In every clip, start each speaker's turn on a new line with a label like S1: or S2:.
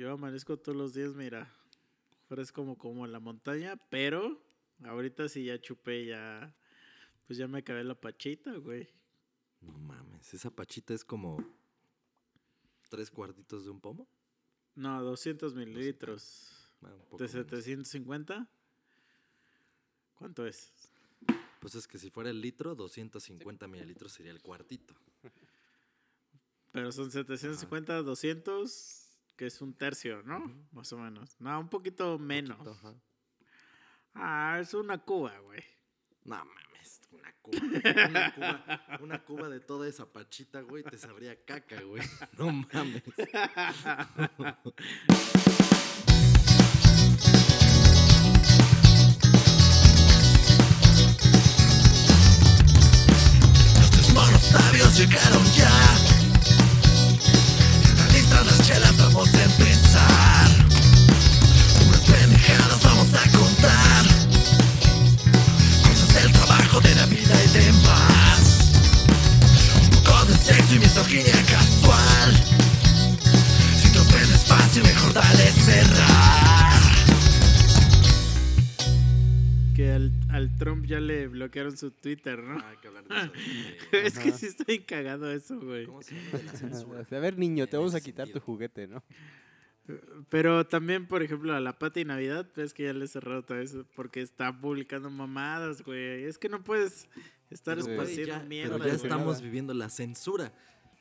S1: Yo amanezco todos los días, mira, fresco como, como en la montaña, pero ahorita sí ya chupé, ya, pues ya me acabé la pachita, güey.
S2: No mames, esa pachita es como tres cuartitos de un pomo.
S1: No, 200 mililitros.
S2: Ah,
S1: ¿De
S2: menos.
S1: 750? ¿Cuánto es?
S2: Pues es que si fuera el litro, 250 mililitros sería el cuartito.
S1: Pero son 750, 200, que es un tercio, ¿no? Más o menos. No, un poquito menos.
S2: Poquito.
S1: Ah, es una cuba, güey.
S2: No mames, una cuba. Una cuba, una cuba de toda esa pachita, güey, te sabría caca, güey. No mames.
S3: Monos sabios llegaron ya. Chelas, vamos a empezar. Unas pendejadas vamos a contar. Cosas del trabajo, de la vida y demás. Un poco de sexo y misoginia casual. Si te ofendes fácil, mejor dale cerrar.
S1: Al, Trump ya le bloquearon su Twitter, ¿no?
S2: Ah, hay que hablar de eso. de-
S1: es que sí estoy cagado eso, güey.
S2: ¿Cómo se llama? De la censura.
S4: A ver, niño, te vamos a quitar tu juguete, ¿no?
S1: Pero también, por ejemplo, a la Pati Navidad, ves que ya le he cerrado otra vez porque está publicando mamadas, güey. Es que no puedes estar
S2: ya-
S1: mierda.
S2: Pero ya
S1: güey.
S2: estamos viviendo la censura.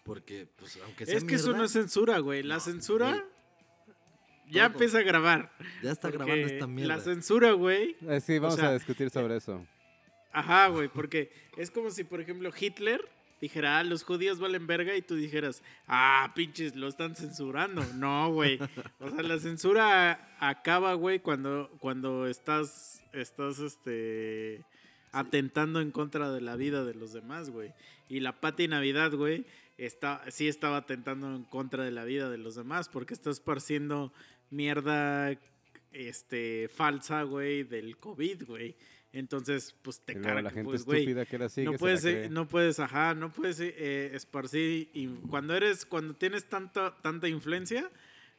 S2: Porque, pues, aunque sea
S1: Es que eso no es censura, güey. La
S2: No,
S1: censura
S2: güey.
S1: Ya empieza a grabar.
S2: ya está
S1: porque
S2: grabando esta mierda.
S1: La censura, güey.
S4: Eh, sí, vamos
S1: sea,
S4: a discutir sobre eso.
S1: Ajá, güey, porque es como si, por ejemplo, Hitler dijera, ah, los judíos valen verga, y tú dijeras, ah, pinches, lo están censurando. No, güey. O sea, la censura acaba, güey, cuando, cuando estás, estás, este, atentando en contra de la vida de los demás, güey. Y la Pati Navidad, güey, está, sí estaba atentando en contra de la vida de los demás, porque está esparciendo mierda, este, falsa, güey, del COVID, güey. Entonces, pues te carga,
S4: la gente
S1: pues, güey,
S4: estúpida que era así.
S1: no
S4: que
S1: puedes,
S4: la
S1: eh,
S4: cree.
S1: no puedes, ajá, no puedes eh, esparcir y cuando eres, cuando tienes tanta, tanta influencia,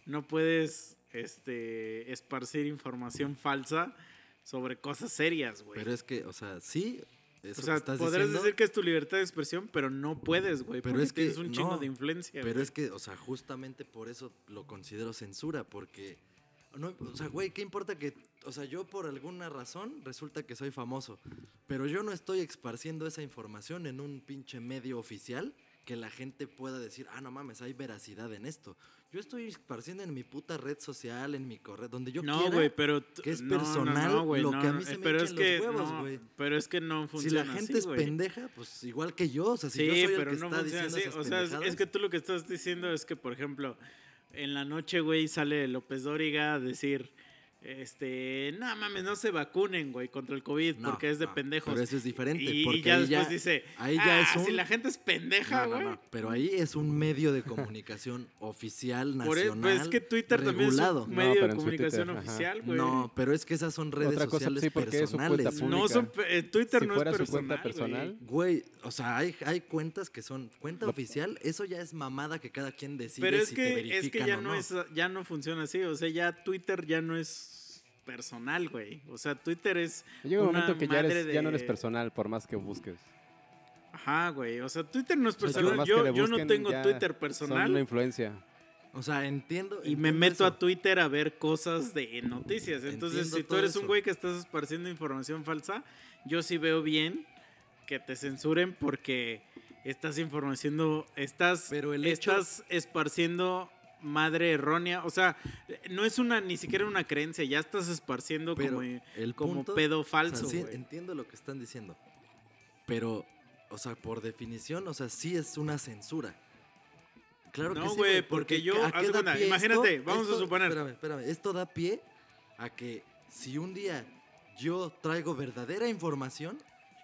S1: no puedes, este, esparcir información falsa sobre cosas serias, güey.
S2: Pero es que, o sea, sí, eso
S1: O sea, podrás
S2: diciendo,
S1: decir que es tu libertad de expresión, pero no puedes, güey.
S2: Pero
S1: porque
S2: es que
S1: tienes un chingo
S2: no,
S1: de influencia.
S2: Pero es que, o sea, justamente por eso lo considero censura, porque, no, o sea, güey, ¿qué importa que, o sea, yo por alguna razón resulta que soy famoso, pero yo no estoy esparciendo esa información en un pinche medio oficial que la gente pueda decir, ah, no mames, hay veracidad en esto. Yo estoy esparciendo en mi puta red social, en mi correo, donde yo
S1: no,
S2: quiera.
S1: güey, pero
S2: que es
S1: no,
S2: personal
S1: no, güey,
S2: lo que a mí se me
S1: pero
S2: echa
S1: es
S2: en los
S1: que
S2: huevos,
S1: no,
S2: güey.
S1: Pero es que no
S2: Si
S1: funciona
S2: la gente
S1: así,
S2: es
S1: güey.
S2: pendeja, pues igual que yo, o sea, si
S1: sí,
S2: yo soy el
S1: pero
S2: que
S1: no
S2: está
S1: funciona
S2: diciendo
S1: así.
S2: esas
S1: O sea, es que tú lo que estás diciendo es que, por ejemplo, en la noche, güey, sale López Dóriga a decir, este, no mames, no se vacunen, güey, contra el COVID
S2: No,
S1: porque es de
S2: no,
S1: pendejos.
S2: Pero eso es diferente,
S1: y, ya
S2: ahí
S1: después
S2: ya,
S1: dice,
S2: ahí ya
S1: "Ah,
S2: es un...
S1: si la gente es pendeja,
S2: No,
S1: güey.
S2: no, pero ahí es un medio de comunicación oficial,
S1: Por e-
S2: nacional,
S1: pues es que Twitter también es un
S4: No,
S1: medio
S4: pero
S1: de comunicación
S4: Twitter, ajá.
S1: oficial, güey.
S2: No, pero es que esas son redes
S4: Otra cosa,
S2: sociales
S4: sí, porque es su cuenta
S2: personales.
S1: No son, eh, Twitter
S4: Si
S1: no
S4: fuera
S1: es
S4: su
S1: personal,
S4: cuenta personal,
S2: Güey, o sea, hay, hay cuentas que son cuenta
S4: Lo-
S2: oficial, eso ya es mamada que cada quien decide
S1: Pero es
S2: si te
S1: que, es
S2: verifican
S1: que ya
S2: o
S1: no,
S2: no.
S1: es, ya no funciona así. O sea, ya Twitter ya no es personal, güey. O sea, Twitter es.
S4: llega un
S1: una
S4: momento que ya, no eres personal, por más que busques.
S1: Ajá, güey. O sea, Twitter no es
S4: O sea, por
S1: personal. Yo, no tengo Twitter
S4: Son una
S1: personal.
S4: influencia.
S2: O sea, entiendo.
S1: Y me meto
S2: eso.
S1: a Twitter a ver cosas de noticias. Entonces,
S2: Entiendo
S1: si tú eres
S2: eso.
S1: un güey que estás esparciendo información falsa, yo sí veo bien que te censuren porque estás informando, estás,
S2: Pero el hecho-
S1: estás esparciendo madre errónea. O sea, no es una ni siquiera una creencia, ya estás esparciendo
S2: Pero
S1: como,
S2: el
S1: como
S2: punto-
S1: pedo
S2: O sea,
S1: falso.
S2: sí, entiendo lo que están diciendo. Pero, o sea, por definición, o sea, sí es una censura. Claro que
S1: No,
S2: sí,
S1: güey, porque yo-
S2: ¿a qué
S1: haz de
S2: da
S1: cuenta,
S2: pie
S1: imagínate, vamos a suponer.
S2: Espérame, espérame. Esto da pie a que si un día yo traigo verdadera información,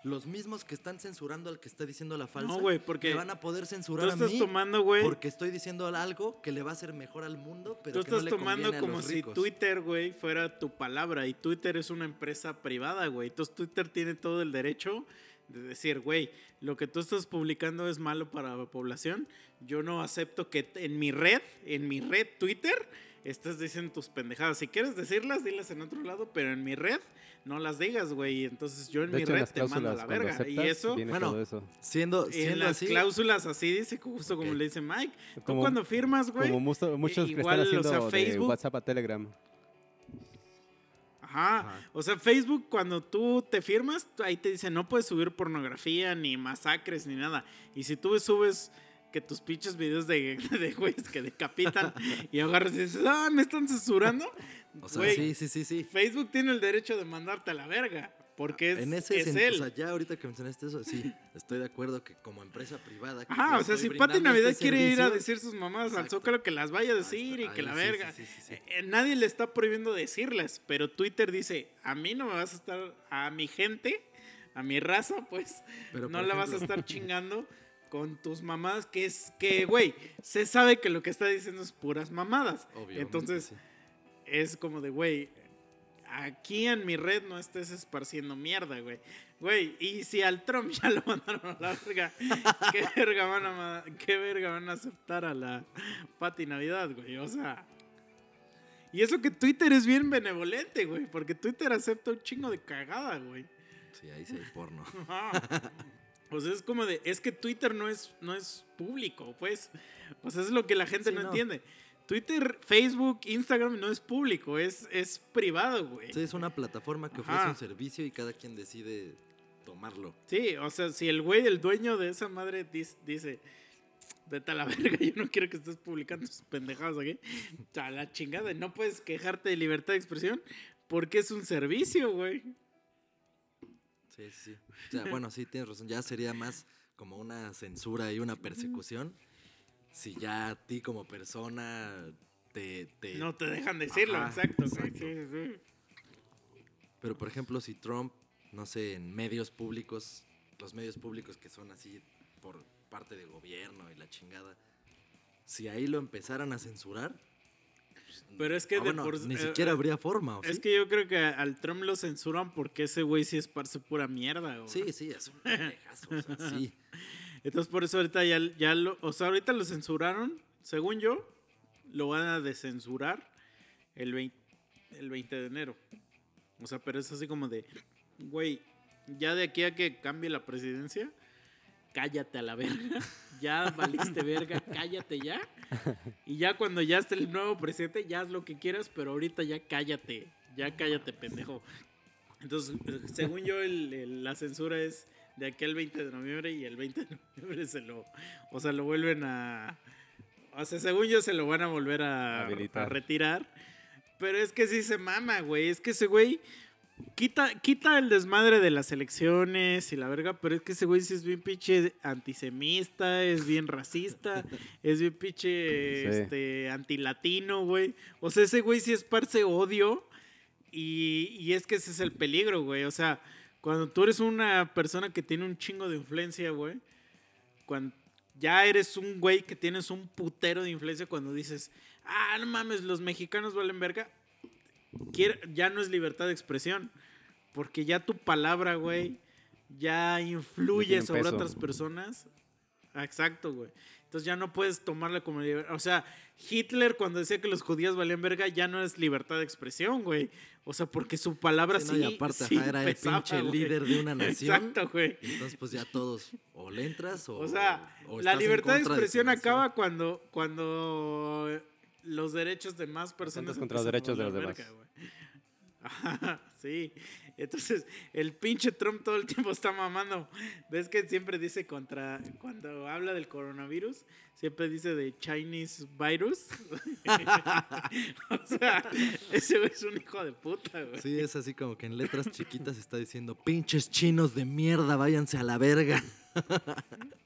S2: los mismos que están censurando al que está diciendo la falsa,
S1: No, güey, porque
S2: me van a poder
S1: tú
S2: censurar a mí
S1: tomando, güey.
S2: porque estoy diciendo algo que le va a hacer mejor al mundo, pero
S1: Tú
S2: que no
S1: estás
S2: le
S1: tomando
S2: a
S1: como
S2: los
S1: si
S2: ricos.
S1: Twitter, güey, fuera tu palabra. Y Twitter es una empresa privada, güey. Entonces Twitter tiene todo el derecho De decir, güey, lo que tú estás publicando es malo para la población. Yo no acepto que en mi red, en mi red Twitter, estés diciendo tus pendejadas. Si quieres decirlas, dilas en otro lado, pero en mi red no las digas, güey. Entonces yo en
S4: De
S1: mi
S4: hecho,
S1: red te mando a la verga. y eso,
S2: Bueno,
S4: eso.
S2: Siendo,
S1: en
S2: siendo
S1: las
S2: así,
S1: cláusulas así dice, justo como le dice Mike. Tú
S4: Como-
S1: cuando firmas, güey.
S4: Como mucho- muchos que
S1: igual,
S4: están
S1: o sea,
S4: haciendo de
S1: Facebook-
S4: WhatsApp a Telegram.
S1: Ajá.
S2: Ajá.
S1: O sea, Facebook, cuando tú te firmas, ahí te dice no puedes subir pornografía, ni masacres, ni nada. Y si tú subes que tus pinches videos de, de güeyes que decapitan y agarras y dices, ah, me están censurando.
S2: o sea,
S1: güey,
S2: sí, sí, sí, sí.
S1: Facebook tiene el derecho de mandarte a la verga. Porque es,
S2: en ese
S1: es él.
S2: o sea, ya ahorita que mencionaste eso, sí, estoy de acuerdo que como empresa privada. que
S1: Ajá, o sea, si Pati Navidad
S2: este
S1: quiere ir a decir sus mamás al. Zócalo, que las vaya a
S2: Ahí
S1: decir y que la
S2: ahí,
S1: verga.
S2: sí, sí, sí, sí.
S1: Eh, nadie le está prohibiendo decirlas, pero Twitter dice, a mí no me vas a estar, a mi gente, a mi raza, pues,
S2: Pero,
S1: no la vas a estar chingando con tus mamadas, que es que, güey, se sabe que lo que está diciendo es puras mamadas.
S2: Obviamente,
S1: Entonces,
S2: sí.
S1: es como de, güey, aquí en mi red no estés esparciendo mierda, güey. Güey, y si al Trump ya lo mandaron a la verga, ¿qué verga van a, qué verga van a aceptar a la Pati Navidad, güey? O sea... Y eso que Twitter es bien benevolente, güey, porque Twitter acepta un chingo de cagada, güey.
S2: Sí, ahí sí hay porno.
S1: O sea, es como de, es que Twitter no es, no es público, pues. O sea, es lo que la gente
S2: Sí,
S1: no,
S2: no.
S1: entiende. Twitter, Facebook, Instagram no es público, es, es privado, güey.
S2: Sí, es una plataforma que ofrece
S1: Ajá.
S2: un servicio y cada quien decide tomarlo.
S1: Sí, o sea, si el güey, el dueño de esa madre dice, vete a la verga, yo no quiero que estés publicando tus pendejadas aquí, a la chingada, no puedes quejarte de libertad de expresión porque es un servicio, güey.
S2: Sí, sí, sí. O sea, bueno, sí, tienes razón. Ya sería más como una censura y una persecución. Si ya a ti como persona te... te-
S1: No te dejan decirlo,
S2: Ajá,
S1: exacto.
S2: exacto.
S1: Sí, sí, sí.
S2: Pero por ejemplo, si Trump, no sé, en medios públicos, los medios públicos que son así por parte de gobierno y la chingada, si ahí lo empezaran a censurar... pues,
S1: Pero es que
S2: ah,
S1: de
S2: bueno,
S1: por-
S2: ni
S1: eh,
S2: siquiera
S1: eh,
S2: habría forma, ¿o
S1: Es
S2: sí?
S1: que yo creo que al Trump lo censuran porque ese güey sí esparce pura mierda.
S2: Sí, sí, es un pendejazo, o sea, sí.
S1: Entonces por eso ahorita ya, ya lo, o sea, ahorita lo censuraron, según yo, lo van a descensurar el 20, el 20 de enero. O sea, pero es así como de, güey, ya de aquí a que cambie la presidencia, cállate a la verga. Ya valiste verga, cállate ya. Y ya cuando ya esté el nuevo presidente, ya haz lo que quieras, pero ahorita ya cállate. Ya cállate, pendejo. Entonces, según yo, el- el- la censura es de aquí al 20 de noviembre y el 20 de noviembre se lo, o sea, lo vuelven a, o sea, según yo se lo van a volver a, a retirar. Pero es que sí se mama, güey. Es que ese güey quita, quita el desmadre de las elecciones y la verga, pero es que ese güey sí es bien pinche antisemista, es bien racista, es bien pinche
S4: Sí.
S1: este, antilatino, güey. O sea, ese güey sí esparce odio y, y es que ese es el peligro, güey. O sea, cuando tú eres una persona que tiene un chingo de influencia, güey, cuando ya eres un güey que tienes un putero de influencia cuando dices, ah, no mames, los mexicanos valen verga, ya no es libertad de expresión, porque ya tu palabra, güey, ya influye sobre
S4: peso.
S1: otras personas. Ah, Exacto, güey. Entonces ya no puedes tomarla como libertad. O sea, Hitler cuando decía que los judíos valían verga ya no es libertad de expresión, güey. O sea, porque su palabra
S2: Sí,
S1: sí,
S2: no, y aparte,
S1: sí
S2: ajá, era el pinche
S1: güey.
S2: líder de una nación.
S1: Exacto, güey.
S2: Entonces, pues ya todos o le entras o.
S1: O sea,
S2: o
S1: la libertad de expresión acaba cuando, cuando los derechos de más personas
S4: contra los derechos de los demás.
S1: Ajá, sí. Entonces, el pinche Trump todo el tiempo está mamando. ¿Ves que siempre dice contra, cuando habla del coronavirus, siempre dice de Chinese virus? o sea, ese güey es un hijo de puta, güey.
S2: Sí, es así como que en letras chiquitas está diciendo: pinches chinos de mierda, váyanse a la verga.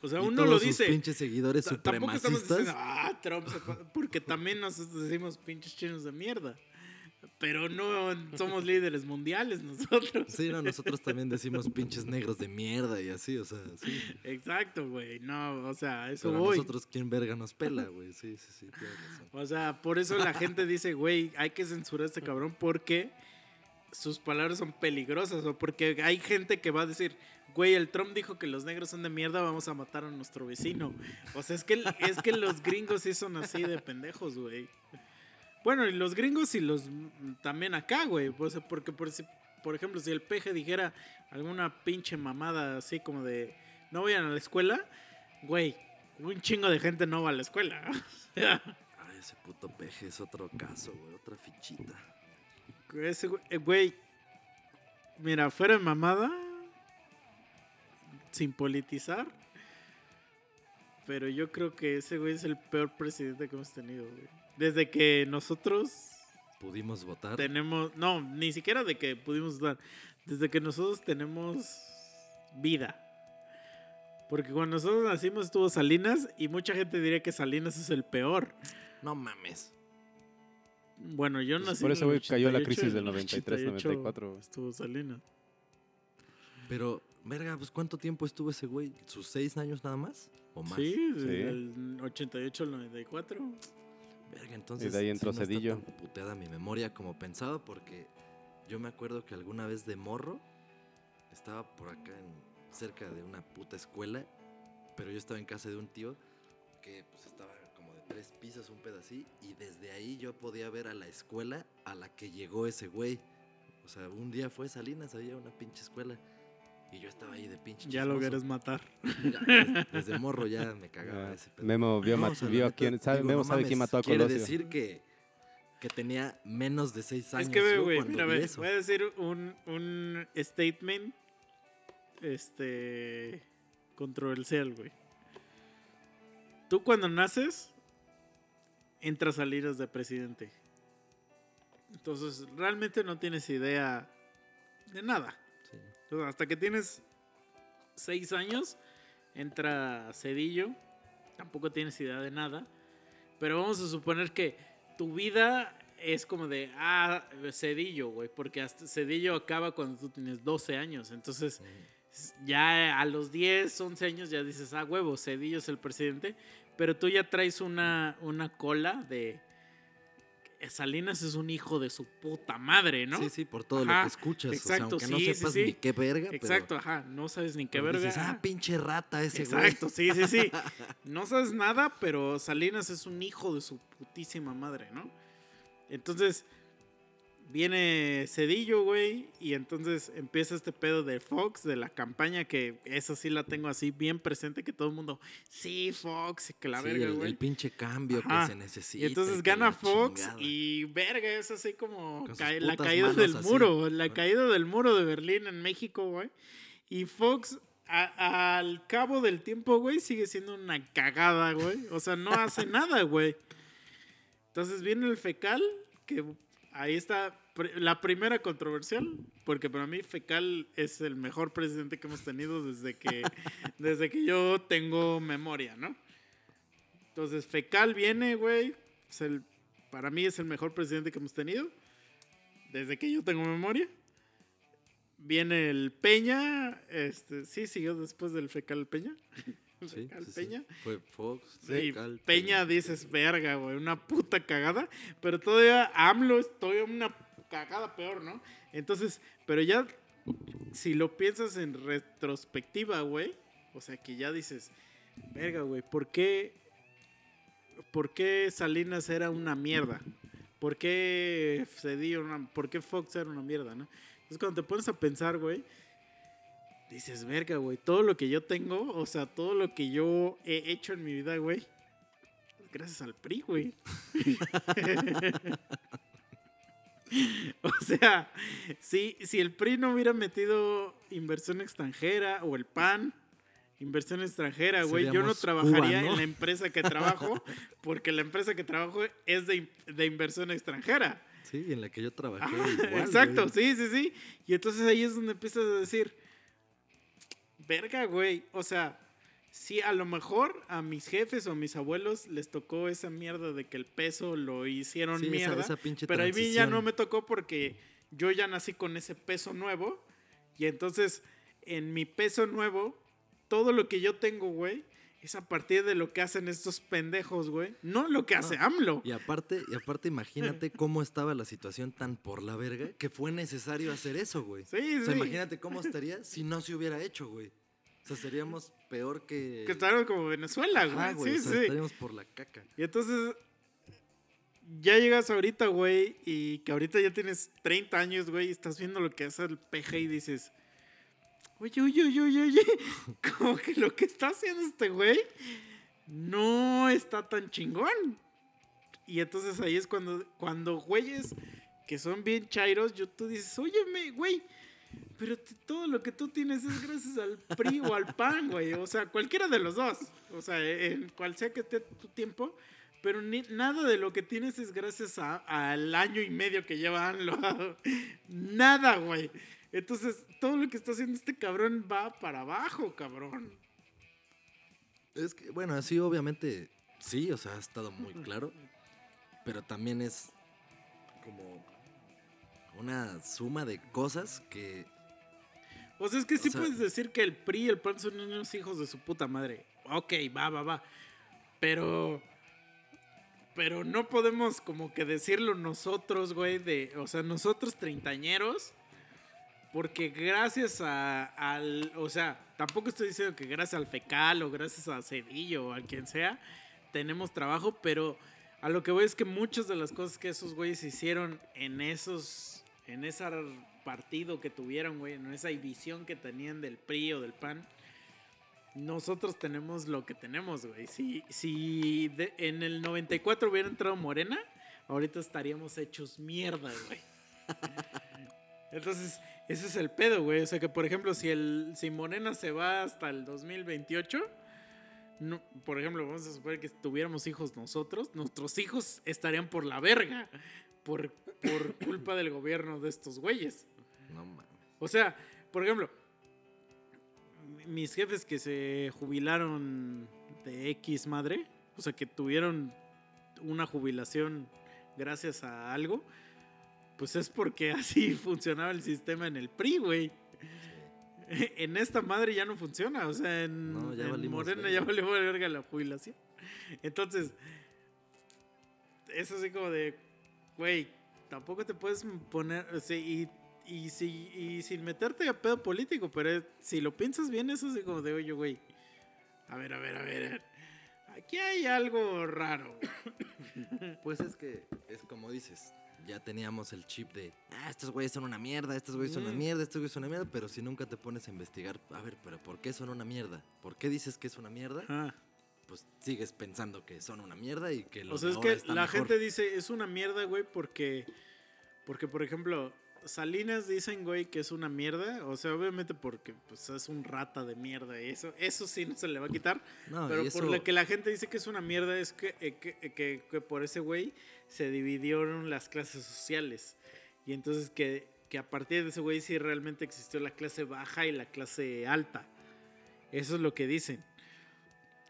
S1: O sea,
S2: Y
S1: uno
S2: todos
S1: lo
S2: sus
S1: dice.
S2: pinches seguidores
S1: Ta- Tampoco estamos diciendo, ah, Trump, se pa-", porque también nosotros decimos pinches chinos de mierda. Pero no somos líderes mundiales nosotros.
S2: Sí, no, nosotros también decimos pinches negros de mierda y así, o sea, sí.
S1: Exacto, güey. No, o sea, eso
S2: Pero
S1: voy.
S2: nosotros, ¿quién verga nos pela, güey? Sí, sí, sí, razón.
S1: O sea, por eso la gente dice, güey, hay que censurar a este cabrón porque sus palabras son peligrosas o porque hay gente que va a decir, güey, el Trump dijo que los negros son de mierda, vamos a matar a nuestro vecino. O sea, es que, es que los gringos sí son así de pendejos, güey. Bueno, y los gringos y los también acá, güey. O sea, porque por, si- por ejemplo, si el peje dijera alguna pinche mamada así como de no vayan a la escuela, güey, un chingo de gente no va a la escuela.
S2: Ay, ese puto peje es otro caso, güey. Otra fichita.
S1: Ese güey, eh, güey, mira, fuera de mamada, sin politizar, pero yo creo que ese güey es el peor presidente que hemos tenido, güey. Desde que nosotros
S2: Pudimos votar.
S1: tenemos, no, ni siquiera de que pudimos dar, desde que nosotros tenemos vida. Porque cuando nosotros nacimos estuvo Salinas y mucha gente diría que Salinas es el peor.
S2: No mames.
S1: Bueno, yo
S4: Pues
S1: nací
S4: por
S1: en
S4: eso, güey, cayó la
S1: 88,
S4: crisis del
S1: en el
S4: 93,
S1: 88
S4: 94.
S1: Estuvo Salinas.
S2: Pero, verga, pues ¿cuánto tiempo estuvo ese güey? ¿Sus seis años nada más? ¿O más?
S1: Sí,
S4: Sí.
S1: del 88 al 94.
S2: Verga, entonces.
S4: Y de ahí entró
S2: sí no está
S4: Cedillo.
S2: tan puteada mi memoria como pensaba, porque yo me acuerdo que alguna vez de morro estaba por acá en- cerca de una puta escuela, pero yo estaba en casa de un tío que pues estaba como de tres pisos, un pedacito, y desde ahí yo podía ver a la escuela a la que llegó ese güey. O sea, un día fue Salinas, había una pinche escuela. Y yo estaba ahí de pinche
S1: Ya lo quieres matar.
S2: Desde, desde morro ya me cagaba ese pedo.
S4: Memo vio,
S2: No, o sea,
S4: vio a quién, sabe,
S2: digo,
S4: Memo
S2: no
S4: sabe quién mató a
S2: Quiere
S4: Colosio.
S2: decir que, que tenía menos de seis años.
S1: es que ve,
S2: yo
S1: güey, mira,
S2: vi eso.
S1: voy a decir un, un statement este controversial, güey. Tú cuando naces entras a liras de presidente. Entonces, realmente no tienes idea de nada. Hasta que tienes seis años, entra Cedillo. Tampoco tienes idea de nada. Pero vamos a suponer que tu vida es como de, ah, Cedillo, güey. Porque hasta Cedillo acaba cuando tú tienes 12 años. Entonces, ya a los 10, 11 años ya dices, ah, huevo, Cedillo es el presidente. Pero tú ya traes una, una cola de... Salinas es un hijo de su puta madre, ¿no?
S2: Sí, sí, por todo
S1: Ajá,
S2: lo que escuchas.
S1: exacto,
S2: o sea, aunque no
S1: sí,
S2: sepas
S1: sí.
S2: ni qué verga. pero-
S1: Exacto, ajá. No sabes ni qué verga.
S2: dices, ah, pinche rata ese güey.
S1: Exacto, sí, sí, sí. No sabes nada, pero Salinas es un hijo de su putísima madre, ¿no? Entonces, viene Cedillo, güey, y entonces empieza este pedo de Fox, de la campaña, que esa sí la tengo así bien presente, que todo el mundo, sí, Fox, que la
S2: Sí,
S1: verga, güey.
S2: el pinche cambio
S1: Ajá.
S2: que se necesita.
S1: Y entonces gana Fox
S2: chingada.
S1: y verga, es así como ca- la caída del
S2: así.
S1: muro, la
S2: Bueno.
S1: caída del muro de Berlín en México, güey. Y Fox a- al cabo del tiempo, güey, sigue siendo una cagada, güey. O sea, no hace nada, güey. Entonces viene el fecal, que ahí está la primera controversial, porque para mí fecal es el mejor presidente que hemos tenido desde que, desde que yo tengo memoria, ¿no? Entonces fecal viene, güey. es el- para mí es el mejor presidente que hemos tenido desde que yo tengo memoria. Viene el Peña, este, sí, siguió después del fecal Peña.
S2: Sí,
S1: Fecal
S2: sí, sí.
S1: Peña.
S2: Fue Fox, Cal,
S1: Peña dices, verga, güey, una puta cagada. Pero todavía AMLO es todavía una cagada peor, ¿no? Entonces, pero ya, si lo piensas en retrospectiva, güey, o sea que ya dices, verga, güey, ¿por qué, ¿por qué Salinas era una mierda? ¿Por qué Cedillo, era una- por qué Fox era una mierda, no? Entonces cuando te pones a pensar, güey, dices, verga, güey, todo lo que yo tengo, o sea, todo lo que yo he hecho en mi vida, güey, gracias al PRI, güey. o sea, si, si el PRI no hubiera metido inversión extranjera o el PAN, inversión extranjera, güey, yo no trabajaría
S2: Cuba, ¿no?
S1: en la empresa que trabajo porque la empresa que trabajo es de, de inversión extranjera.
S2: Sí, en la que yo trabajé. Igual,
S1: exacto,
S2: güey.
S1: sí, sí, sí. Y entonces ahí es donde empiezas a decir, verga, güey. O sea, si a lo mejor a mis jefes o a mis abuelos les tocó esa mierda de que el peso lo hicieron
S2: Sí,
S1: mierda.
S2: esa
S1: pero a mí ya no me tocó porque yo ya nací con ese peso nuevo. Y entonces, en mi peso nuevo, todo lo que yo tengo, güey, es a partir de lo que hacen estos pendejos, güey. No lo que hace
S2: No.
S1: AMLO.
S2: Y aparte, y aparte imagínate cómo estaba la situación tan por la verga que fue necesario hacer eso, güey.
S1: Sí,
S2: O sea,
S1: sí.
S2: imagínate cómo estaría si no se hubiera hecho, güey. O sea, seríamos peor que...
S1: Que estaban como Venezuela,
S2: Ajá,
S1: güey.
S2: o
S1: Sí,
S2: sea,
S1: sí.
S2: estaríamos por la caca.
S1: Y entonces, ya llegas ahorita, güey, y que ahorita ya tienes 30 años, güey, y estás viendo lo que hace el peje y dices, oye, oye, oye, oye, oye, como que lo que está haciendo este güey no está tan chingón. Y entonces ahí es cuando, cuando güeyes que son bien chairos, yo tú dices, óyeme, güey, pero todo lo que tú tienes es gracias al PRI o al PAN, güey. O sea, cualquiera de los dos. O sea, en cual sea que esté tu tiempo. Pero ni, nada de lo que tienes es gracias al año y medio que lleva AMLO. nada, güey. Entonces, todo lo que está haciendo este cabrón va para abajo, cabrón.
S2: Es que, bueno, sí, obviamente, sí, o sea, ha estado muy claro. Pero también es como una suma de cosas que
S1: O sea, es que sí
S2: sea-
S1: puedes decir que el PRI y el PAN son unos hijos de su puta madre. Ok, va, va, va. Pero. Pero no podemos como que decirlo nosotros, güey, de. O sea, nosotros treintañeros. Porque gracias a, al. O sea, tampoco estoy diciendo que gracias al fecal o gracias a Cedillo o a quien sea, tenemos trabajo, pero a lo que voy es que muchas de las cosas que esos güeyes hicieron en esos. En ese partido que tuvieron, güey, en esa visión que tenían del PRI o del PAN. Nosotros tenemos lo que tenemos, güey. Si, si de- en el 94 hubiera entrado Morena, ahorita estaríamos hechos mierda, güey. Entonces, ese es el pedo, güey. O sea que, por ejemplo, si el si Morena se va hasta el 2028, no, por ejemplo, vamos a suponer que tuviéramos hijos nosotros, nuestros hijos estarían por la verga. Por, por culpa del gobierno de estos güeyes.
S2: no mames.
S1: O sea, por ejemplo, mis jefes que se jubilaron de X madre, o sea, que tuvieron una jubilación gracias a algo, pues es porque así funcionaba el sistema en el PRI, güey. En esta madre ya no funciona, o sea, en,
S2: No, ya
S1: en Morena
S2: verga.
S1: ya valió verga la jubilación. Entonces, es así como de, güey, tampoco te puedes poner, o sea, y, y, si, y sin meterte a pedo político, pero es- si lo piensas bien, es así como de, oye, güey, a ver, a ver, a ver, aquí hay algo raro.
S2: Pues es que es como dices, ya teníamos el chip de, ah, estos güeyes son una mierda, estos güeyes son una mierda, estos güeyes son una mierda, pero si nunca te pones a investigar, a ver, pero ¿por qué son una mierda? ¿Por qué dices que es una mierda?
S1: Ajá.
S2: Pues sigues pensando que son una mierda y que
S1: O
S2: los
S1: sea,
S2: de
S1: es
S2: ahora
S1: que la
S2: mejor.
S1: gente dice, es una mierda, güey, porque, porque, por ejemplo, Salinas dicen, güey, que es una mierda. O sea, obviamente porque pues, es un rata de mierda. Y eso, eso sí no se le va a quitar.
S2: No,
S1: Pero
S2: y
S1: por
S2: eso-
S1: lo que la gente dice que es una mierda es que, eh, que, eh, que- que por ese güey se dividieron las clases sociales. Y entonces que, que a partir de ese güey sí realmente existió la clase baja y la clase alta. Eso es lo que dicen.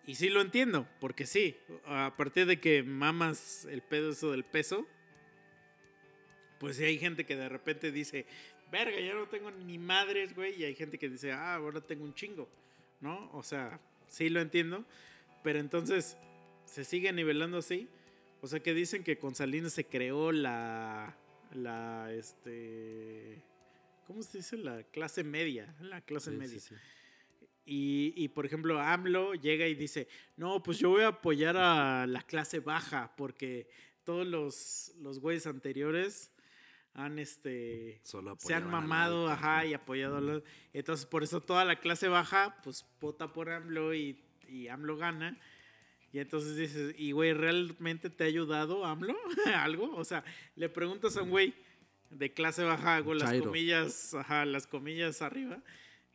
S1: Y sí lo entiendo, porque sí, a partir de que mamas el pedo eso del peso, pues sí hay gente que de repente dice, verga, ya no tengo ni madres, güey, y hay gente que dice, ah, ahora tengo un chingo, ¿no? O sea, sí lo entiendo, pero entonces se sigue nivelando así. O sea, que dicen que con Salinas se creó la, la, este, ¿cómo se dice? La clase media, la clase
S2: Sí, sí,
S1: media.
S2: sí.
S1: Y, y, por ejemplo, AMLO llega y dice, no, pues yo voy a apoyar a la clase baja porque todos los, los güeyes anteriores han, este,
S2: Solo
S1: se han mamado, ajá, y apoyado a los... Entonces, por eso toda la clase baja, pues, vota por AMLO y, y AMLO gana. Y entonces dices, y güey, ¿realmente te ha ayudado AMLO algo? O sea, le preguntas a un güey de clase baja, hago las
S2: Chairo.
S1: comillas, ajá, las comillas arriba.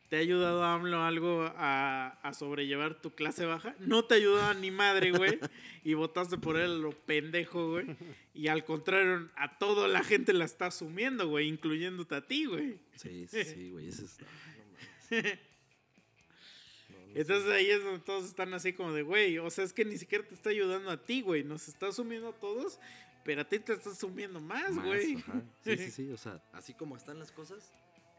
S1: ¿Te ha ayudado AMLO algo a, a sobrellevar tu clase baja? No te ayudaba ni madre, güey. Y votaste por él lo pendejo, güey. Y al contrario, a toda la gente la está asumiendo, güey, incluyéndote a ti, güey.
S2: Sí, sí, güey. Ese es.
S1: Entonces ahí es donde todos están así como de, güey, o sea, es que ni siquiera te está ayudando a ti, güey. Nos está asumiendo a todos, pero a ti te está asumiendo más,
S2: Más,
S1: güey.
S2: ajá. Sí, sí, sí. O sea, así como están las cosas,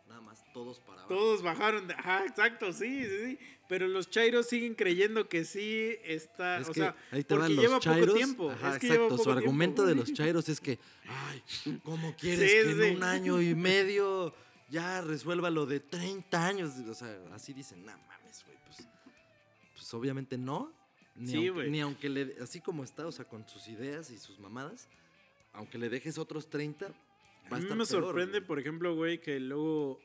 S2: nada más todos para abajo.
S1: Todos bajaron. de- Ajá, exacto, sí, sí, sí. Pero los chairos siguen creyendo que sí está.
S2: Es
S1: o
S2: que
S1: sea,
S2: ahí te
S1: porque
S2: van los
S1: lleva
S2: chairos.
S1: poco tiempo.
S2: Ajá,
S1: es que lleva
S2: exacto. Su
S1: tiempo,
S2: argumento de los chairos es que, ay, ¿cómo quieres
S1: Sí,
S2: que en
S1: sí.
S2: un año y medio ya resuelva lo de 30 años? O sea, así dicen, güey, pues, pues obviamente no. Ni,
S1: Sí,
S2: aunque, ni aunque le, así como está, o sea, con sus ideas y sus mamadas, aunque le dejes otros 30, va
S1: A
S2: a
S1: mí
S2: estar
S1: me
S2: peor,
S1: sorprende,
S2: güey.
S1: por ejemplo, güey, que luego,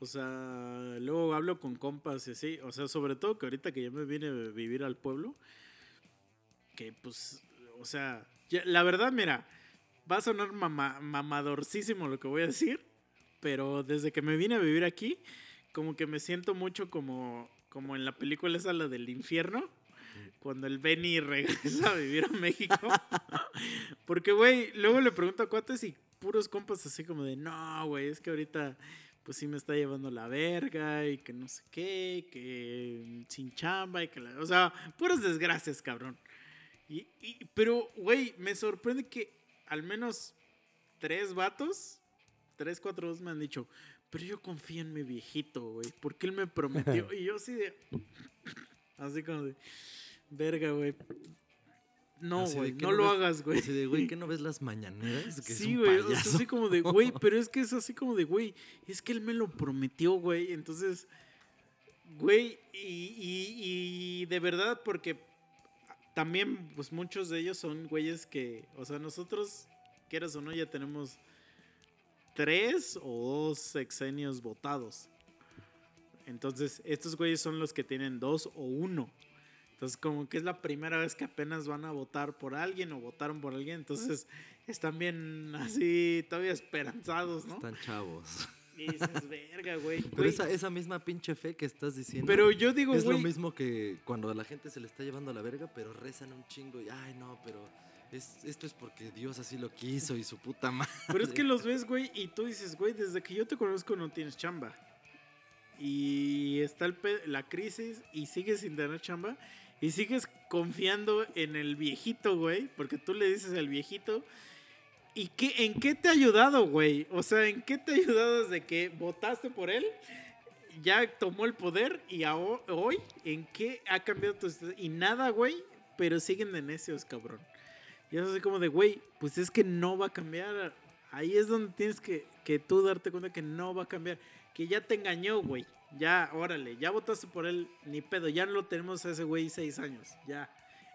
S1: o sea, luego hablo con compas y así, o sea, sobre todo que ahorita que ya me vine a vivir al pueblo, que pues, o sea, ya- la verdad, mira, va a sonar mama- mamadorcísimo lo que voy a decir, pero desde que me vine a vivir aquí, como que me siento mucho como, como en la película esa, la del infierno, cuando el Benny regresa a vivir a México. Porque, güey, luego le pregunto a cuates y puros compas así como de, no, güey, es que ahorita pues sí me está llevando la verga y que no sé qué, que sin chamba y que la... O sea, puras desgracias, cabrón. Y, pero, güey, me sorprende que al menos tres vatos, tres, cuatro dos me han dicho, pero yo confío en mi viejito, güey, porque él me prometió. y yo así de... Así como de... Verga, güey. No, güey, no
S2: no
S1: lo
S2: ves-
S1: hagas, güey.
S2: Así de, güey, ¿qué no ves las mañaneras? Que
S1: Sí, güey, o sea,
S2: payaso.
S1: así como de, güey, pero es que es así como de, güey, es que él me lo prometió, güey, entonces, güey, y, y- y de verdad, porque también, pues muchos de ellos son güeyes que, o sea, nosotros, quieras o no, ya tenemos tres o dos sexenios votados. Entonces, estos güeyes son los que tienen dos o uno. Entonces, como que es la primera vez que apenas van a votar por alguien o votaron por alguien. Entonces, están bien así, todavía esperanzados, ¿no?
S2: Están chavos.
S1: Y dices, verga, güey.
S2: Pero
S1: güey".
S2: esa, esa misma pinche fe que estás diciendo.
S1: Pero yo digo,
S2: es lo
S1: güey.
S2: mismo que cuando a la gente se le está llevando a la verga, pero rezan un chingo y, ay, no, pero es, esto es porque Dios así lo quiso y su puta madre.
S1: Pero es que los ves, güey, y tú dices, güey, desde que yo te conozco no tienes chamba. Y está la crisis y sigues sin tener chamba. Y sigues confiando en el viejito, güey. Porque tú le dices al viejito. ¿Y qué, en qué te ha ayudado, güey? O sea, ¿en qué te ha ayudado desde que votaste por él? Ya tomó el poder y hoy, ¿en qué ha cambiado tu... Y nada, güey, pero siguen de necios, cabrón. Y es así como de, güey, pues es que no va a cambiar. Ahí es donde tienes que, que tú darte cuenta que no va a cambiar. Que ya te engañó, güey. Ya, órale, ya votaste por él, ni pedo. Ya no lo tenemos a ese güey seis años. Ya,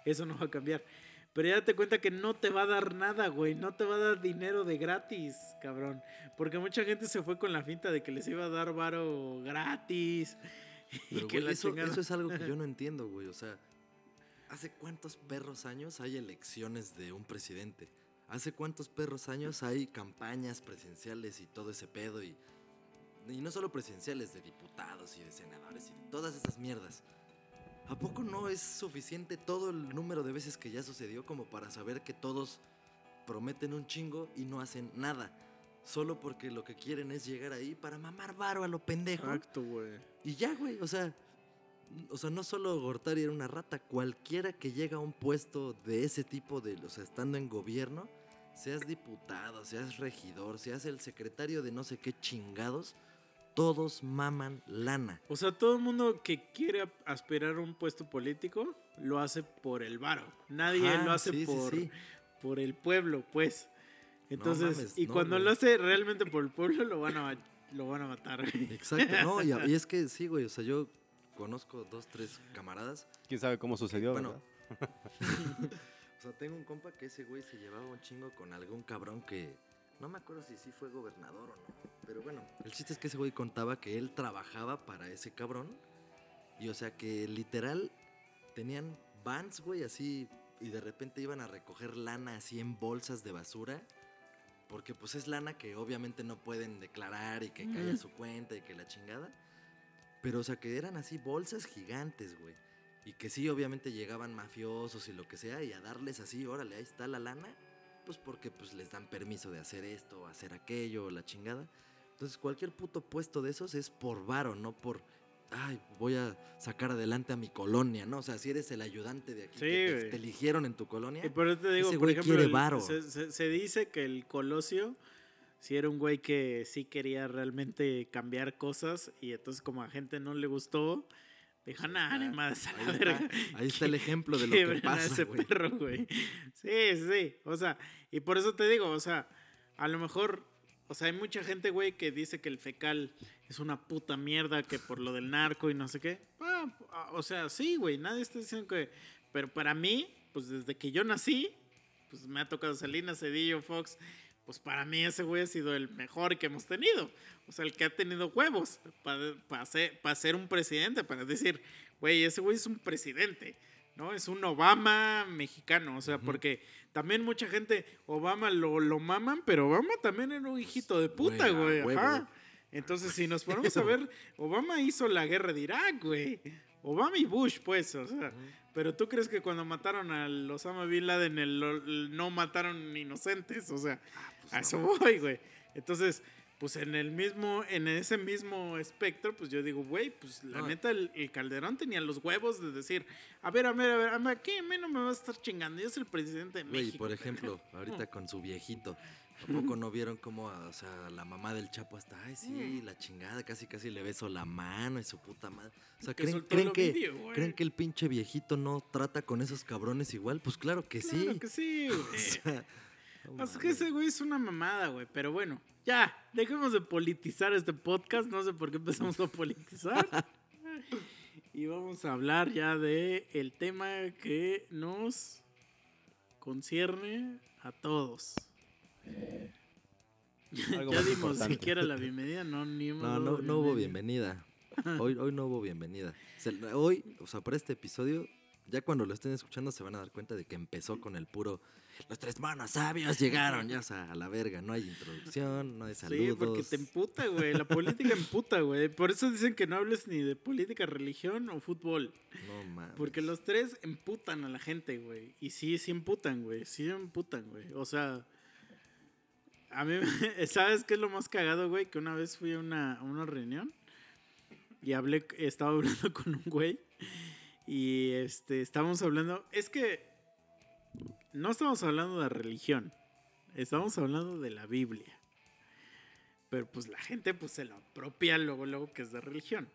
S1: eso no va a cambiar. Pero ya date cuenta que no te va a dar nada, güey. No te va a dar dinero de gratis, cabrón. Porque mucha gente se fue con la finta de que les iba a dar varo gratis. Y
S2: Pero,
S1: que
S2: güey,
S1: la
S2: eso, eso es algo que yo no entiendo, güey. O sea, ¿hace cuántos perros años hay elecciones de un presidente? ¿Hace cuántos perros años hay campañas presidenciales y todo ese pedo? Y, y no solo presidenciales, de diputados y de senadores y de todas esas mierdas. ¿A poco no es suficiente todo el número de veces que ya sucedió como para saber que todos prometen un chingo y no hacen nada? Solo porque lo que quieren es llegar ahí para mamar varo a lo pendejo.
S1: Exacto, güey.
S2: Y ya, güey, o sea, o sea, no solo Gortari era una rata, cualquiera que llega a un puesto de ese tipo de, o sea, estando en gobierno, seas diputado, seas regidor, seas el secretario de no sé qué chingados, todos maman lana.
S1: O sea, todo el mundo que quiere aspirar a un puesto político lo hace por el varo. Nadie
S2: Ajá,
S1: lo hace
S2: sí,
S1: por,
S2: sí.
S1: por el pueblo, pues. Entonces,
S2: mames,
S1: y
S2: no,
S1: cuando lo hace realmente por el pueblo, lo van a, lo van a matar.
S2: Exacto, no, y es que sí, güey, o sea, yo conozco dos, tres camaradas.
S4: ¿Quién sabe cómo sucedió,
S2: Bueno,
S4: verdad?
S2: o sea, tengo un compa que ese güey se llevaba un chingo con algún cabrón que no me acuerdo si sí fue gobernador o no. Pero bueno, el chiste es que ese güey contaba que él trabajaba para ese cabrón. Y o sea que literal tenían vans, güey, así. Y de repente iban a recoger lana así en bolsas de basura. Porque pues es lana que obviamente no pueden declarar y que cae a
S1: Ujú.
S2: su cuenta y que la chingada. Pero o sea que eran así bolsas gigantes, güey. Y que sí, obviamente llegaban mafiosos y lo que sea, y a darles así, órale, ahí está la lana, pues porque pues les dan permiso de hacer esto, hacer aquello, la chingada. Entonces cualquier puto puesto de esos es por varo, no por, ay, voy a sacar adelante a mi colonia, ¿no? O sea, si eres el ayudante de aquí,
S1: Sí,
S2: que te, eligieron en tu colonia,
S1: Y por eso te digo,
S2: Ese
S1: por
S2: güey
S1: ejemplo,
S2: quiere
S1: el-
S2: varo.
S1: se, se- se dice que el Colosio sí era un güey que sí quería realmente cambiar cosas y entonces como a gente no le gustó, dijo, nah, ni más a
S2: Ahí está, ahí está el ejemplo de lo que pasa,
S1: ese
S2: güey.
S1: perro, güey. Sí, sí, sí. O sea, y por eso te digo, o sea, a lo mejor, o sea, hay mucha gente, güey, que dice que el fecal es una puta mierda, que por lo del narco y no sé qué. Ah, ah, o sea, sí, güey, nadie está diciendo que... Pero para mí, pues desde que yo nací, pues me ha tocado Salinas, Cedillo, Fox. Pues para mí ese güey ha sido el mejor que hemos tenido. O sea, el que ha tenido huevos para ser, pa ser un presidente, para decir, güey, ese güey es un presidente, ¿no? Es un Obama mexicano. O sea, porque también mucha gente, Obama lo, lo maman, pero Obama también era un hijito de puta,
S2: Güey.
S1: Ajá. Entonces, si nos ponemos a ver, Obama hizo la guerra de Irak, güey. Obama y Bush, pues, o sea. Pero tú crees que cuando mataron a Osama Bin Laden el- el- no mataron inocentes, o sea, a eso voy, güey. Entonces, pues en el mismo, en ese mismo espectro, pues yo digo, güey, pues la
S2: No.
S1: neta, el, el Calderón tenía los huevos de decir, a ver, a ver, a ver, a ver, ¿qué? A mí no me vas a estar chingando, yo soy el presidente de
S2: Güey,
S1: México.
S2: por ejemplo, ahorita con su viejito. ¿A poco no vieron cómo, o sea, la mamá del Chapo hasta, ay, sí,
S1: Mm.
S2: la chingada, casi casi le beso la mano y su puta madre? O sea,
S1: Que
S2: ¿creen, creen que,
S1: güey.
S2: ¿creen que el pinche viejito no trata con esos cabrones igual? Pues claro que sí.
S1: Claro que sí, güey.
S2: O sea, no
S1: Es que ese güey es una mamada, güey. Pero bueno, ya, dejemos de politizar este podcast. No sé por qué empezamos a politizar. y vamos a hablar ya de el tema que nos concierne a todos.
S4: Algo
S1: ya dimos
S4: importante.
S1: siquiera la bienvenida, no, ni
S2: No, no, no hubo bienvenida. Hoy, hoy no hubo bienvenida. Hoy, o sea, para este episodio, ya cuando lo estén escuchando se van a dar cuenta de que empezó con el puro. Los tres manos sabios llegaron, ya, o sea, a la verga. No hay introducción, no hay saludos.
S1: Sí, porque te emputa, güey. La política emputa, güey. Por eso dicen que no hables ni de política, religión o fútbol.
S2: No mames.
S1: Porque los tres emputan a la gente, güey. Y sí, sí emputan, güey. Sí emputan, güey. O sea, a mí, ¿sabes qué es lo más cagado, güey? Que una vez fui a una, a una reunión y hablé, estaba hablando con un güey y este, estábamos hablando, es que no estamos hablando de religión, estamos hablando de la Biblia. Pero pues la gente pues se lo apropia luego, luego que es de religión.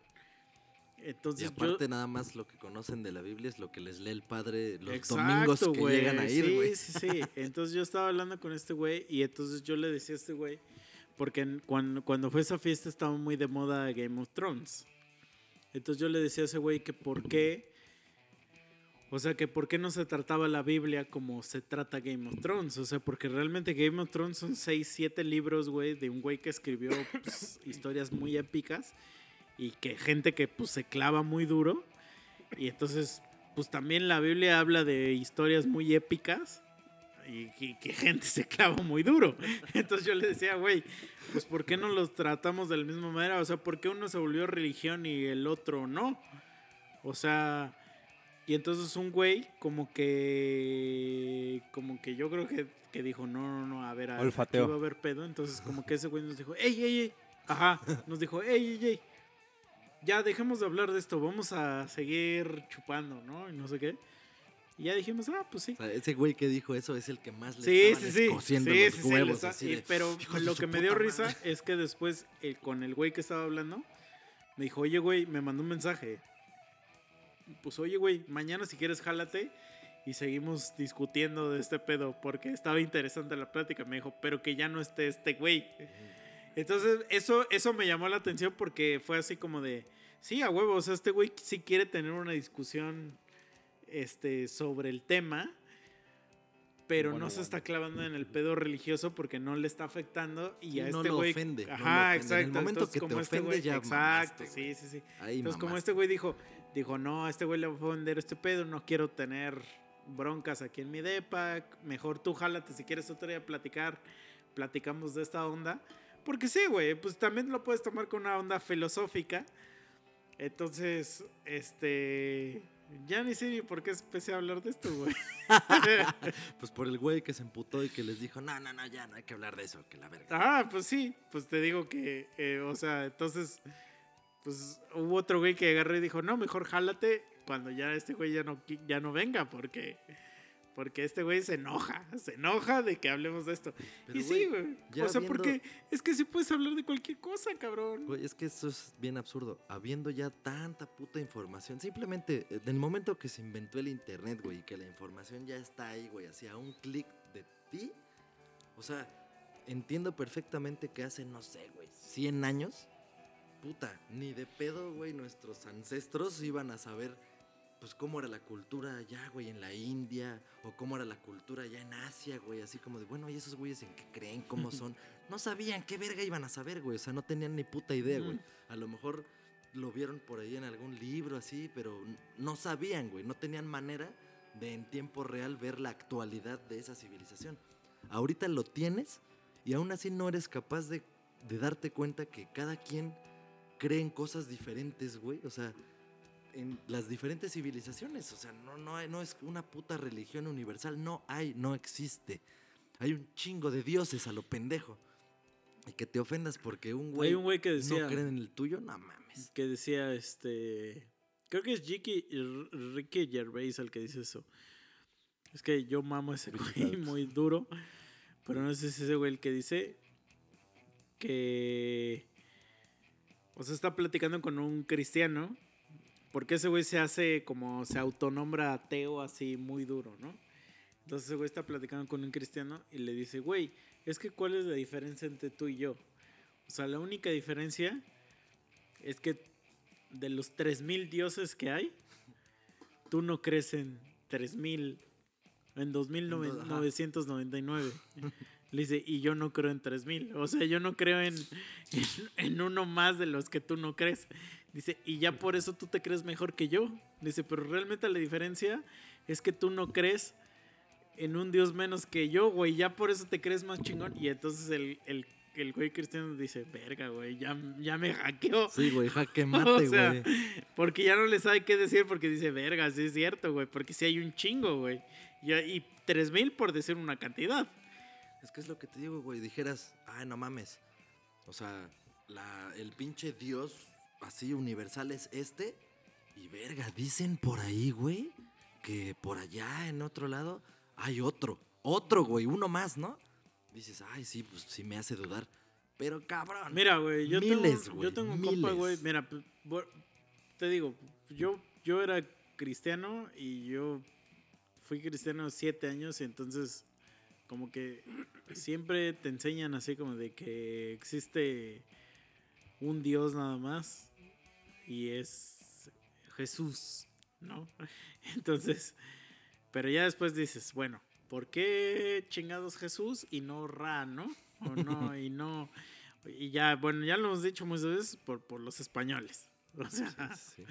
S2: Y
S1: Entonces
S2: aparte,
S1: yo,
S2: nada más lo que conocen de la Biblia es lo que les lee el padre los
S1: Exacto,
S2: domingos que llegan a ir,
S1: sí,
S2: güey.
S1: Sí, sí, Entonces yo estaba hablando con este güey y entonces yo le decía a este güey, porque cuando, cuando fue esa fiesta estaba muy de moda Game of Thrones. Entonces yo le decía a ese güey que por qué, o sea, que por qué no se trataba la Biblia como se trata Game of Thrones. O sea, porque realmente Game of Thrones son 6, 7 libros, güey, de un güey que escribió pues, historias muy épicas y que gente que pues se clava muy duro. Y entonces, pues también la Biblia habla de historias muy épicas y que, que gente se clava muy duro. Entonces yo le decía, güey, pues ¿por qué no los tratamos de la misma manera? O sea, ¿por qué uno se volvió religión y el otro no? O sea, y entonces un güey como que, como que yo creo que, que dijo, no, no, no, a ver, a, aquí
S4: Olfateo.
S1: va a haber pedo. Entonces como que ese güey nos dijo, ey, ey, ey, ajá, nos dijo, ey, ey, ey, ya dejemos de hablar de esto, vamos a seguir chupando, ¿no? Y no sé qué. Y ya dijimos, ah, pues sí.
S2: O sea, ese güey que dijo eso es el que más le
S1: Sí,
S2: estaban
S1: sí, sí.
S2: escociendo
S1: Sí,
S2: los
S1: sí, sí,
S2: huevos. de,
S1: pero
S2: "Hijos de
S1: lo que me dio
S2: madre".
S1: risa es que después, eh, con el güey que estaba hablando, me dijo, oye, güey, me mandó un mensaje. Pues, oye, güey, mañana si quieres, jálate y seguimos discutiendo de este pedo porque estaba interesante la plática. Me dijo, pero que ya no esté este güey. Entonces, eso, eso me llamó la atención porque fue así como de, sí, a huevo, o sea, este güey sí quiere tener una discusión este, sobre el tema, pero
S4: Bueno,
S1: no se
S4: bueno.
S1: está clavando en el pedo religioso porque no le está afectando y
S2: Sí,
S1: a
S2: no
S1: este güey...
S2: ofende, no lo ofende. En el
S1: exacto.
S2: momento
S1: entonces,
S2: que te
S1: este
S2: ofende,
S1: güey,
S2: ya
S1: exacto,
S2: mamaste,
S1: sí, sí, sí.
S2: Ahí
S1: Entonces, como este güey dijo, dijo, no, a este güey le va a ofender este pedo, no quiero tener broncas aquí en mi depa, mejor tú jálate si quieres otro día platicar, platicamos de esta onda. Porque sí, güey, pues también lo puedes tomar con una onda filosófica. Entonces, este... Ya ni sé ni por qué empecé a hablar de esto, güey.
S2: Pues por el güey que se emputó y que les dijo, no, no, no, ya no hay que hablar de eso, que la verga.
S1: Ah, pues sí, pues te digo que, eh, o sea, entonces, pues hubo otro güey que agarré y dijo, no, mejor jálate cuando ya este güey ya no, ya no venga, porque, Porque este güey se enoja, se enoja de que hablemos de esto.
S2: Pero,
S1: y sí,
S2: güey,
S1: güey.
S2: ya
S1: O sea,
S2: viendo-
S1: porque es que sí puedes hablar de cualquier cosa, cabrón.
S2: Güey, es que eso es bien absurdo. Habiendo ya tanta puta información, simplemente eh, del momento que se inventó el internet, güey, y que la información ya está ahí, güey, así a un clic de ti. O sea, entiendo perfectamente que hace, no sé, güey, 100 años, puta, ni de pedo, güey, nuestros ancestros iban a saber, pues, cómo era la cultura allá, güey, en la India, o cómo era la cultura allá en Asia, güey, así como de, bueno, ¿y esos güeyes en qué creen? ¿Cómo son? No sabían qué verga iban a saber, güey, o sea, no tenían ni puta idea, güey. A lo mejor lo vieron por ahí en algún libro así, pero no sabían, güey, no tenían manera de en tiempo real ver la actualidad de esa civilización. Ahorita lo tienes y aún así no eres capaz de, de darte cuenta que cada quien cree en cosas diferentes, güey. O sea, en las diferentes civilizaciones. O sea, no, no, hay- no es una puta religión universal. No hay, no existe. Hay un chingo de dioses a lo pendejo. Y que te ofendas porque un güey,
S1: Hay un güey que decía,
S2: no cree en el tuyo, no mames.
S1: que decía, este, creo que es Ricky, Ricky Gervais el que dice eso. Es que yo mamo a ese güey muy duro, pero no sé si es ese güey el que dice que, o sea, está platicando con un cristiano, porque ese güey se hace como, se autonombra ateo así muy duro, ¿no? Entonces ese güey está platicando con un cristiano y le dice, güey, es que ¿cuál es la diferencia entre tú y yo? O sea, la única diferencia es que de los 3000 dioses que hay, tú no crees en 3000, en 2999. Le dice, y yo no creo en 3000. O sea, yo no creo en, en, en uno más de los que tú no crees. Dice, y ya por eso tú te crees mejor que yo. Dice, pero realmente la diferencia es que tú no crees en un dios menos que yo, güey. Ya por eso te crees más chingón. Y entonces el, el, el güey cristiano dice, verga, güey, ya, ya me hackeó.
S2: Sí, güey, jaque
S1: O
S2: mate,
S1: sea,
S2: güey.
S1: Porque ya no le sabe qué decir porque dice, verga, sí es cierto, güey. Porque sí hay un chingo, güey. Y, y 3000 por decir una cantidad.
S2: Es que es lo que te digo, güey. Dijeras, ay, no mames. O sea, la, el pinche dios así universal es este. Y verga, dicen por ahí, güey, que por allá en otro lado hay otro. Otro, güey, uno más, ¿no? Dices, ay, sí, pues sí me hace dudar. Pero cabrón.
S1: Mira, güey, yo
S2: Miles,
S1: tengo,
S2: güey,
S1: yo tengo un compa,
S2: miles.
S1: güey. Mira, pues, te digo, yo, yo era cristiano y yo fui cristiano siete años y entonces como que siempre te enseñan así como de que existe un Dios nada más y es Jesús, ¿no? Entonces, pero ya después dices, bueno, ¿por qué chingados Jesús y no Ra, no? O no, y no. Y ya, bueno, ya lo hemos dicho muchas veces por, por los españoles. O sea,
S2: Sí.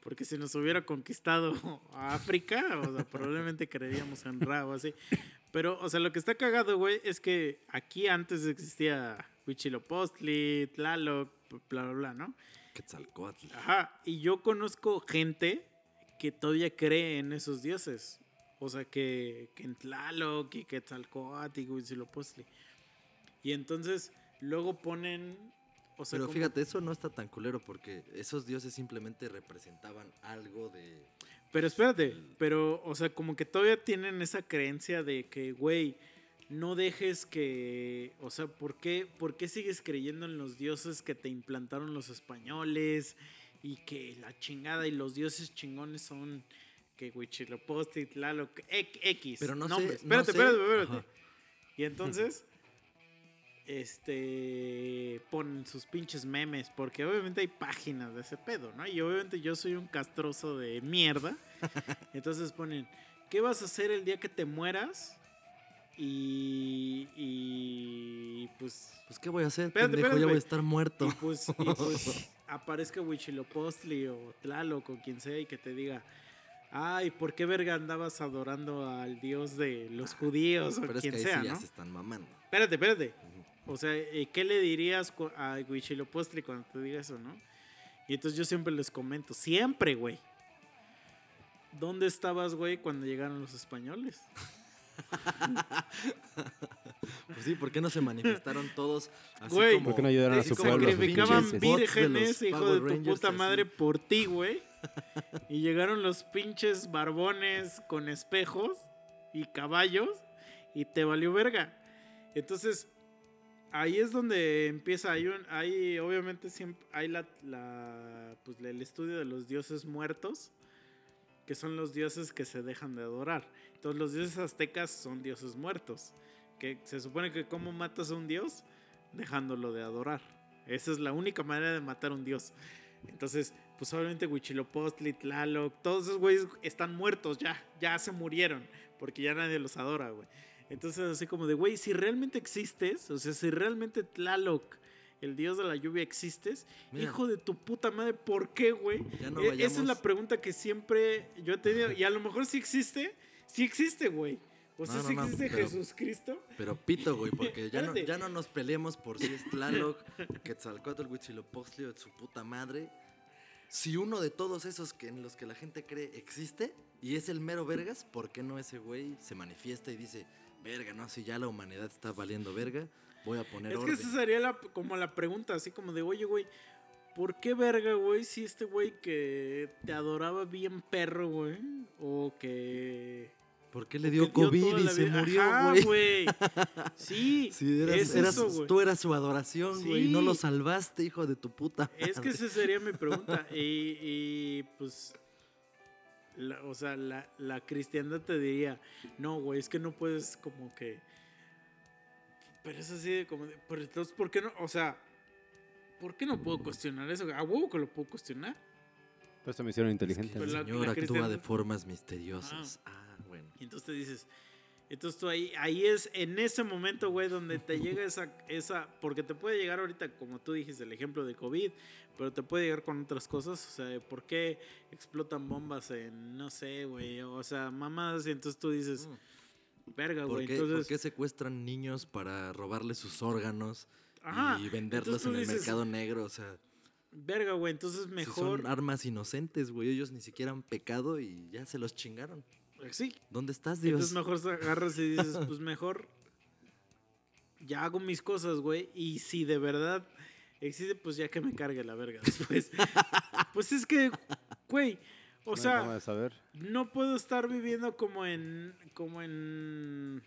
S1: porque si nos hubiera conquistado a África, o sea, probablemente creeríamos en Ra o así. Pero, o sea, lo que está cagado, güey, es que aquí antes existía Huitzilopochtli, Tlaloc, bla, bla, bla, ¿no?
S2: Quetzalcóatl.
S1: Ajá, y yo conozco gente que todavía cree en esos dioses. O sea, que, que en Tlaloc y Quetzalcóatl y Huitzilopochtli. Y entonces luego ponen... O sea,
S2: Pero
S1: como-
S2: fíjate, eso no está tan culero porque esos dioses simplemente representaban algo de...
S1: Pero espérate, pero, o sea, como que todavía tienen esa creencia de que, güey, no dejes que, o sea, ¿por qué, ¿por qué sigues creyendo en los dioses que te implantaron los españoles? Y que la chingada y los dioses chingones son que Huitzilopochtli, Tlaloc, X, X
S2: Pero no sé, no
S1: Espérate,
S2: sé.
S1: espérate, espérate.
S2: Ajá.
S1: Y entonces, este, ponen sus pinches memes, porque obviamente hay páginas de ese pedo, ¿no? Y obviamente yo soy un castroso de mierda. Entonces ponen, ¿qué vas a hacer el día que te mueras? Y, y pues,
S2: Pues, ¿qué voy a hacer,
S1: Espérate,
S2: pendejo?
S1: espérate,
S2: Ya voy a estar muerto.
S1: y pues, y pues aparezca Huitzilopochtli o Tlaloc o quien sea y que te diga, ay, ¿por qué verga andabas adorando al dios de los judíos o
S2: Pero es que
S1: quien
S2: ahí
S1: sea,
S2: sí ya
S1: ¿no?
S2: se están mamando.
S1: Espérate, espérate. O sea, ¿qué le dirías a Huitzilopochtli cuando te diga eso, no? Y entonces yo siempre les comento, siempre, güey. ¿Dónde estabas, güey, cuando llegaron los españoles?
S2: Pues sí, ¿por qué no se manifestaron todos así
S1: Güey,
S2: como...
S4: ¿Por qué no ayudaron a
S2: así
S4: su pueblo?
S1: Sacrificaban vírgenes, hijo
S2: Power
S1: de tu
S2: Rangers,
S1: puta
S2: así?
S1: madre, por ti, güey. Y llegaron los pinches barbones con espejos y caballos y te valió verga. Entonces, ahí es donde empieza, hay, obviamente siempre, hay la, la, pues, el estudio de los dioses muertos, que son los dioses que se dejan de adorar. Entonces los dioses aztecas son dioses muertos, que se supone que cómo matas a un dios, dejándolo de adorar. Esa es la única manera de matar a un dios. Entonces, pues obviamente Huitzilopochtli, Tlaloc, todos esos güeyes están muertos ya, ya se murieron, porque ya nadie los adora, güey. Entonces, así como de, güey, si realmente existes, o sea, si realmente Tlaloc, el dios de la lluvia, existes,
S2: Mira.
S1: hijo de tu puta madre, ¿por qué, güey?
S2: No
S1: E- Esa es la pregunta que siempre yo he tenido, y a lo mejor sí existe, sí existe, güey. O sea,
S2: No, no,
S1: sí existe
S2: pero-
S1: Jesucristo.
S2: Pero pito, güey, porque ya no, ya no nos peleemos por si es Tlaloc, Quetzalcóatl, Huitzilopochtli o de su puta madre. Si uno de todos esos que en los que la gente cree existe y es el mero vergas, ¿por qué no ese güey se manifiesta y dice, verga, no, si ya la humanidad está valiendo verga, voy a poner
S1: Es que esa sería la, como la pregunta, así como de, oye, güey, ¿por qué verga, güey, si este güey que te adoraba bien perro, güey? O que...
S2: ¿Por qué le dio COVID y se murió, güey?
S1: Sí,
S2: Si eras,
S1: es
S2: eras-
S1: eso, güey.
S2: tú eras su adoración, güey, y no
S1: Sí.
S2: lo salvaste, hijo de tu puta.
S1: Es que esa sería mi pregunta. Y, y, pues, la- o sea, la, la cristiandad te diría, no, güey, es que no puedes como que... Pero es así de como... de, pero entonces, ¿por qué no? O sea, ¿por qué no puedo cuestionar eso? A huevo que lo puedo cuestionar.
S4: Por eso me hicieron inteligente.
S1: Pues
S4: ¿no?
S1: la-
S2: Señor actúa de formas misteriosas. Ah, bueno.
S1: Y entonces te dices, entonces tú ahí, ahí es en ese momento, güey, donde te llega esa, esa, porque te puede llegar ahorita, como tú dijiste, el ejemplo de COVID, pero te puede llegar con otras cosas, o sea, ¿por qué explotan bombas en, no sé, güey, o sea, mamadas, y entonces tú dices, verga,
S2: ¿Por
S1: güey, entonces,
S2: por qué secuestran niños para robarles sus órganos
S1: ajá,
S2: y venderlos en el
S1: dices,
S2: mercado negro? O sea,
S1: verga, güey, entonces
S2: si
S1: mejor,
S2: son armas inocentes, güey. Ellos ni siquiera han pecado y ya se los chingaron.
S1: Sí,
S2: ¿Dónde estás, Dios?
S1: Entonces mejor agarras y dices, pues mejor ya hago mis cosas, güey. Y si de verdad existe, pues ya que me cargue la verga después. pues es que, güey, o
S4: No
S1: sea,
S4: forma de saber.
S1: no puedo estar viviendo como en, como en,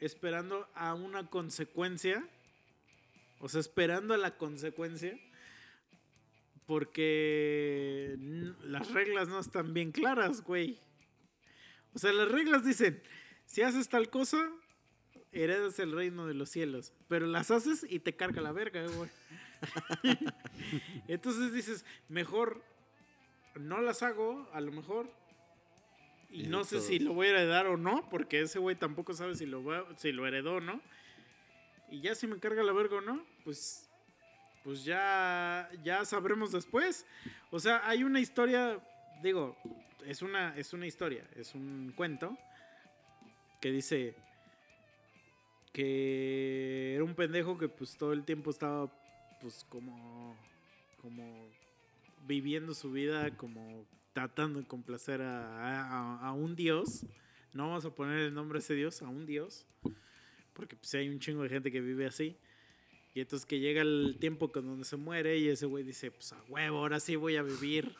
S1: esperando a una consecuencia. O sea, esperando a la consecuencia. Porque las reglas no están bien claras, güey. O sea, las reglas dicen, si haces tal cosa, heredas el reino de los cielos. Pero las haces y te carga la verga, güey. Entonces dices, mejor no las hago, a lo mejor. Y,
S2: Y
S1: no sé si lo voy a heredar o no, porque ese güey tampoco sabe si lo, va- si lo heredó o no. Y ya si me carga la verga o no, pues, pues ya, ya sabremos después. O sea, hay una historia, digo, es una, es una historia, es un cuento que dice que era un pendejo que pues todo el tiempo estaba pues como, como viviendo su vida como tratando de complacer a, a- a un dios. No vamos a poner el nombre de ese dios, a un dios. Porque pues hay un chingo de gente que vive así. Y entonces que llega el tiempo con donde se muere y ese güey dice, pues a huevo, ahora sí voy a vivir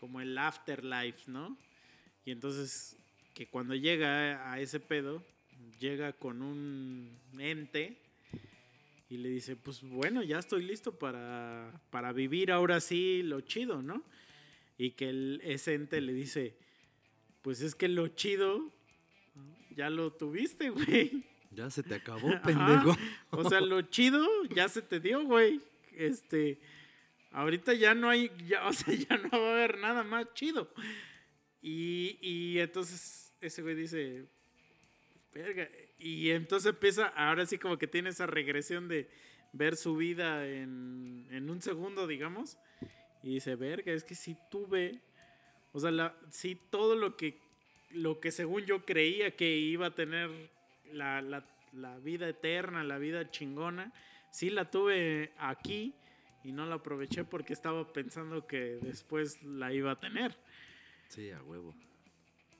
S1: como el afterlife, ¿no? Y entonces que cuando llega a ese pedo, llega con un ente y le dice, pues bueno, ya estoy listo para, para vivir ahora sí lo chido, ¿no? Y que el, ese ente le dice, pues es que lo chido ya lo tuviste, güey.
S2: Ya se te acabó,
S1: Ajá.
S2: pendejo.
S1: O sea, lo chido ya se te dio, güey. Este, ahorita ya no hay, ya, o sea, ya no va a haber nada más chido. Y, y entonces ese güey dice, verga. Y entonces empieza, ahora sí como que tiene esa regresión de ver su vida en, en un segundo, digamos. Y dice, verga, es que si tuve, o sea, la, sí todo lo que, lo que según yo creía que iba a tener la, la- la vida eterna, la vida chingona, sí la tuve aquí y no la aproveché porque estaba pensando que después la iba a tener.
S2: Sí, a huevo.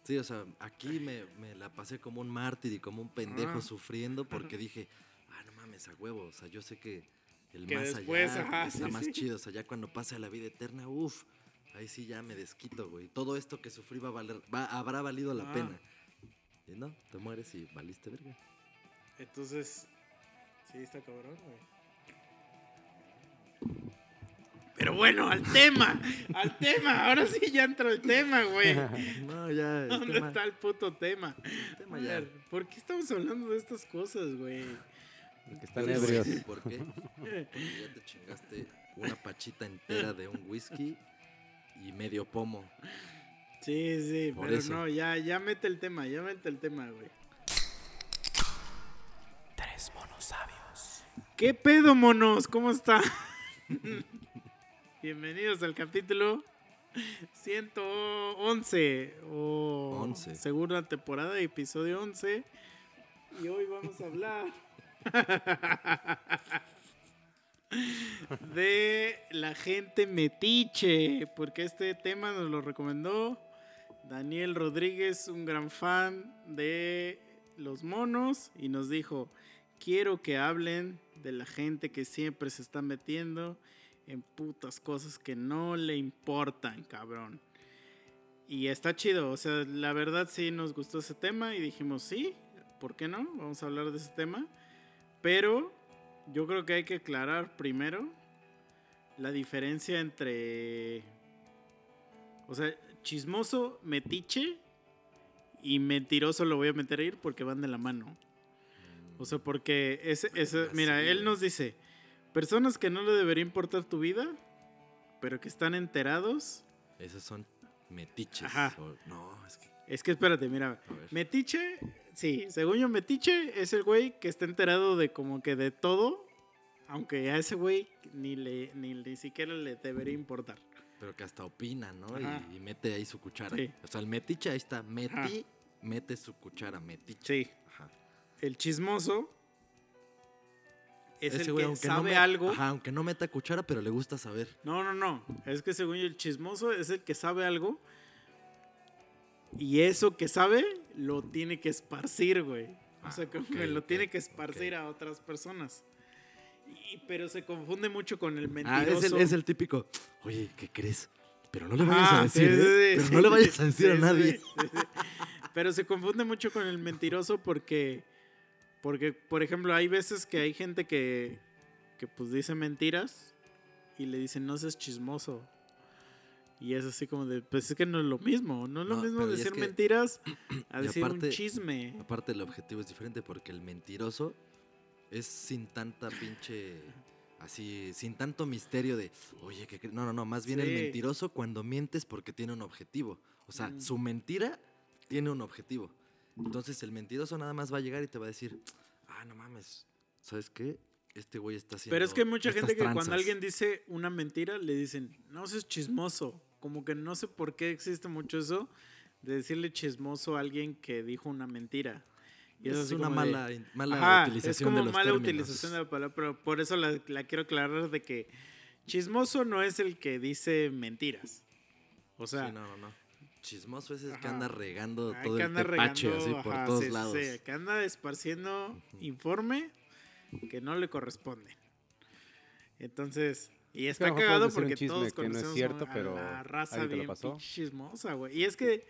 S2: Sí, o sea, aquí me, me la pasé como un mártir y como un pendejo
S1: Ah.
S2: sufriendo porque dije, ah, no mames, a huevo. O sea, yo sé que el
S1: Que
S2: más
S1: después,
S2: allá
S1: ajá,
S2: está
S1: sí,
S2: más
S1: sí.
S2: chido. O sea, ya cuando pase a la vida eterna, uff, ahí sí ya me desquito, güey. Todo esto que sufrí va a valer, va, habrá valido la
S1: Ah.
S2: pena. Y no, te mueres y valiste verga.
S1: Entonces, sí, está cabrón, güey. Pero bueno, al tema, al tema. Ahora sí ya entra el tema, güey.
S2: No, ya.
S1: ¿Dónde
S2: tema,
S1: está el puto tema?
S2: el tema
S1: A
S2: ya.
S1: ver, ¿por qué estamos hablando de estas cosas, güey?
S4: Porque están
S2: ¿Sabes
S4: ebrios.
S2: ¿Por qué? Porque ya te chingaste una pachita entera de un whisky y medio pomo.
S1: Sí, sí,
S2: Por
S1: pero
S2: eso.
S1: no, ya, ya mete el tema, ya mete el tema, güey.
S3: Tres monos sabios.
S1: ¿Qué pedo, monos? ¿Cómo está? Bienvenidos al capítulo 111 o
S2: 11.
S1: segunda temporada, episodio 11. Y hoy vamos a hablar de la gente metiche, porque este tema nos lo recomendó Daniel Rodríguez, un gran fan de los monos, y nos dijo, quiero que hablen de la gente que siempre se está metiendo en putas cosas que no le importan, cabrón. Y está chido, o sea, la verdad sí nos gustó ese tema y dijimos, sí, ¿por qué no? Vamos a hablar de ese tema. Pero yo creo que hay que aclarar primero la diferencia entre, o sea, chismoso, metiche y mentiroso lo voy a meter ahí porque van de la mano. O sea, porque ese, ese, mira, él nos dice, personas que no le debería importar tu vida, pero que están enterados.
S2: Esos son metiches.
S1: Ajá.
S2: o- no, es que.
S1: Es que espérate, mira, metiche, sí, según yo, metiche es el güey que está enterado de como que de todo, aunque a ese güey ni, le, ni, ni siquiera le debería importar.
S2: Pero que hasta opina, ¿no? Y, mete ahí su cuchara.
S1: Sí.
S2: O sea, el metiche ahí está. Metí,
S1: Ajá.
S2: mete su cuchara, metiche.
S1: Sí,
S2: Ajá.
S1: el chismoso es
S2: Ese
S1: el
S2: güey,
S1: que sabe
S2: no me-
S1: algo.
S2: Ajá, aunque no meta cuchara, pero le gusta saber.
S1: No, no, no. Es que según yo, el chismoso es el que sabe algo. Y eso que sabe lo tiene que esparcir, güey. O sea,
S2: Ah,
S1: como que lo tiene que esparcir a otras personas. Y- pero se confunde mucho con el
S2: Ah,
S1: mentiroso.
S2: es el, es el típico. Oye, ¿qué crees? Pero no le vayas a decir,
S1: sí,
S2: ¿eh?
S1: sí,
S2: Pero no le vayas a decir a nadie.
S1: Pero se confunde mucho con el mentiroso porque, porque, por ejemplo, hay veces que hay gente que, que pues dice mentiras y le dicen no seas chismoso. Y es así como de, pues es que no es lo mismo, no es lo
S2: No,
S1: mismo
S2: es
S1: decir
S2: que-
S1: mentiras a decir un chisme.
S2: Aparte, el objetivo es diferente porque el mentiroso es sin tanta pinche. Así, sin tanto misterio de, oye, ¿qué cre-?" No, no, no. Más bien el mentiroso cuando mientes porque tiene un objetivo. O sea,
S1: Mm.
S2: su mentira tiene un objetivo. Entonces, el mentiroso nada más va a llegar y te va a decir, ah, no mames, ¿sabes qué? Este güey está haciendo.
S1: Pero es que hay mucha gente que cuando
S2: tranzas".
S1: alguien dice una mentira le dicen, no seas chismoso. Como que no sé por qué existe mucho eso de decirle chismoso a alguien que dijo una mentira. Y
S2: es
S1: así
S2: una
S1: como de-
S2: mala, mala
S1: Ajá,
S2: utilización
S1: es como
S2: de los
S1: mala
S2: términos.
S1: utilización de la palabra, pero por eso la, la quiero aclarar de que chismoso no es el que dice mentiras. O sea,
S2: Sí, no, no, Chismoso es el que anda regando todo
S1: que
S2: el
S1: anda
S2: tepache
S1: regando,
S2: así por
S1: ajá,
S2: todos
S1: sí,
S2: lados.
S1: sí, que anda esparciendo informe que no le corresponde. Entonces, y está
S4: mejor
S1: cagado porque todos
S4: que no es
S1: conocemos
S4: cierto,
S1: a
S4: pero
S1: la raza bien chismosa, güey. Y es que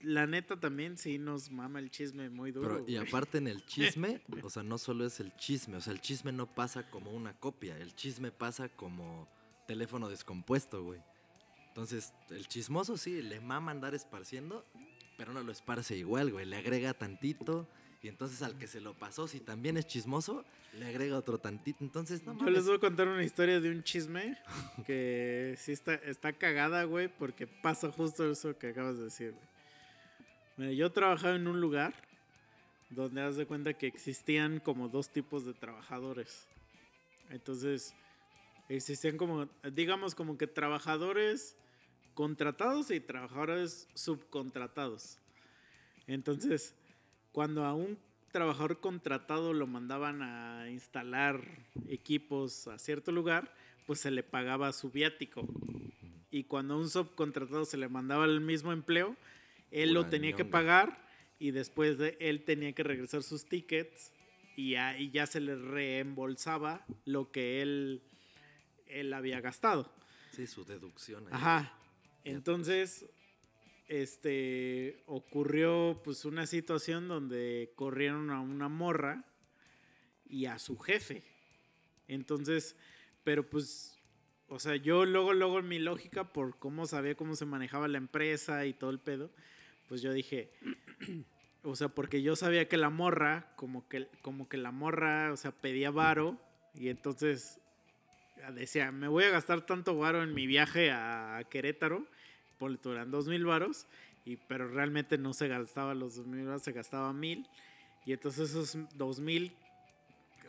S1: la neta también sí nos mama el chisme muy duro.
S2: Pero, y aparte en el chisme, o sea, no solo es el chisme, o sea, el chisme no pasa como una copia, el chisme pasa como teléfono descompuesto, güey. Entonces, el chismoso sí, le mama andar esparciendo, pero no lo esparce igual, güey, le agrega tantito. Y entonces al que se lo pasó, si también es chismoso, le agrega otro tantito. Entonces, no
S1: Yo
S2: mames.
S1: les voy a contar una historia de un chisme que sí está, está cagada, güey, porque pasa justo eso que acabas de decir, güey. Mira, yo trabajaba en un lugar donde haz de cuenta que existían como dos tipos de trabajadores. Entonces, existían como, digamos, como que trabajadores contratados y trabajadores subcontratados. Entonces, cuando a un trabajador contratado lo mandaban a instalar equipos a cierto lugar, pues se le pagaba su viático. Y cuando a un subcontratado se le mandaba el mismo empleo, él lo tenía que pagar y después de él tenía que regresar sus tickets y ya, y ya se le reembolsaba lo que él, él había gastado.
S2: Sí, su deducción. ahí.
S1: Ajá. Entonces, este, ocurrió pues una situación donde corrieron a una morra y a su jefe. Entonces, pero pues, o sea, yo luego, luego en mi lógica, por cómo sabía cómo se manejaba la empresa y todo el pedo, pues yo dije, o sea, porque yo sabía que la morra, como que, como que la morra, o sea, pedía varo y entonces decía, me voy a gastar tanto varo en mi viaje a Querétaro, por eran dos mil varos, y, pero realmente no se gastaba los dos mil varos, se gastaba mil, y entonces esos dos mil,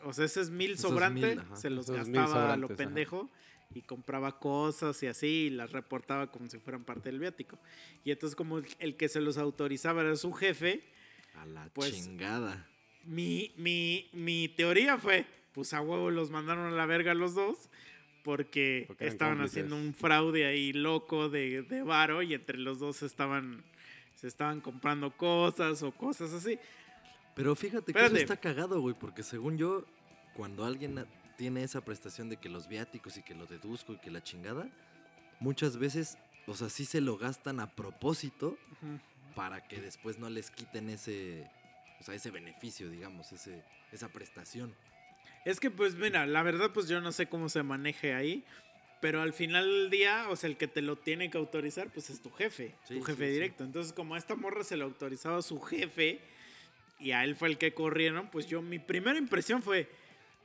S1: o sea, ese es mil
S2: Esos
S1: sobrante,
S2: mil, ajá.
S1: se los gastaba a lo
S4: sobrantes, ajá.
S1: pendejo, y compraba cosas y así, y las reportaba como si fueran parte del viático. Y entonces como el- el que se los autorizaba era su jefe,
S2: A la
S1: Pues-
S2: chingada.
S1: mi, mi, mi teoría fue, pues a huevo los mandaron a la verga los dos porque, estaban
S4: cómplices.
S1: haciendo un fraude ahí loco de, de varo y entre los dos estaban, se estaban comprando cosas o cosas así.
S2: Pero fíjate que eso está cagado, güey, porque según yo, cuando alguien tiene esa prestación de que los viáticos y que lo deduzco y que la chingada, muchas veces, o sea, sí se lo gastan a propósito para que después no les quiten ese, o sea, ese beneficio, digamos, ese, esa prestación.
S1: Es que pues mira, la verdad pues yo no sé cómo se maneje ahí. Pero al final del día, o sea, el que te lo tiene que autorizar, pues es tu jefe,
S2: Sí,
S1: tu jefe
S2: sí, sí.
S1: directo. Entonces, como a esta morra se lo autorizaba a su jefe y a él fue el que corrieron, pues yo, mi primera impresión fue,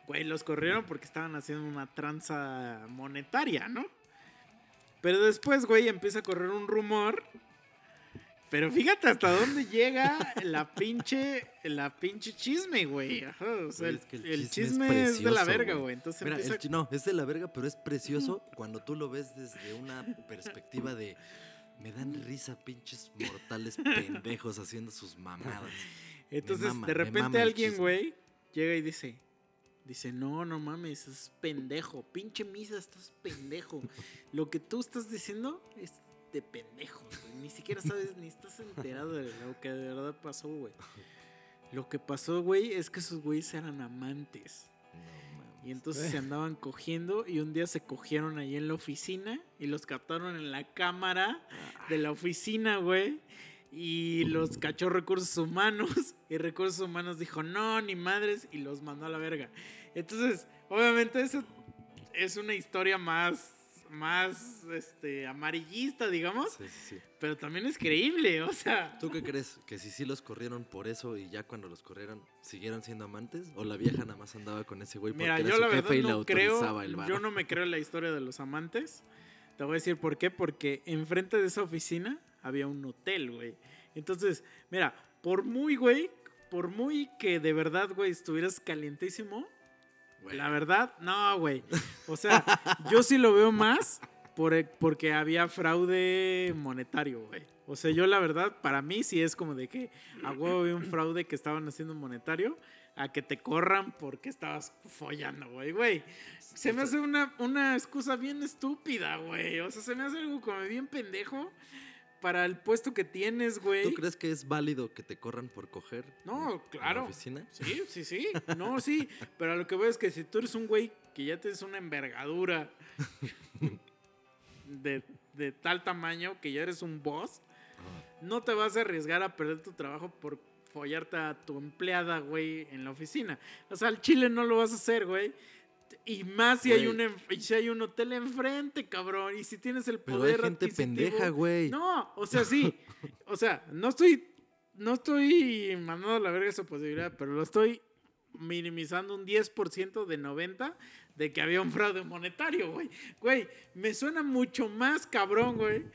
S1: güey, los corrieron porque estaban haciendo una tranza monetaria, ¿no? Pero después, güey, empieza a correr un rumor. Pero fíjate hasta dónde llega la pinche, la pinche chisme, güey. Ajá, o sea,
S2: Güey,
S1: el,
S2: es que el
S1: el
S2: chisme
S1: chisme,
S2: es
S1: es, de la verga,
S2: güey.
S1: Entonces
S2: Mira,
S1: empieza...
S2: el chi- no, es de la verga, pero es precioso cuando tú lo ves desde una perspectiva de... Me dan risa pinches mortales pendejos haciendo sus mamadas.
S1: Entonces,
S2: mama,
S1: de repente alguien, güey, llega y dice, dice, no, no mames, es pendejo, pinche misa, estás pendejo. Lo que tú estás diciendo es de pendejos, güey. Ni siquiera sabes, ni estás enterado de lo que de verdad pasó, güey. Lo que pasó, güey, es que esos güeyes eran amantes.
S2: No mames.
S1: Y entonces se andaban cogiendo y un día se cogieron ahí en la oficina y los captaron en la cámara de la oficina, güey. Y los cachó recursos humanos y recursos humanos dijo, no, ni madres, y los mandó a la verga. Entonces, obviamente eso es una historia más, más, este, amarillista, digamos,
S2: Sí, sí, sí.
S1: pero también es creíble, o sea...
S2: ¿Tú qué crees? ¿Que si sí los corrieron por eso y ya cuando los corrieron siguieron siendo amantes? ¿O la vieja nada más andaba con ese güey porque
S1: Mira,
S2: era
S1: yo
S2: su
S1: la
S2: jefe y
S1: no creo,
S2: autorizaba el varo?
S1: yo no me creo la historia de los amantes. Te voy a decir por qué, porque enfrente de esa oficina había un hotel, güey. Entonces, mira, por muy, güey, por muy que de verdad, güey, estuvieras calientísimo,
S2: Güey,
S1: la verdad, no, güey. O sea, yo sí lo veo más por, porque había fraude monetario, güey. O sea, yo la verdad, para mí sí es como de que a huevo había un fraude que estaban haciendo monetario a que te corran porque estabas follando, güey, güey. Se me hace una, una excusa bien estúpida, güey. O sea, se me hace algo como bien pendejo para el puesto que tienes, güey.
S2: ¿Tú crees que es válido que te corran por coger?
S1: No, claro.
S2: En la oficina?
S1: Sí, sí, sí. No, sí. Pero a lo que veo es que si tú eres un güey que ya tienes una envergadura de, de tal tamaño que ya eres un boss, no te vas a arriesgar a perder tu trabajo por follarte a tu empleada, güey, en la oficina. O sea, al chile no lo vas a hacer, güey. Y más si hay, un, si hay un hotel enfrente, cabrón. Y si tienes el
S2: Pero
S1: poder
S2: hay gente pendeja, güey.
S1: no, o sea, sí. O sea, no estoy. No estoy mandando a la verga esa posibilidad, pero lo estoy minimizando un 10% de 90 de que había un fraude monetario, güey. Güey, me suena mucho más cabrón, güey,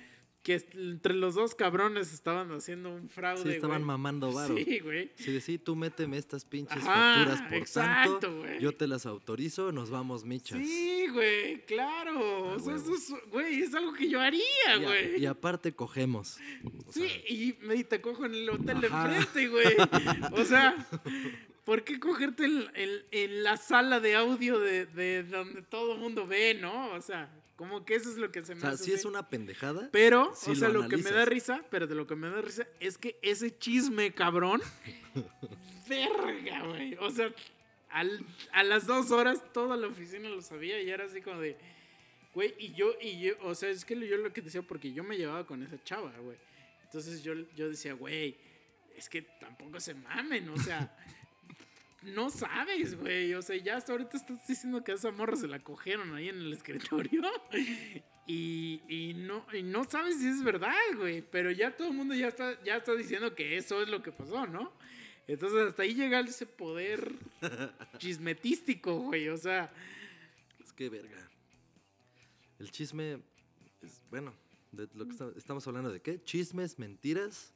S1: que entre los dos cabrones estaban haciendo un fraude,
S2: Sí, estaban mamando varo.
S1: Sí, güey.
S2: Si decís, tú méteme estas pinches
S1: Ajá,
S2: facturas por
S1: exacto,
S2: tanto,
S1: güey.
S2: yo te las autorizo, nos vamos michas.
S1: Sí, güey, claro.
S2: Ah,
S1: o sea, eso es, güey, es algo que yo haría, güey.
S2: y aparte cogemos. O
S1: Sí,
S2: sea,
S1: y, me- y te cojo en el hotel de enfrente, güey. O sea, ¿por qué cogerte en, en- en la sala de audio de, de donde todo el mundo ve, no? O sea, como que eso es lo que se
S2: o
S1: me
S2: sea,
S1: hace.
S2: sí es una pendejada.
S1: Pero,
S2: sí
S1: o sea,
S2: lo
S1: lo, que me da risa, pero de lo que me da risa es que ese chisme, cabrón, verga, güey. O sea, al- a las dos horas toda la oficina lo sabía y era así como de, güey, y yo, y yo, o sea, es que yo lo que decía, porque yo me llevaba con esa chava, güey. Entonces yo, yo decía, güey, es que tampoco se mamen, o sea, no sabes, güey. O sea, ya hasta ahorita estás diciendo que a esa morra se la cogieron ahí en el escritorio. Y, y no, y no sabes si es verdad, güey. Pero ya todo el mundo ya está, ya está diciendo que eso es lo que pasó, ¿no? Entonces hasta ahí llega ese poder chismetístico, güey. O sea,
S2: Es que verga. El chisme es, bueno, de lo que esta- estamos hablando de qué? Chismes, mentiras.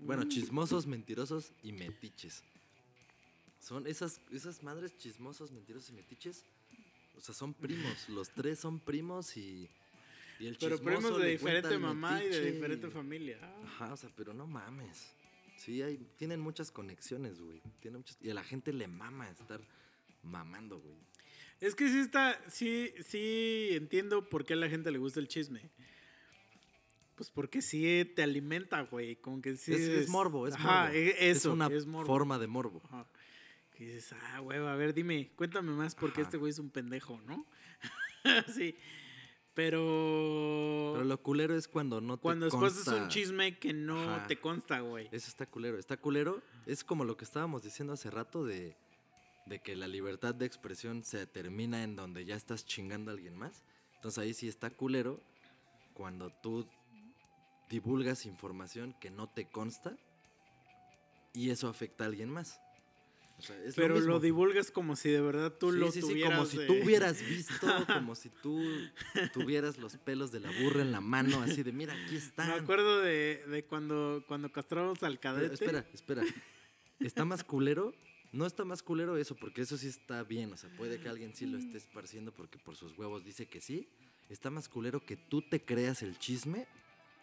S2: Bueno, chismosos, mentirosos y metiches. Son esas, esas madres chismosos, mentirosos y metiches. O sea, son primos. Los tres son primos y, y el
S1: pero primos de diferente mamá y de diferente familia.
S2: Ajá, o sea, pero no mames. Sí, hay, tienen muchas conexiones, güey. Tienen muchas, y a la gente le mama estar mamando, güey.
S1: Es que sí está, sí, sí entiendo por qué a la gente le gusta el chisme. Pues porque sí te alimenta, güey. Como que sí
S2: es, es morbo, es
S1: Ajá,
S2: morbo.
S1: e- eso,
S2: es una
S1: es morbo.
S2: forma de morbo.
S1: Ajá. Que dices, ah, güey, a ver, dime, cuéntame más porque
S2: Ajá.
S1: este güey es un pendejo, ¿no? sí. Pero,
S2: Pero lo culero es cuando no te
S1: cuando después es un
S2: consta.
S1: chisme que no
S2: Ajá.
S1: te consta, güey.
S2: Eso está culero. Está culero. Es como lo que estábamos diciendo hace rato de, de que la libertad de expresión se termina en donde ya estás chingando a alguien más. Entonces ahí sí está culero cuando tú divulgas información que no te consta y eso afecta a alguien más. O sea, es
S1: Pero
S2: lo,
S1: lo, divulgas como si de verdad tú
S2: Sí,
S1: lo
S2: sí, sí,
S1: tuvieras.
S2: como si
S1: de-
S2: tú hubieras visto, como si tú tuvieras los pelos de la burra en la mano, así de mira, aquí están.
S1: Me acuerdo de, de cuando, cuando castramos al
S2: Pero,
S1: cadete.
S2: espera, espera. ¿Está más culero? No está más culero eso, porque eso sí está bien. O sea, puede que alguien sí lo esté esparciendo porque por sus huevos dice que sí. Está más culero que tú te creas el chisme,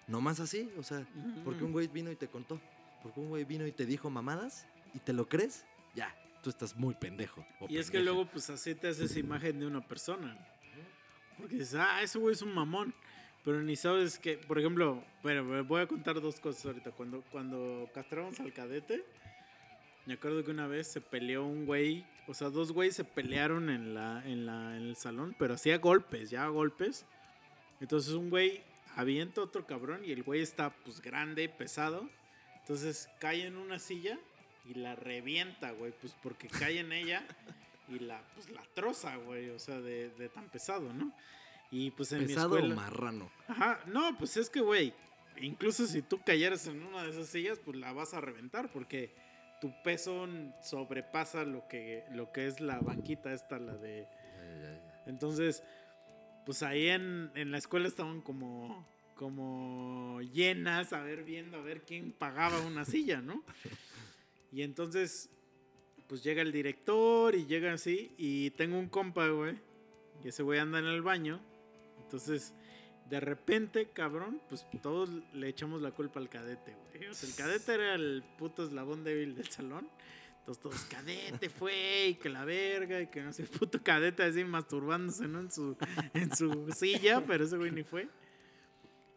S2: nomás así. O sea, porque un güey vino y te contó. Porque un güey vino y te dijo mamadas y te lo crees, ya, tú estás muy pendejo. o
S1: Y es que
S2: pendeja.
S1: luego, pues así te haces imagen de una persona. Porque dices, ah, ese güey es un mamón. Pero ni sabes que, por ejemplo, bueno, me voy a contar dos cosas ahorita. Cuando, cuando castramos al cadete, me acuerdo que una vez se peleó un güey, o sea, dos güeyes se pelearon en, la, en, la, en el salón, pero hacía golpes, ya golpes. Entonces un güey avienta a otro cabrón y el güey está pues grande, pesado. Entonces cae en una silla y la revienta, güey, pues porque cae en ella y la, pues, la troza, güey, o sea, de, de tan pesado, ¿no? Y pues en
S2: Pesado
S1: mi
S2: o
S1: escuela...
S2: marrano.
S1: Ajá, no, pues es que, güey, incluso si tú cayeras en una de esas sillas, pues la vas a reventar porque tu peso sobrepasa lo que, lo que es la banquita esta, la de...
S2: Ya, ya, ya, ya.
S1: Entonces, pues ahí en, en la escuela estaban como, como llenas, a ver, viendo, a ver quién pagaba una silla, ¿no? Y entonces, pues llega el director y llega así, y tengo un compa, güey, y ese güey anda en el baño, entonces... De repente, cabrón, pues todos le echamos la culpa al cadete, güey. O sea, el cadete era el puto eslabón débil del salón. Entonces todos, cadete fue, y que la verga, y que no sé, puto cadete así masturbándose, ¿no? En su, en su silla, pero ese güey ni fue.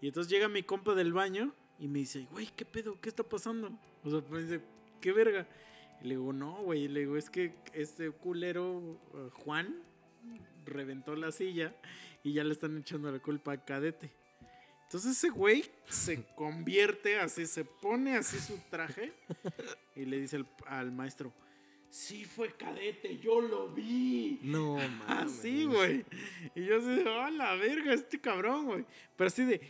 S1: Y entonces llega mi compa del baño y me dice, güey, ¿qué pedo? ¿Qué está pasando? O sea, pues dice, ¿qué verga? Y le digo, no, güey. Y le digo, es que este culero, eh, Juan, reventó la silla y ya le están echando la culpa a cadete. Entonces ese güey se convierte así, se pone así su traje y le dice al, al maestro, sí fue cadete, yo lo vi.
S2: No, mames.
S1: Así, güey. Y yo así ¡ah, la verga, este cabrón, güey! Pero así de,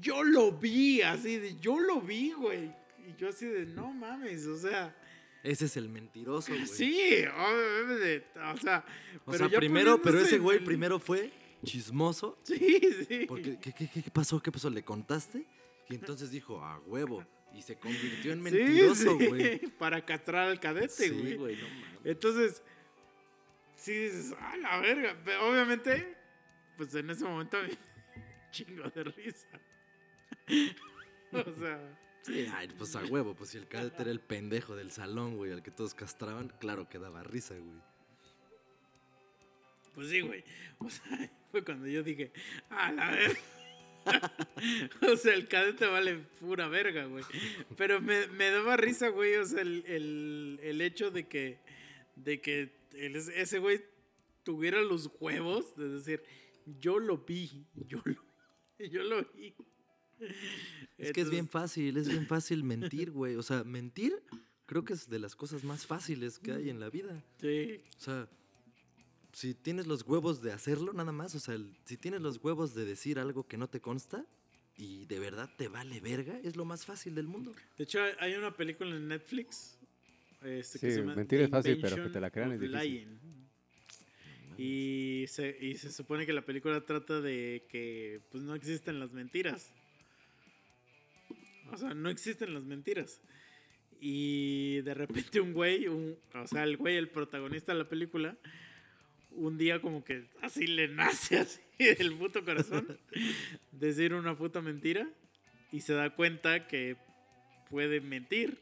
S1: yo lo vi, así de, yo lo vi, güey. Y yo así de, no mames, o sea,
S2: Ese es el mentiroso, güey.
S1: sí, obviamente, o sea,
S2: O
S1: pero
S2: sea, primero, pero ese güey
S1: el-
S2: primero fue chismoso.
S1: Sí, sí.
S2: Porque, ¿qué, qué, qué- pasó? ¿Qué pasó? ¿Le contaste? Y entonces dijo, a huevo. Y se convirtió en mentiroso,
S1: sí,
S2: güey.
S1: Para castrar al cadete,
S2: Sí,
S1: güey.
S2: güey, no mames.
S1: Entonces, sí dices, ¡ah, la verga! Pero obviamente, pues en ese momento, chingo de risa. o sea,
S2: Sí, ay, pues a huevo. Pues si el cadete era el pendejo del salón, güey, al que todos castraban, claro que daba risa, güey.
S1: pues sí, güey. O sea, fue cuando yo dije, ¡ah, la verga! o sea, el cadete vale pura verga, güey. Pero me, me daba risa, güey, o sea, el, el, el hecho de que, de que el- ese güey tuviera los huevos de decir, yo lo vi, yo lo, yo lo vi.
S2: Es que es bien
S1: Entonces,
S2: fácil, es bien fácil mentir, güey. O sea, mentir creo que es de las cosas más fáciles que hay en la vida.
S1: Sí,
S2: O sea, si tienes los huevos de hacerlo, nada más. O sea, el- si tienes los huevos de decir algo que no te consta y de verdad te vale verga, es lo más fácil del mundo.
S1: De hecho, hay- una película en Netflix. este, que
S4: Sí,
S1: se llama
S4: mentir
S1: The
S4: es fácil, pero que te la crean es difícil.
S1: Lying. Y se, y se supone que la película trata de que pues no existen las mentiras. O sea, no existen las mentiras. Y de repente un güey, un, o sea, el güey, el protagonista de la película, un día como que así le nace así del puto corazón decir una puta mentira y se da cuenta que puede mentir.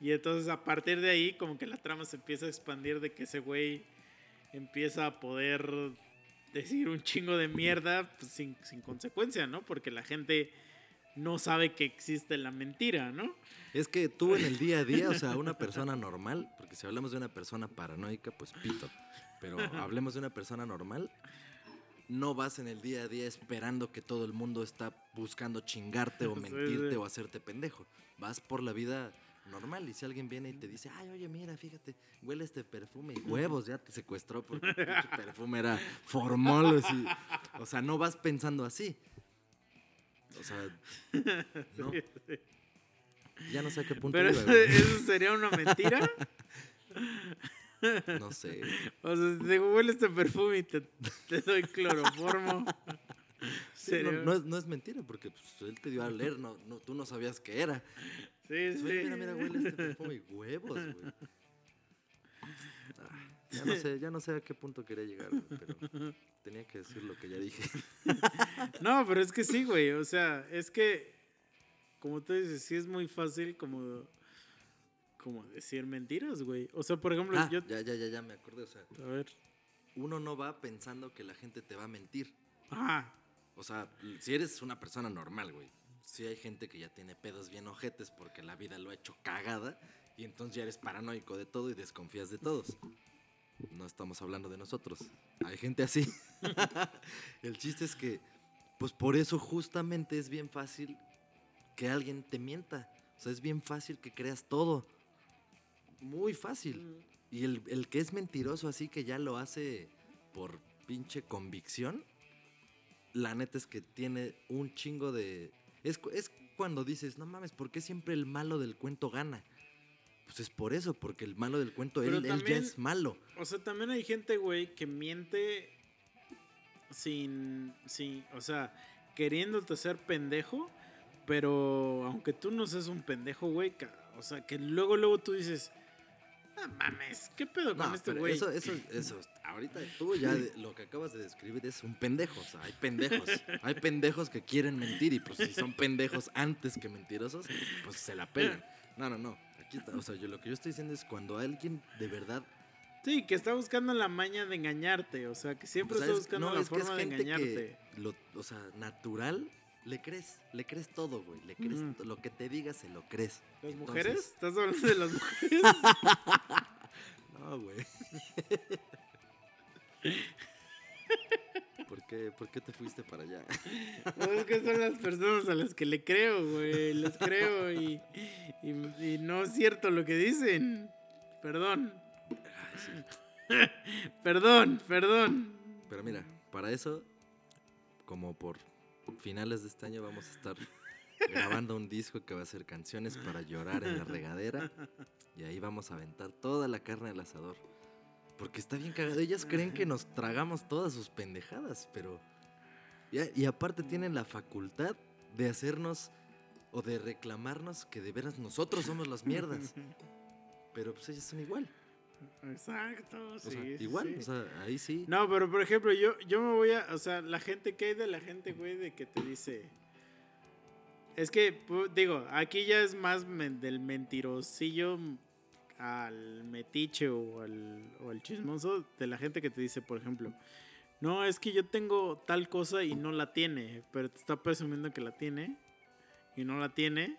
S1: Y entonces a partir de ahí como que la trama se empieza a expandir de que ese güey empieza a poder decir un chingo de mierda pues, sin, sin consecuencia, ¿no? Porque la gente no sabe que existe la mentira, ¿no?
S2: Es que tú en el día a día, o sea, una persona normal, porque si hablamos de una persona paranoica, pues pito. Pero hablemos de una persona normal, no vas en el día a día esperando que todo el mundo está buscando chingarte o mentirte
S1: sí.
S2: o hacerte pendejo. Vas por la vida normal y si alguien viene y te dice, ay, oye, mira, fíjate, huele este perfume y huevos, ya te secuestró porque el perfume era formol. así. O sea, no vas pensando así. O sea, no. Ya no sé a qué punto
S1: Pero
S2: iba,
S1: eso, sería una mentira.
S2: No sé.
S1: O sea, si te huele este perfume y te, te doy cloroformo.
S2: Sí, no, no es, no es mentira, porque pues, él te dio a leer, no, no, tú no sabías qué era.
S1: Sí, sí.
S2: Oye, mira, mira, huele este perfume y huevos, güey. Ah, ya no sé, ya no sé a qué punto quería llegar, pero tenía que decir lo que ya dije.
S1: No, pero es que sí, güey. O sea, es que, como tú dices, sí es muy fácil como, como decir mentiras, güey. O sea, por ejemplo,
S2: Ah,
S1: yo...
S2: ya, ya, ya, ya me acordé, o sea,
S1: A ver.
S2: uno no va pensando que la gente te va a mentir.
S1: Ajá.
S2: O sea, si eres una persona normal, güey. Sí hay gente que ya tiene pedos bien ojetes porque la vida lo ha hecho cagada y entonces ya eres paranoico de todo y desconfías de todos. No estamos hablando de nosotros. Hay gente así. El chiste es que, pues por eso justamente es bien fácil que alguien te mienta. O sea, es bien fácil que creas todo. Muy fácil. Y el, el que es mentiroso así que ya lo hace por pinche convicción, la neta es que tiene un chingo de... Es, es cuando dices, no mames, ¿por qué siempre el malo del cuento gana? Pues es por eso, porque el malo del cuento, él, él ya es malo.
S1: O sea, también hay gente, güey, que miente sin, sin, o sea, queriéndote ser pendejo, pero aunque tú no seas un pendejo, güey, o sea, que luego, luego tú dices, no mames, ¿qué pedo con
S2: No,
S1: este güey?
S2: eso, eso, eso, ahorita tú ya de- lo que acabas de describir es un pendejo, o sea, hay pendejos, hay pendejos que quieren mentir y pues si son pendejos antes que mentirosos, pues se la pelan. No, no, no, aquí está, o sea, yo lo que yo estoy diciendo es cuando alguien de verdad
S1: Sí, que está buscando la maña de engañarte, o sea, que siempre
S2: sea,
S1: está
S2: es-
S1: buscando
S2: no,
S1: la
S2: es que es
S1: forma de engañarte.
S2: que lo- o sea, natural, le crees, le crees todo, güey, le crees to- lo que te diga se lo crees.
S1: ¿Las
S2: Entonces-
S1: mujeres? ¿Estás hablando de las mujeres?
S2: No, güey. ¿Por qué, ¿Por qué te fuiste para allá?
S1: No, es que son las personas a las que le creo, güey. Les creo y, y- y no es cierto lo que dicen. Perdón. perdón, perdón.
S2: Pero mira, para eso, como por finales de este año vamos a estar grabando un disco que va a ser canciones para llorar en la regadera. Y ahí vamos a aventar toda la carne al asador. Porque está bien cagado. Ellas creen que nos tragamos todas sus pendejadas, pero... Y, aparte tienen la facultad de hacernos o de reclamarnos que de veras nosotros somos las mierdas. Pero pues ellas son igual.
S1: Exacto,
S2: O
S1: sí.
S2: sea,
S1: sí,
S2: igual,
S1: sí.
S2: o sea, ahí sí.
S1: No, pero por ejemplo, yo, yo me voy a. O sea, la gente que hay de la gente, güey, de que te dice. Es que, digo, aquí ya es más men- del mentirosillo al metiche o al, o al chismoso de la gente que te dice, por ejemplo, no, es que yo tengo tal cosa y no la tiene, pero te está presumiendo que la tiene y no la tiene.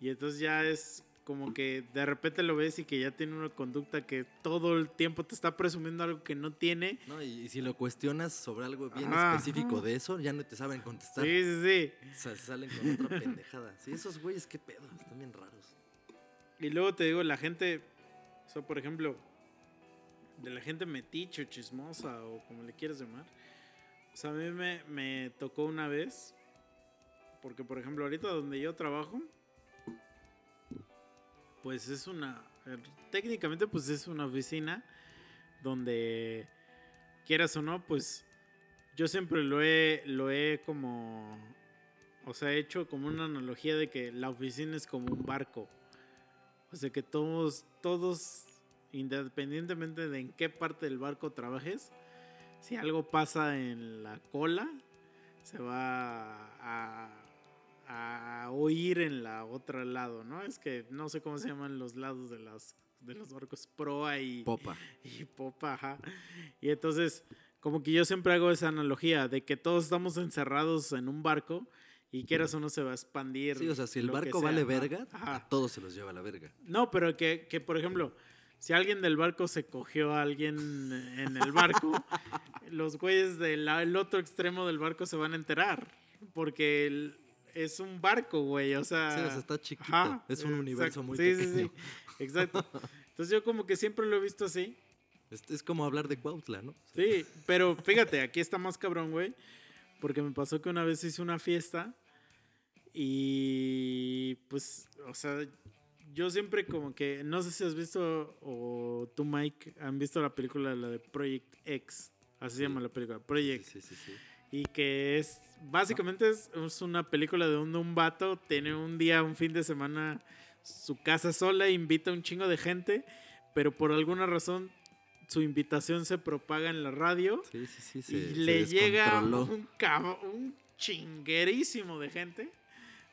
S1: Y entonces ya es como que de repente lo ves y que ya tiene una conducta que todo el tiempo te está presumiendo algo que no tiene.
S2: No, y, y si lo cuestionas sobre algo bien
S1: Ajá.
S2: específico de eso, ya no te saben contestar.
S1: Sí, sí, sí.
S2: Sa- salen con otra pendejada. Sí, esos güeyes, qué pedo, están bien raros.
S1: Y luego te digo, la gente, o sea, por ejemplo, de la gente metiche o chismosa o como le quieras llamar. O sea, a mí me, me tocó una vez, porque por ejemplo, ahorita donde yo trabajo, pues es una, eh, técnicamente pues es una oficina donde, quieras o no, pues yo siempre lo he, lo he como, o sea, hecho como una analogía de que la oficina es como un barco. O sea que todos, todos, independientemente de en qué parte del barco trabajes, si algo pasa en la cola, se va a, a oír en la otra lado, ¿no? Es que no sé cómo se llaman los lados de las de los barcos proa y,
S2: Popa.
S1: y popa, ajá. Y entonces, como que yo siempre hago esa analogía de que todos estamos encerrados en un barco y quieras o no se va a expandir.
S2: Sí, o sea, si el barco
S1: sea,
S2: vale verga,
S1: ajá.
S2: a todos se los lleva a la verga.
S1: No, pero que, que, por ejemplo, si alguien del barco se cogió a alguien en el barco, los güeyes del el otro extremo del barco se van a enterar. Porque el- es un barco, güey. O sea.
S2: Sí, o sea, está chiquito.
S1: ajá,
S2: es un universo
S1: exacto.
S2: muy
S1: Sí, sí,
S2: pequeño.
S1: sí. Exacto. Entonces yo como que siempre lo he visto así.
S2: Es, es como hablar de Cuautla, ¿no?
S1: Sí, pero fíjate, aquí está más cabrón, güey. Porque me pasó que una vez hice una fiesta y pues, o sea, yo siempre como que, no sé si has visto o tú, Mike, han visto la película, la de Project X. Así se llama la película, Project.
S2: sí, sí, sí.
S1: Y que es, básicamente es, es una película de donde un vato tiene un día, un fin de semana, su casa sola, invita a un chingo de gente, pero por alguna razón su invitación se propaga en la radio
S2: Sí, sí, sí.
S1: y
S2: se-
S1: le llega un, cab- un chinguerísimo de gente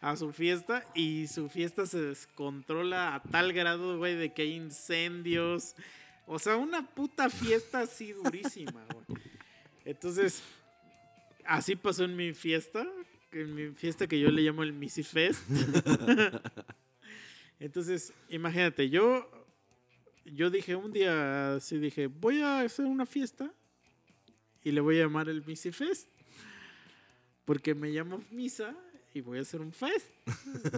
S1: a su fiesta y su fiesta se descontrola a tal grado, güey, de que hay incendios. O sea, una puta fiesta así durísima, güey. Entonces, así pasó en mi fiesta, en mi fiesta que yo le llamo el Missy Fest. Entonces, imagínate, yo yo dije un día así dije, voy a hacer una fiesta y le voy a llamar el Missy Fest. Porque me llamo Misa y voy a hacer un fest.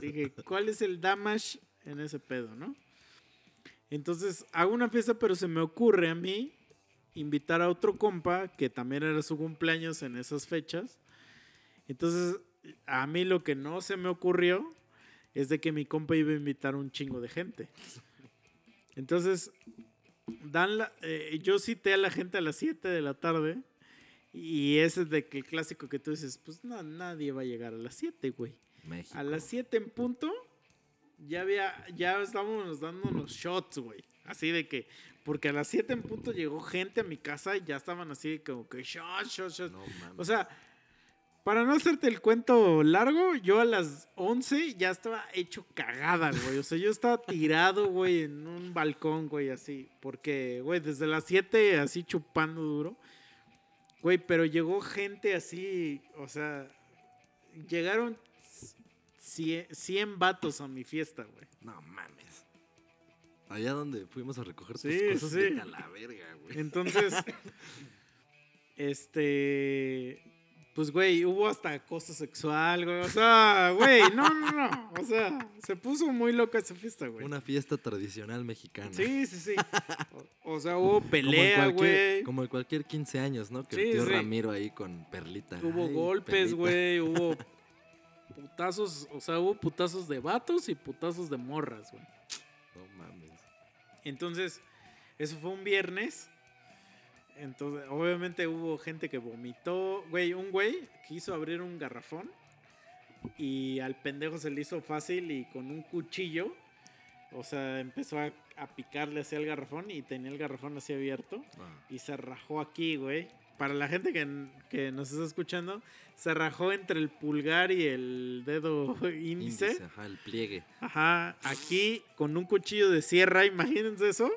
S1: dije, ¿cuál es el damage en ese pedo, no? Entonces hago una fiesta, pero se me ocurre a mí invitar a otro compa que también era su cumpleaños en esas fechas. Entonces, a mí lo que no se me ocurrió es de que mi compa iba a invitar un chingo de gente. Entonces, dan la- eh, yo cité a la gente a las 7 de la tarde y ese es de que el clásico que tú dices, pues no, nadie va a llegar a las 7, güey.
S2: México.
S1: A las 7 en punto ya había ya estábamos dándonos shots, güey. Así de que porque a las 7 en punto llegó gente a mi casa y ya estaban así como que shots, shots, shots.
S2: No.
S1: O sea, para no hacerte el cuento largo, yo a las 11 ya estaba hecho cagada, güey. O sea, yo estaba tirado, güey, en un balcón, güey, así. Porque, güey, desde las 7 así chupando duro. Güey, pero llegó gente así, o sea, llegaron 100, 100 vatos a mi fiesta, güey.
S2: No mames. Allá donde fuimos a recoger tus
S1: Sí,
S2: cosas,
S1: sí.
S2: vete a la verga, güey.
S1: Entonces, este, pues, güey, hubo hasta acoso sexual, güey. O sea, güey, no, no, no. O sea, se puso muy loca esa fiesta, güey.
S2: Una fiesta tradicional mexicana.
S1: Sí, sí, sí. O, o sea, hubo pelea, güey.
S2: Como en cualquier 15 años, ¿no? Que
S1: Sí,
S2: el tío
S1: sí.
S2: Ramiro ahí con Perlita.
S1: Hubo
S2: Ay,
S1: golpes, güey. Hubo putazos, o sea, hubo putazos de vatos y putazos de morras, güey.
S2: No mames.
S1: Entonces, eso fue un viernes. Entonces, obviamente hubo gente que vomitó. Güey, un güey quiso abrir un garrafón. Y al pendejo se le hizo fácil y con un cuchillo. O sea, empezó a, a picarle hacia el garrafón y tenía el garrafón así abierto.
S2: Ah.
S1: Y se rajó aquí, güey. Para la gente que, que nos está escuchando, se rajó entre el pulgar y el dedo índice.
S2: Índice, ajá, el pliegue.
S1: Ajá, aquí con un cuchillo de sierra, imagínense eso.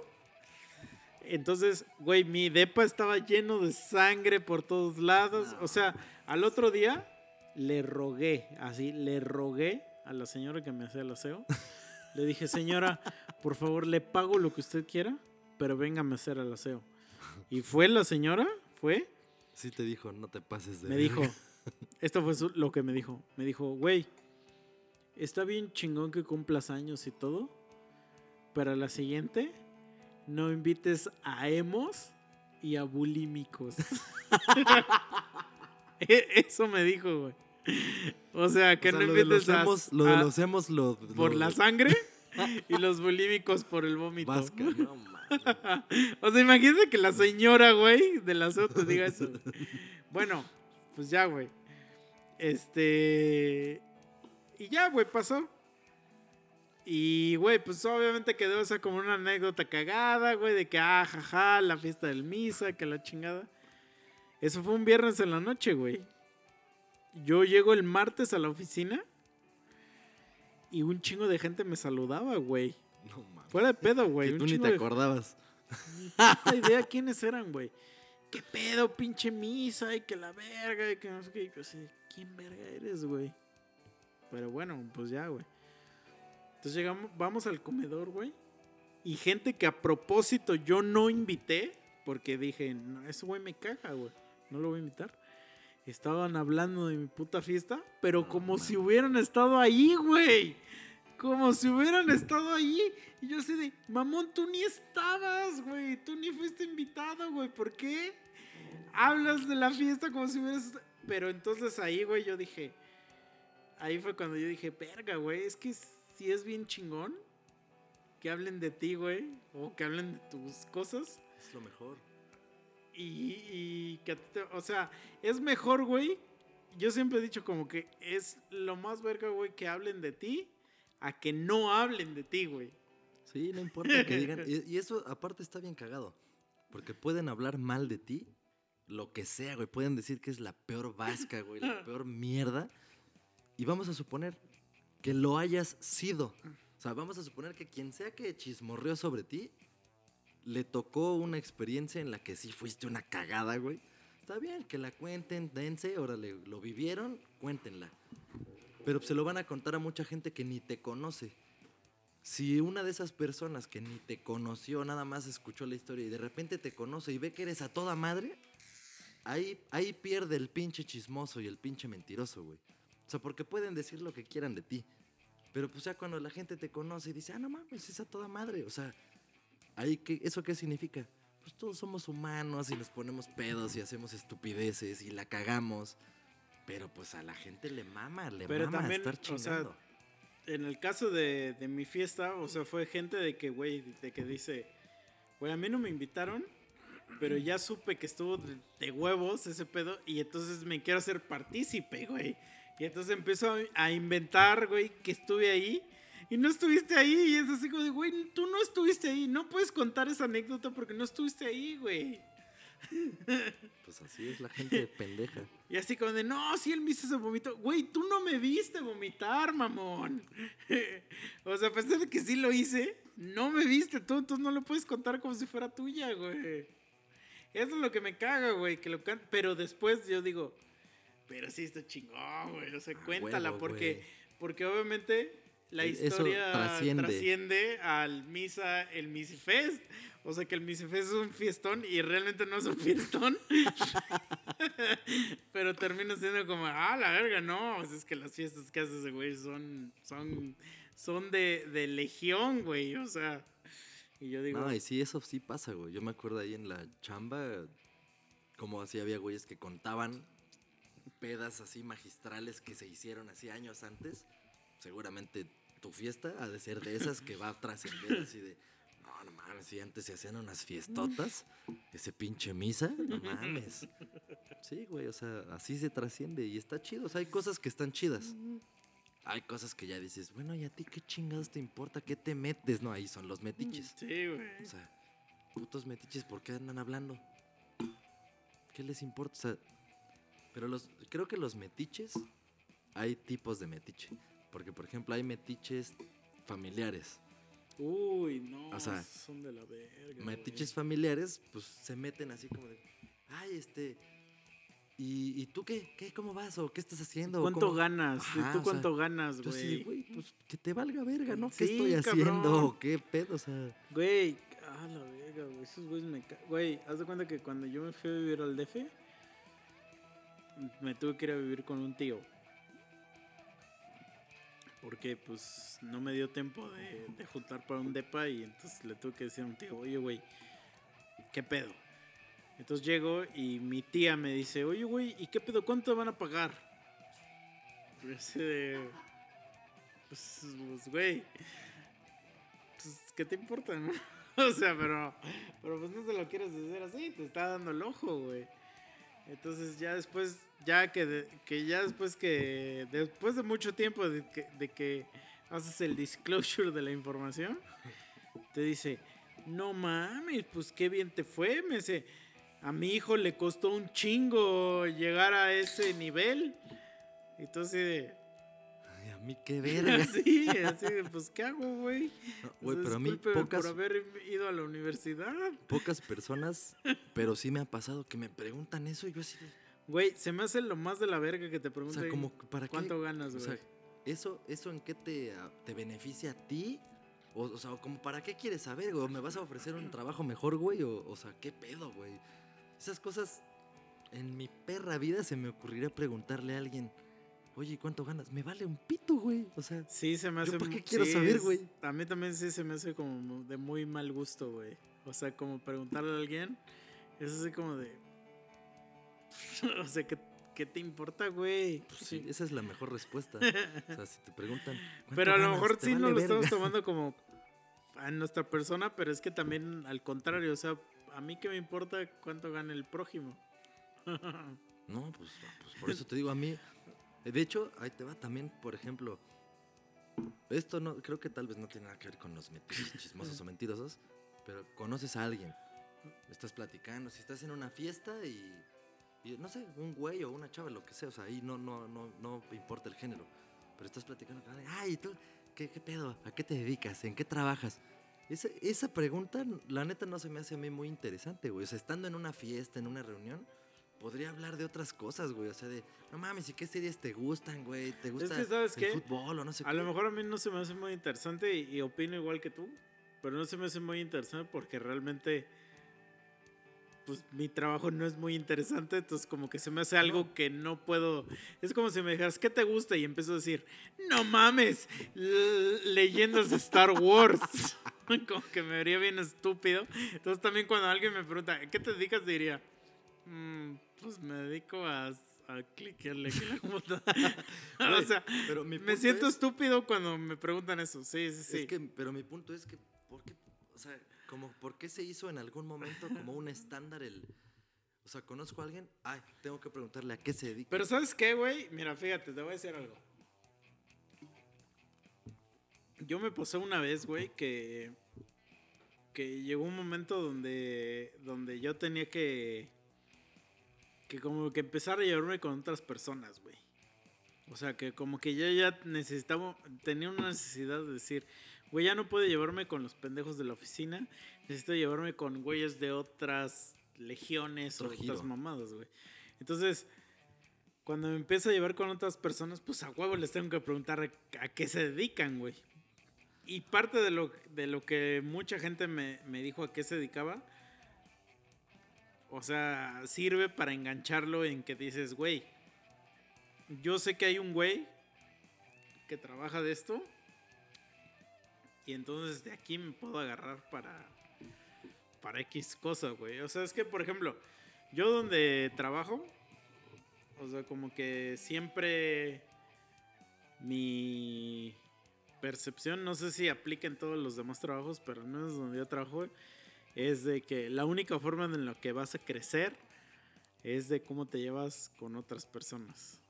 S1: Entonces, güey, mi depa estaba lleno de sangre por todos lados. O sea, al otro día le rogué, así, le rogué a la señora que me hacía el aseo Le dije, señora, por favor, le pago lo que usted quiera, pero véngame a hacer el aseo. Y fue la señora, fue,
S2: Sí te dijo, no te pases de
S1: me
S2: verga".
S1: dijo, esto fue lo que me dijo. Me dijo, güey, está bien chingón que cumplas años y todo, pero a la siguiente no invites a emos y a bulímicos. E- Eso me dijo, güey. O sea, que
S2: O sea,
S1: no
S2: lo de
S1: invites
S2: los
S1: a,
S2: hemos, lo de los hemos lo,
S1: por
S2: lo-
S1: la sangre y los bulímicos por el vómito.
S2: vasca, no mames.
S1: O sea, imagínate que la señora, güey, del aseo te diga eso. Bueno, pues ya, güey. Este. Y ya, güey, pasó. Y, güey, pues obviamente quedó esa como una anécdota cagada, güey, de que, ah, jaja, la fiesta del misa, que la chingada. Eso fue un viernes en la noche, güey. Yo llego el martes a la oficina y un chingo de gente me saludaba, güey.
S2: No mames.
S1: Fuera de pedo, güey.
S2: Que tú ni te
S1: de-
S2: acordabas.
S1: puta idea quiénes eran, güey. ¿Qué pedo, pinche misa? Y que la verga, y que no sé qué. Y yo así, ¿quién verga eres, güey? Pero bueno, pues ya, güey. Entonces llegamos, vamos al comedor, güey. Y gente que a propósito yo no invité, porque dije, no, ese güey me caga, güey. No lo voy a invitar. Estaban hablando de mi puta fiesta, pero como si hubieran estado ahí, güey. Como si hubieran estado ahí. Y yo así de, mamón, tú ni estabas, güey. Tú ni fuiste invitado, güey. ¿Por qué? Hablas de la fiesta como si hubieras... est-". Pero entonces ahí, güey, yo dije... Ahí fue cuando yo dije, verga, güey. Es que si es bien chingón que hablen de ti, güey. O que hablen de tus cosas.
S2: Es lo mejor.
S1: Y, y que a ti te- o sea, es mejor, güey. Yo siempre he dicho como que es lo más verga, güey, que hablen de ti a que no hablen de ti, güey.
S2: Sí, no importa que digan. Y, y eso aparte está bien cagado. Porque pueden hablar mal de ti, lo que sea, güey. Pueden decir que es la peor vasca, güey, la peor mierda. Y vamos a suponer que lo hayas sido. O sea, vamos a suponer que quien sea que chismorreó sobre ti, le tocó una experiencia en la que sí fuiste una cagada, güey. Está bien, que la cuenten, dense, órale, lo vivieron, cuéntenla. Pero se lo van a contar a mucha gente que ni te conoce. Si una de esas personas que ni te conoció, nada más escuchó la historia y de repente te conoce y ve que eres a toda madre, ahí, ahí pierde el pinche chismoso y el pinche mentiroso, güey. O sea, porque pueden decir lo que quieran de ti. Pero pues ya cuando la gente te conoce y dice, ah, no mames, es a toda madre. O sea, ahí qué, ¿eso qué significa? Pues todos somos humanos y nos ponemos pedos y hacemos estupideces y la cagamos. Pero pues a la gente le mama, le
S1: Pero
S2: mama
S1: también,
S2: estar
S1: o sea,
S2: chingando.
S1: En el caso de, de mi fiesta, o sea, fue gente de que, güey, de que dice, güey, a mí no me invitaron, pero ya supe que estuvo de, de huevos ese pedo y entonces me quiero hacer partícipe, güey. Y entonces empiezo a, inventar, güey, que estuve ahí y no estuviste ahí. Y es así como de, güey, tú no estuviste ahí. No puedes contar esa anécdota porque no estuviste ahí, güey.
S2: Pues así es la gente pendeja.
S1: Y así como de, no, si él me hizo ese vomito. Güey, tú no me viste vomitar, mamón. o sea, a pesar de que sí lo hice, no me viste tú, entonces no lo puedes contar como si fuera tuya, güey. Eso es lo que me caga, güey, que lo can- Pero después yo digo, pero sí está chingón, güey. O sea, cuéntala,
S2: huevo,
S1: porque,
S2: güey.
S1: porque obviamente la
S2: E-
S1: historia
S2: trasciende.
S1: trasciende. al misa, el Misifest. O sea que el Misifest es un fiestón y realmente no es un fiestón. Pero termina siendo como, ah, la verga, no. O sea, es que las fiestas que hace ese güey son, son, son de, de legión, güey. O sea, y yo digo,
S2: No, y sí, eso sí pasa, güey. Yo me acuerdo ahí en la chamba, como así había güeyes que contaban pedas así magistrales que se hicieron así años antes. Seguramente tu fiesta ha de ser de esas que va a trascender así de. No, no mames, si antes se hacían unas fiestotas, ese pinche misa, no mames. Sí, güey, o sea, así se trasciende y está chido. O sea, hay cosas que están chidas. Hay cosas que ya dices, bueno, ¿y a ti qué chingados te importa? ¿Qué te metes? No, ahí son los metiches.
S1: sí, güey.
S2: O sea, putos metiches, ¿por qué andan hablando? ¿Qué les importa? O sea, pero los, creo que los metiches, hay tipos de metiche. Porque, por ejemplo, hay metiches familiares.
S1: Uy, no,
S2: O sea,
S1: son de la verga.
S2: Metiches
S1: güey.
S2: familiares, pues se meten así como de, ay, este, ¿y, y tú qué? qué? ¿Cómo vas? ¿O qué estás haciendo? ¿O
S1: ¿Cuánto
S2: cómo?".
S1: ganas? ¿Y
S2: Ajá,
S1: ¿Tú
S2: o
S1: cuánto
S2: sea,
S1: ganas,
S2: Yo así, de,
S1: güey?
S2: güey, pues que te valga verga, ¿no? ¿Qué
S1: Sí,
S2: estoy haciendo?
S1: cabrón.
S2: ¿O ¿Qué pedo? O sea,
S1: Güey, ah, la verga, güey. Esos güeyes me. Güey, haz de cuenta que cuando yo me fui a vivir al DF, me tuve que ir a vivir con un tío. Porque, pues, no me dio tiempo de, juntar para un depa y entonces le tuve que decir a un tío, oye, güey, ¿qué pedo? Entonces llego y mi tía me dice, oye, güey, ¿y qué pedo? ¿Cuánto van a pagar? Pues, pues, güey, pues, ¿qué te importa, no? O sea, pero, pero pues no se lo quieres decir así, te está dando el ojo, güey. Entonces ya después, ya que, de- que ya después que, después de mucho tiempo de que, de que haces el disclosure de la información, te dice, no mames, pues qué bien te fue, me dice, a mi hijo le costó un chingo llegar a ese nivel. Entonces,
S2: mí qué verga.
S1: sí, así de, pues ¿qué hago, güey? O
S2: Güey, pero a mí pocas,
S1: por haber ido a la universidad.
S2: pocas personas, pero sí me ha pasado que me preguntan eso y yo así de,
S1: Güey, se me hace lo más de la verga que te
S2: o
S1: pregunten
S2: sea, como, ¿para qué?
S1: cuánto ganas,
S2: O
S1: güey.
S2: sea, ¿eso, ¿eso en qué te, te beneficia a ti? O, o sea, como para qué quieres saber, güey? ¿O ¿Me vas a ofrecer un trabajo mejor, güey? O, o sea, ¿qué pedo, güey? Esas cosas, en mi perra vida se me ocurriría preguntarle a alguien, oye, ¿cuánto ganas? Me vale un pito, güey. O sea,
S1: sí, se me hace
S2: ¿Yo qué quiero
S1: sí,
S2: saber, güey?
S1: A mí también sí se me hace como de muy mal gusto, güey. O sea, como preguntarle a alguien, es así como de. o sea, ¿qué, qué te importa, güey?
S2: pues sí, esa es la mejor respuesta. O sea, si te preguntan. "¿Cuánto
S1: Pero a lo mejor
S2: ¿Te
S1: sí no
S2: vale
S1: lo estamos
S2: verga?".
S1: tomando como a nuestra persona, pero es que también al contrario, o sea, a mí que me importa cuánto gana el prójimo.
S2: No, pues, pues por eso te digo a mí. De hecho, ahí te va también, por ejemplo. Esto no, creo que tal vez no tiene nada que ver con los chismosos o mentirosos, pero conoces a alguien, estás platicando, si estás en una fiesta y, y no sé, un güey o una chava, lo que sea, o sea, ahí no, no, no, no importa el género, pero estás platicando con alguien, ay, ¿tú qué, qué pedo? ¿A qué te dedicas? ¿En qué trabajas? Esa, esa pregunta, la neta, no se me hace a mí muy interesante, güey. O sea, estando en una fiesta, en una reunión, podría hablar de otras cosas, güey. O sea, de, no mames, ¿y qué series te gustan, güey? ¿Te gusta
S1: que, ¿sabes
S2: el
S1: qué?
S2: fútbol o no sé
S1: A
S2: qué?
S1: lo mejor a mí no se me hace muy interesante y, y opino igual que tú, pero no se me hace muy interesante porque realmente, pues mi trabajo no es muy interesante, entonces como que se me hace algo que no puedo. Es como si me dijeras, ¿qué te gusta? Y empiezo a decir, no mames, leyendas de Star Wars. como que me vería bien estúpido. Entonces también cuando alguien me pregunta, ¿a qué te dedicas? Diría, "Mm, pues me dedico a, a cliquearle aquí en la computadora. o sea,
S2: pero mi
S1: me siento
S2: es-
S1: estúpido cuando me preguntan eso. Sí, sí, sí.
S2: Es que, pero mi punto es que, ¿por qué? O sea, como, ¿por qué se hizo en algún momento como un estándar el... O sea, conozco a alguien, ay, tengo que preguntarle a qué se dedica.
S1: Pero ¿sabes qué, güey? Mira, fíjate, te voy a decir algo. Yo me pasé una vez, güey, que que llegó un momento donde donde yo tenía que que como que empezar a llevarme con otras personas, güey. O sea, que como que yo ya necesitaba tenía una necesidad de decir, güey, ya no puedo llevarme con los pendejos de la oficina, necesito llevarme con güeyes de otras legiones o
S2: Otro
S1: otras
S2: giro.
S1: mamadas, güey. Entonces, cuando me empiezo a llevar con otras personas, pues a huevo les tengo que preguntar a, a qué se dedican, güey. Y parte de lo, de lo que mucha gente me, me dijo a qué se dedicaba, o sea, sirve para engancharlo en que dices, güey, yo sé que hay un güey que trabaja de esto, y entonces de aquí me puedo agarrar para, para X cosa, güey. O sea, es que, por ejemplo, yo donde trabajo, o sea, como que siempre mi percepción, no sé si aplica en todos los demás trabajos, pero al menos donde yo trabajo, es de que la única forma en la que vas a crecer es de cómo te llevas con otras personas.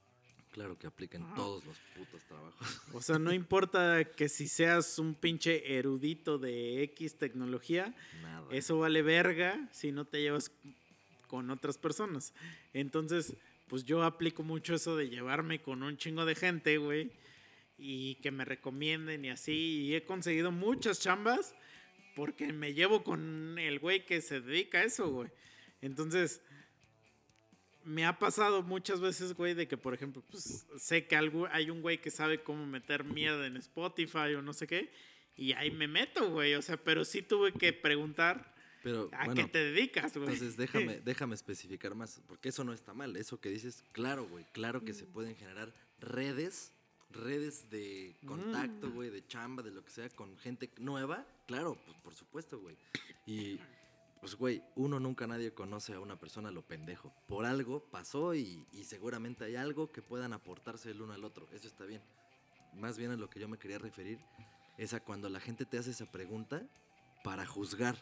S2: Claro que aplica en
S1: Ajá.
S2: todos los putos trabajos.
S1: O sea, no importa que si seas un pinche erudito de X tecnología,
S2: Nada.
S1: eso vale verga si no te llevas con otras personas. Entonces, pues yo aplico mucho eso de llevarme con un chingo de gente, güey. Y que me recomienden y así. Y he conseguido muchas chambas porque me llevo con el güey que se dedica a eso, güey. Entonces, me ha pasado muchas veces, güey, de que, por ejemplo, pues sé que algo, hay un güey que sabe cómo meter mierda en Spotify o no sé qué, y ahí me meto, güey. O sea, pero sí tuve que preguntar
S2: Pero
S1: a
S2: bueno,
S1: qué te dedicas, güey.
S2: entonces déjame, déjame especificar más, porque eso no está mal. Eso que dices, claro, güey, claro que se pueden generar redes, redes de contacto, güey, de chamba, de lo que sea, con gente nueva. Claro, pues por supuesto, güey. Y pues, güey, uno nunca nadie conoce a una persona lo pendejo. Por algo pasó y, y seguramente hay algo que puedan aportarse el uno al otro. Eso está bien. Más bien a lo que yo me quería referir es a cuando la gente te hace esa pregunta para juzgar.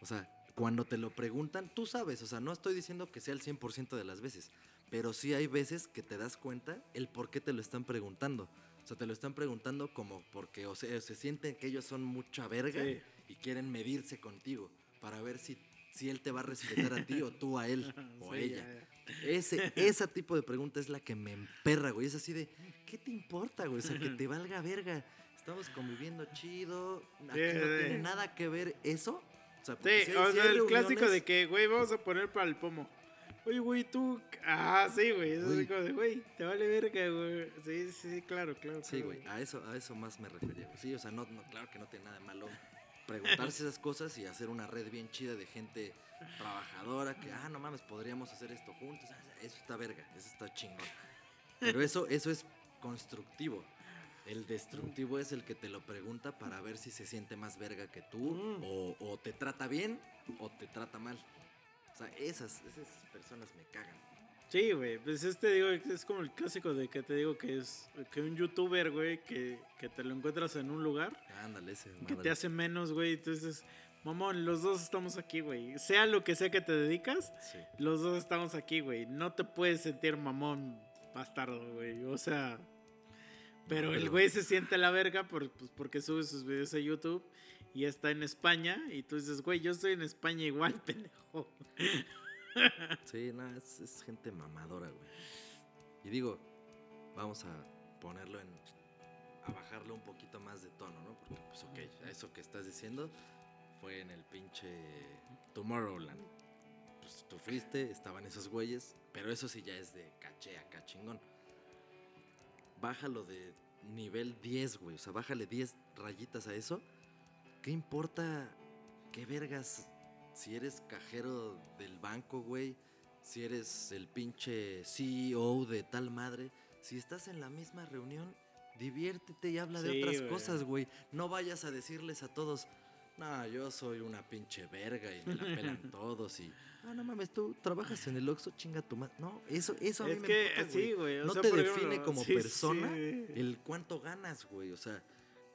S2: O sea, cuando te lo preguntan, tú sabes, o sea, no estoy diciendo que sea el 100% de las veces, pero sí hay veces que te das cuenta el por qué te lo están preguntando. O sea, te lo están preguntando como porque o sea, se sienten que ellos son mucha verga
S1: Sí.
S2: y quieren medirse contigo para ver si, si él te va a respetar a ti o tú a él o
S1: Sí,
S2: ella.
S1: ya, ya.
S2: Ese, ese tipo de pregunta es la que me emperra, güey. Es así de, ¿qué te importa, güey? O sea, que te valga verga. Estamos conviviendo chido. Aquí
S1: Sí,
S2: no tiene nada que ver eso. O sea,
S1: Sí,
S2: si hay-
S1: o sea, el clásico de que, güey, vamos a poner para el pomo. Oye, güey, tú. Ah, sí, güey. Es así
S2: Güey.
S1: como de, güey, te vale verga, güey. Sí, sí, claro, claro.
S2: Sí,
S1: claro,
S2: güey, a eso, a eso más me refería. güey. Sí, o sea, no, no, claro que no tiene nada de malo preguntarse esas cosas y hacer una red bien chida de gente trabajadora que, ah, no mames, podríamos hacer esto juntos. Ah, Eso está verga, eso está chingón. Pero eso, eso es constructivo. El destructivo es el que te lo pregunta para ver si se siente más verga que tú
S1: Mm.
S2: o, o te trata bien o te trata mal. O sea, esas, esas personas me cagan.
S1: Sí, güey, pues este digo, es como el clásico de que te digo que es que un youtuber, güey, que, que te lo encuentras en un lugar,
S2: Ándale, ese.
S1: que te hace menos, güey, entonces, mamón, los dos estamos aquí, güey. Sea lo que sea que te dedicas,
S2: Sí.
S1: los dos estamos aquí, güey. No te puedes sentir mamón bastardo, güey. O sea, pero el güey se siente la verga por, pues, porque sube sus videos a YouTube y está en España y tú dices, güey, yo estoy en España igual, pendejo.
S2: Sí, no, es, gente mamadora, güey. Y digo, vamos a ponerlo en. a bajarlo un poquito más de tono, ¿no? Porque, pues, ok, eso que estás diciendo fue en el pinche Tomorrowland. Pues tú fuiste, estaban esos güeyes, pero eso sí ya es de caché acá chingón. Bájalo de nivel 10, güey. O sea, bájale 10 rayitas a eso. ¿Qué importa qué vergas si eres cajero del banco, güey? Si eres el pinche CEO de tal madre. Si estás en la misma reunión, diviértete y habla de otras
S1: güey.
S2: cosas, güey. No vayas a decirles a todos, no, yo soy una pinche verga y me la pelan todos y... Ah, no mames, tú trabajas en el Oxxo, chinga tu madre. No, eso, eso a mí me
S1: que
S2: emputa,
S1: sí, güey. o
S2: no
S1: sea,
S2: te define
S1: ejemplo,
S2: como
S1: sí,
S2: persona
S1: sí.
S2: el cuánto ganas, güey. O sea,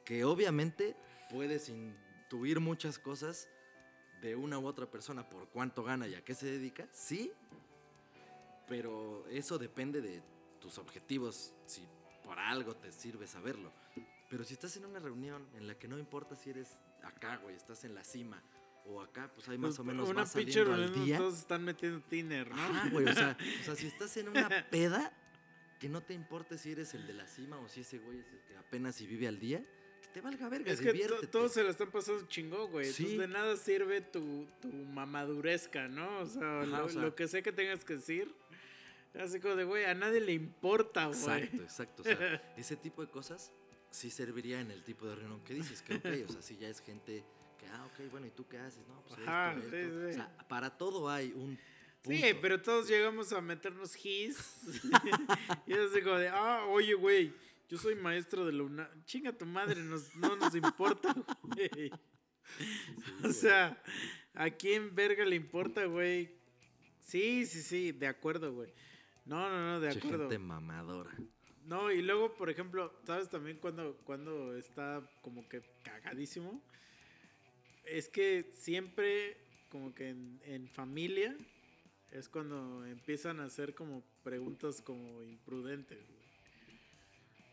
S2: que obviamente puedes intuir muchas cosas de una u otra persona por cuánto gana y a qué se dedica, sí. Pero eso depende de tus objetivos, si por algo te sirve saberlo. Pero si estás en una reunión en la que no importa si eres acá, güey, estás en la cima, o acá, pues hay más o menos
S1: Una
S2: más
S1: pinche
S2: saliendo al día.
S1: todos están metiendo tiner, ¿no?
S2: Ajá, güey, o sea, o sea, si estás en una peda, que no te importe si eres el de la cima o si ese güey es el que apenas si vive al día, te valga verga,
S1: Es que to- todos se la están pasando chingón, güey.
S2: Sí.
S1: Entonces de nada sirve tu, tu mamadurezca, ¿no? O sea,
S2: Ajá,
S1: lo,
S2: o sea-
S1: lo que sea que tengas que decir. Así como de, güey, a nadie le importa, güey.
S2: Exacto, exacto. O sea, ese tipo de cosas sí serviría en el tipo de reunión que dices, que ok, o sea, si ya es gente que, ah, ok, bueno, ¿y tú qué haces? No, pues
S1: Ajá,
S2: esto,
S1: sí,
S2: esto.
S1: sí.
S2: O sea, para todo hay un
S1: Sí,
S2: punto.
S1: pero todos llegamos a meternos his. y es así como de, ah, oye, güey, yo soy maestro de la UNAM. Chinga tu madre, nos- no nos importa, güey. O sea, ¿a quién verga le importa, güey? Sí, sí, sí, de acuerdo, güey. No, no, no, de acuerdo.
S2: gente mamadora.
S1: No, y luego, por ejemplo, ¿sabes también cuando, cuando está como que cagadísimo? Es que siempre, como que en, en familia, es cuando empiezan a hacer como preguntas como imprudentes. güey.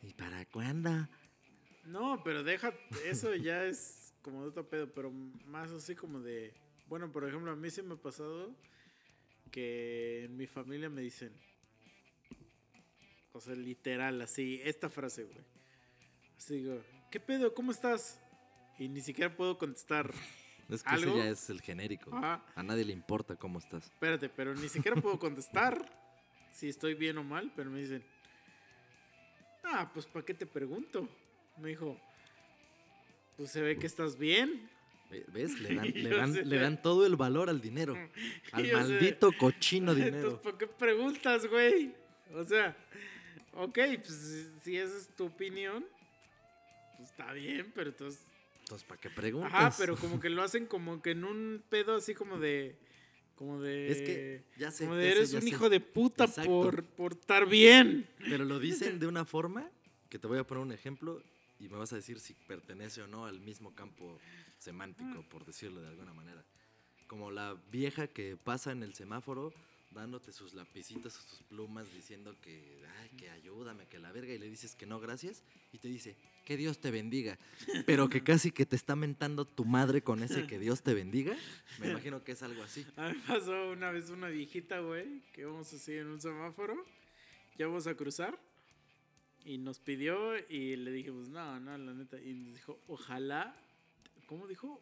S2: ¿Y para cuándo?
S1: No, pero deja, eso ya es como de otro pedo, pero más así como de... Bueno, por ejemplo, a mí sí me ha pasado que en mi familia me dicen, o sea, literal, así, esta frase, güey. Así digo, ¿qué pedo? ¿Cómo estás? Y ni siquiera puedo contestar.
S2: Es que
S1: algo.
S2: ese ya es el genérico.
S1: Ajá.
S2: A nadie le importa cómo estás.
S1: Espérate, pero ni siquiera puedo contestar si estoy bien o mal, pero me dicen, ah, pues ¿para qué te pregunto? Me dijo, pues se ve que estás bien.
S2: Ve- ¿Ves? Le dan,
S1: Y
S2: le
S1: yo
S2: dan,
S1: sé.
S2: le dan todo el valor al dinero. Al
S1: sé.
S2: maldito cochino
S1: Entonces,
S2: dinero.
S1: ¿por qué preguntas, güey? O sea, ok, pues si- si esa es tu opinión, pues está bien, pero entonces...
S2: Entonces, ¿para qué preguntas?
S1: Ajá, pero como que lo hacen como que en un pedo así como de... Como de...
S2: Es que ya sé.
S1: como de eres un
S2: sé.
S1: hijo de puta
S2: Exacto.
S1: por, por estar bien.
S2: Pero lo dicen de una forma que te voy a poner un ejemplo y me vas a decir si pertenece o no al mismo campo semántico, por decirlo de alguna manera. Como la vieja que pasa en el semáforo dándote sus lapicitos o sus plumas diciendo que, ay, que ayúdame, que la verga, y le dices que no, gracias, y te dice, que Dios te bendiga. Pero que casi que te está mentando tu madre con ese que Dios te bendiga. Me imagino que es algo así.
S1: A mí pasó una vez una viejita, güey, que íbamos así en un semáforo, ya vamos a cruzar, y nos pidió, y le dijimos, no, no, la neta, y nos dijo, ojalá, ¿cómo dijo?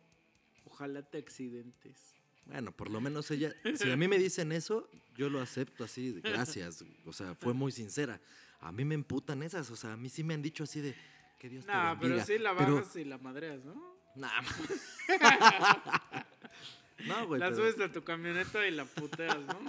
S1: Ojalá te accidentes.
S2: Bueno, por lo menos ella, si a mí me dicen eso, yo lo acepto así, gracias. O sea, fue muy sincera. A mí me emputan esas, o sea, a mí sí me han dicho así de que Dios te
S1: No, pero
S2: bendiga.
S1: sí la
S2: Pero-
S1: bajas y la madreas, ¿no?
S2: Nah, no, güey,
S1: la
S2: pero,
S1: subes a tu camioneta y la puteas, ¿no?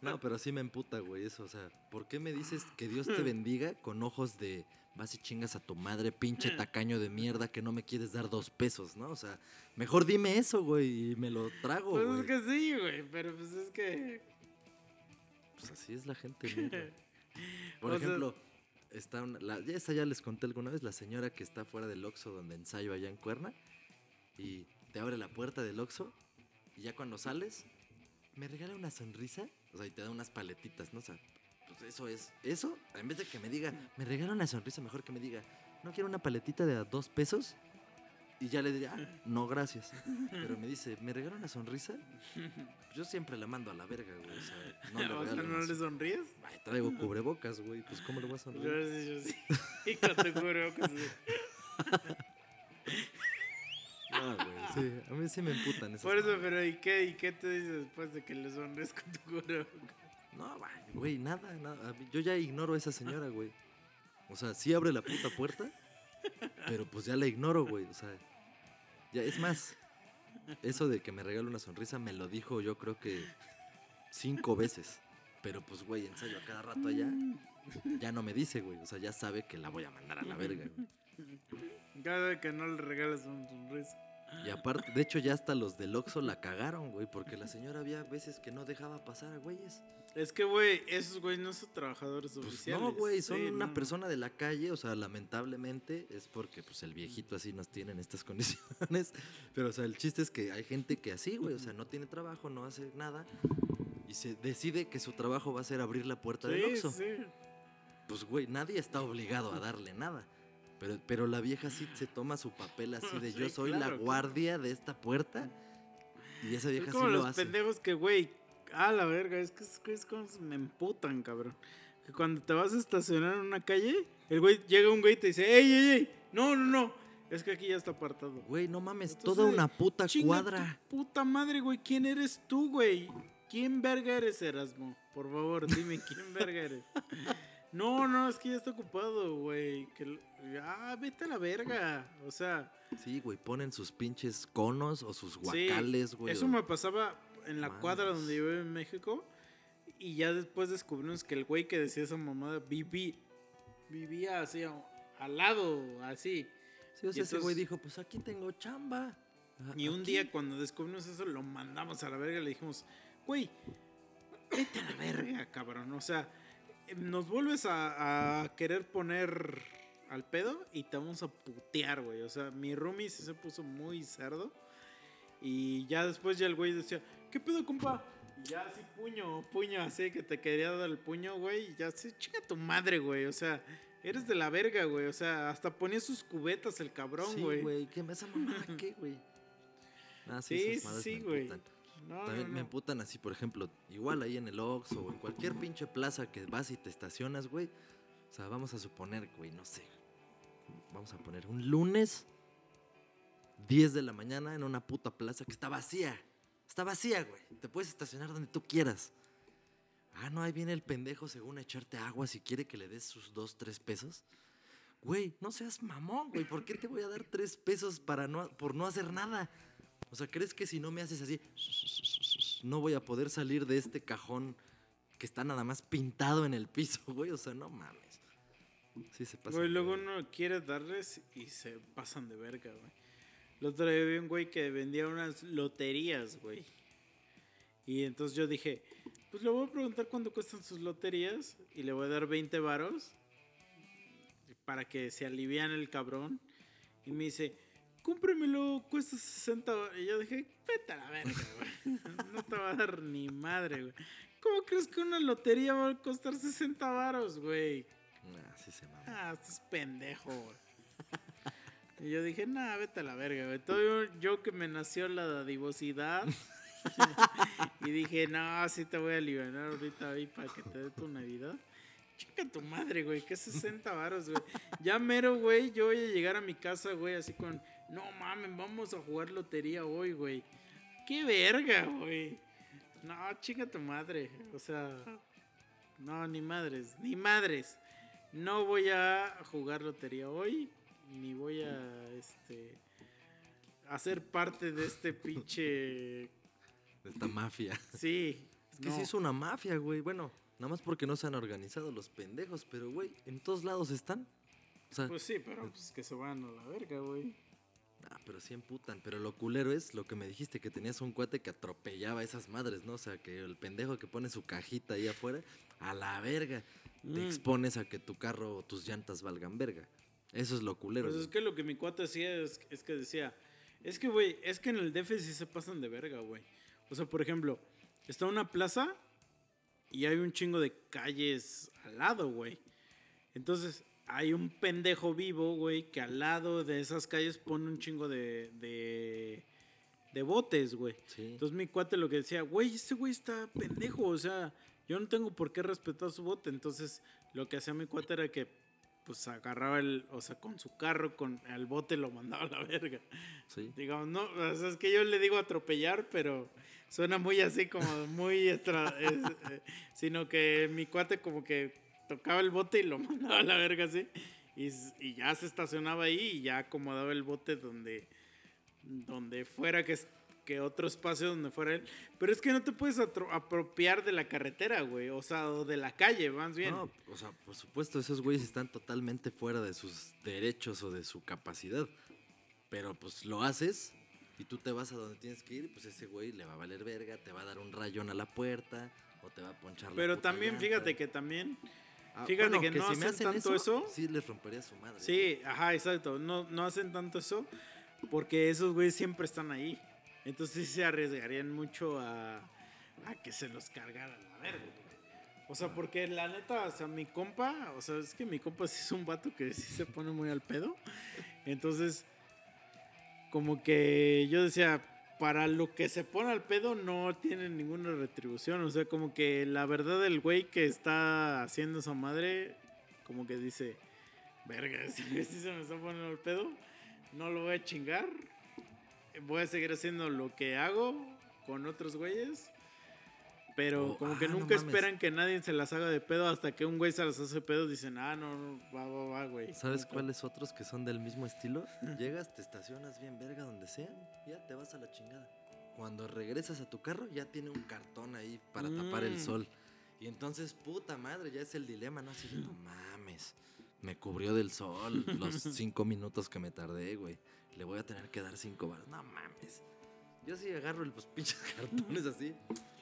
S2: no, pero sí me emputa, güey, eso, o sea, ¿por qué me dices que Dios te bendiga con ojos de vas y chingas a tu madre, pinche tacaño de mierda que no me quieres dar dos pesos, ¿no? O sea, mejor dime eso, güey, y me lo trago,
S1: Pues
S2: güey.
S1: es que sí, güey, pero pues es que...
S2: Pues así es la gente, mierda. Por
S1: O sea-
S2: ejemplo, está una, la, esa ya les conté alguna vez, la señora que está fuera del Oxxo donde ensayo allá en Cuerna y te abre la puerta del Oxxo y ya cuando sales me regala una sonrisa, o sea, y te da unas paletitas, ¿no? O sea, pues eso es, eso, en vez de que me diga, me regala una sonrisa, mejor que me diga, ¿no quiero una paletita de dos pesos? Y ya le diría, "Ah, no, gracias. Pero me dice, ¿me regala una sonrisa? Yo siempre la mando a la verga, güey. O sea, no le
S1: o sea,
S2: regalo
S1: ¿no le sonríes?
S2: Ay, traigo cubrebocas, güey. Pues, ¿cómo le voy a
S1: Yo
S2: sonreír?
S1: sí, yo sí. Y con tu cubrebocas, sí.
S2: No, güey. Sí, a mí sí me emputan esas
S1: Por eso, pero ¿y qué, ¿y qué te dice después de que le sonríes con tu cubrebocas?
S2: No, güey, güey, nada, nada. Yo ya ignoro a esa señora, güey. O sea, sí abre la puta puerta, pero pues ya la ignoro, güey. O sea, ya, es más, eso de que me regale una sonrisa me lo dijo yo creo que cinco veces. Pero pues, güey, ensayo a cada rato allá. Ya no me dice, güey. O sea, ya sabe que la voy a mandar a la verga.
S1: Cada vez que no le regalas una sonrisa.
S2: Y aparte, de hecho, ya hasta los del Oxxo la cagaron, güey, porque la señora había veces que no dejaba pasar a güeyes.
S1: Es que, güey, esos güey no son trabajadores
S2: Pues
S1: oficiales.
S2: no, güey, son
S1: Sí,
S2: una
S1: no.
S2: persona de la calle, o sea, lamentablemente es porque pues el viejito así nos tiene en estas condiciones. Pero, o sea, el chiste es que hay gente que así, güey, o sea, no tiene trabajo, no hace nada. Y se decide que su trabajo va a ser abrir la puerta del Oxxo.
S1: sí.
S2: Pues, güey, nadie está obligado a darle nada. Pero, pero la vieja sí se toma su papel así de
S1: Sí,
S2: yo soy
S1: claro,
S2: la guardia de esta puerta. Y esa
S1: Es
S2: vieja sí
S1: como
S2: lo
S1: los
S2: hace.
S1: pendejos que, güey, a la verga, es que es, que es como se me emputan, cabrón. Que cuando te vas a estacionar en una calle, el güey llega un güey y te dice, ey, ey, ey, no, no, no, es que aquí ya está apartado.
S2: Güey, no mames,
S1: Entonces,
S2: toda una puta cuadra.
S1: tu puta madre, güey, ¿quién eres tú, güey? ¿Quién verga eres, Erasmo? Por favor, dime, ¿quién verga eres? No, no, es que ya está ocupado, güey. Que... Ah, vete a la verga. O sea,
S2: Sí, güey, ponen sus pinches conos o sus
S1: Sí,
S2: guacales, güey.
S1: Eso
S2: o-
S1: me pasaba en la cuadra donde yo vivo en México. Y ya después descubrimos que el güey que decía esa mamada viví, vivía así al lado, así.
S2: Sí, o sea, ese güey dijo, pues aquí tengo chamba.
S1: Y un
S2: aquí.
S1: día cuando descubrimos eso, lo mandamos a la verga y le dijimos, güey, vete a la verga, cabrón. O sea, nos vuelves a, a querer poner al pedo y te vamos a putear, güey. O sea, mi roomie sí se puso muy cerdo. Y ya después ya el güey decía, ¿qué pedo, compa? Y ya así puño, puño, así que te quería dar el puño, güey. Y ya así, chinga tu madre, güey. O sea, eres de la verga, güey. O sea, hasta ponía sus cubetas el cabrón,
S2: Sí,
S1: güey.
S2: güey, ¿qué me esa mamada qué, güey? Ah, sí,
S1: Sí, güey. No,
S2: También
S1: no,
S2: me emputan así, por ejemplo, igual ahí en el Oxxo o en cualquier pinche plaza que vas y te estacionas, güey. O sea, vamos a suponer, güey, no sé. Vamos a poner un lunes 10 de la mañana en una puta plaza que está vacía. Está vacía, güey. Te puedes estacionar donde tú quieras. Ah, no, ahí viene el pendejo según a echarte agua si quiere que le des sus dos, tres pesos. Güey, no seas mamón, güey. ¿Por qué te voy a dar tres pesos para no, por no hacer nada? O sea, ¿crees que si no me haces así, no voy a poder salir de este cajón que está nada más pintado en el piso, güey? O sea, no mames. Sí se pasa.
S1: Güey, luego uno quiere darles y se pasan de verga, güey. El otro día vi un güey que vendía unas loterías, güey. Y entonces yo dije, pues le voy a preguntar cuánto cuestan sus loterías y le voy a dar 20 varos para que se alivian el cabrón. Y me dice, cómpremelo, cuesta 60 varos. Y yo dije, vete a la verga, güey. No te va a dar ni madre, güey. ¿Cómo crees que una lotería va a costar 60 varos, güey?
S2: Nah, sí se mama.
S1: Ah, estás pendejo, güey. Y yo dije, nah, vete a la verga, güey. Todo yo, que me nació la dadivosidad. y dije, no, sí te voy a aliviar ahorita ahí para que te dé tu Navidad. Chica tu madre, güey, que 60 varos, güey. Ya mero, güey, yo voy a llegar a mi casa, güey, así con, no mames, vamos a jugar lotería hoy, güey. Qué verga, güey. No, chica tu madre. O sea, no, ni madres, ni madres. No voy a jugar lotería hoy, ni voy a, este, hacer parte de este pinche...
S2: De esta mafia.
S1: Sí.
S2: Es que
S1: no.
S2: sí es una mafia, güey. Bueno, nada más porque no se han organizado los pendejos, pero, güey, en todos lados están. O sea,
S1: Pues sí, pero pues que se van a la verga, güey.
S2: Ah, pero sí emputan. Pero lo culero es lo que me dijiste, que tenías un cuate que atropellaba a esas madres, ¿no? O sea, que el pendejo que pone su cajita ahí afuera, a la verga. Te
S1: Mm.
S2: expones a que tu carro o tus llantas valgan verga. Eso es lo culero.
S1: Pues es que lo que mi cuate hacía es, es que decía, es que, güey, es que en el DF sí se pasan de verga, güey. O sea, por ejemplo, está una plaza y hay un chingo de calles al lado, güey. Entonces, hay un pendejo vivo, güey, que al lado de esas calles pone un chingo de, de, de botes, güey.
S2: Sí.
S1: Entonces mi cuate lo que decía, güey, este güey está pendejo, o sea, yo no tengo por qué respetar su bote. Entonces lo que hacía mi cuate era que, pues agarraba el, o sea, con su carro, con el bote lo mandaba a la verga.
S2: Sí.
S1: Digamos, no, o sea, es que yo le digo atropellar, pero suena muy así como muy extra, es, eh, sino que mi cuate como que tocaba el bote y lo mandaba a la verga así. Y, ya se estacionaba ahí y ya acomodaba el bote donde, donde fuera que, que otro espacio donde fuera él. Pero es que no te puedes apropiar de la carretera, güey. O sea, o de la calle, más bien.
S2: No, o sea, por supuesto, esos güeyes están totalmente fuera de sus derechos o de su capacidad. Pero pues lo haces y tú te vas a donde tienes que ir, pues ese güey le va a valer verga, te va a dar un rayón a la puerta o te va a ponchar la
S1: Pero también,
S2: llanta.
S1: fíjate que también
S2: Ah,
S1: fíjate que no
S2: si me
S1: hacen tanto eso.
S2: Sí les rompería su madre.
S1: Sí, ajá, exacto. No, no hacen tanto eso porque esos güeyes siempre están ahí. Entonces sí se arriesgarían mucho a, a que se los cargaran a la verga. güey. O sea, porque la neta, o sea, mi compa, o sea, es que mi compa sí es un vato que sí se pone muy al pedo. Entonces, como que yo decía, para lo que se pone al pedo no tiene ninguna retribución. O sea, como que la verdad el güey que está haciendo esa madre, como que dice, verga, si se me está poniendo al pedo, no lo voy a chingar. Voy a seguir haciendo lo que hago con otros güeyes. Pero
S2: Oh,
S1: como que
S2: ah, no
S1: nunca
S2: mames.
S1: esperan que nadie se las haga de pedo hasta que un güey se las hace pedo. Dicen, ah, no, no, va, va, va, güey.
S2: ¿Sabes cuáles otros que son del mismo estilo? Llegas, te estacionas bien verga donde sea, ya te vas a la chingada. Cuando regresas a tu carro ya tiene un cartón ahí para tapar el
S1: Mm.
S2: sol. Y entonces, puta madre, ya es el dilema, ¿no? Así no mames, me cubrió del sol los cinco minutos que me tardé, güey. Le voy a tener que dar cinco baros. No mames. Yo sí agarro los pinches cartones así,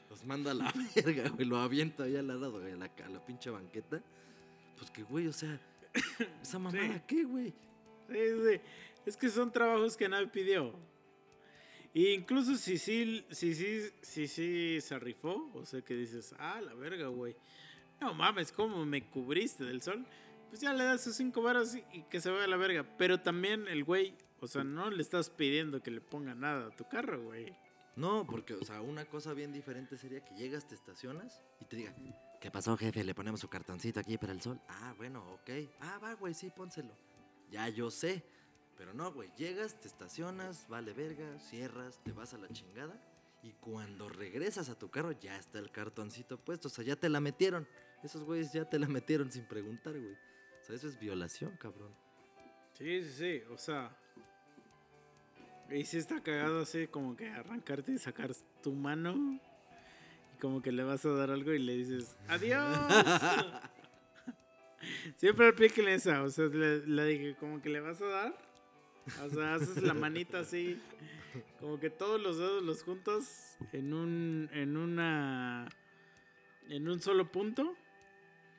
S2: los mando a la verga, güey. Lo aviento ahí al lado, güey, a la, a la pinche banqueta. Pues que, güey, o sea, esa mamada, ¿qué, güey?
S1: Sí, sí. Es que son trabajos que nadie pidió. E incluso si sí, si sí, si sí se rifó, o sea que dices, ah, la verga, güey. No mames, ¿cómo me cubriste del sol? Pues ya le das sus cinco varas y, y que se vaya a la verga. Pero también el güey, o sea, no le estás pidiendo que le ponga nada a tu carro, güey.
S2: No, porque, o sea, una cosa bien diferente sería que llegas, te estacionas y te digan, ¿qué pasó, jefe? Le ponemos su cartoncito aquí para el sol. Ah, bueno, ok. Ah, va, güey, sí, pónselo. Ya yo sé. Pero no, güey, llegas, te estacionas, vale verga, cierras, te vas a la chingada y cuando regresas a tu carro ya está el cartoncito puesto, o sea, ya te la metieron. Esos güeyes ya te la metieron sin preguntar, güey. O sea, eso es violación, cabrón.
S1: Sí, sí, sí. O sea. Y sí está cagado así como que arrancarte y sacar tu mano. Y como que le vas a dar algo y le dices, ¡Adiós! Siempre apliquen esa. O sea, le, le dije, como que le vas a dar. O sea, haces la manita así. Como que todos los dedos los juntas en un. en una. en un solo punto.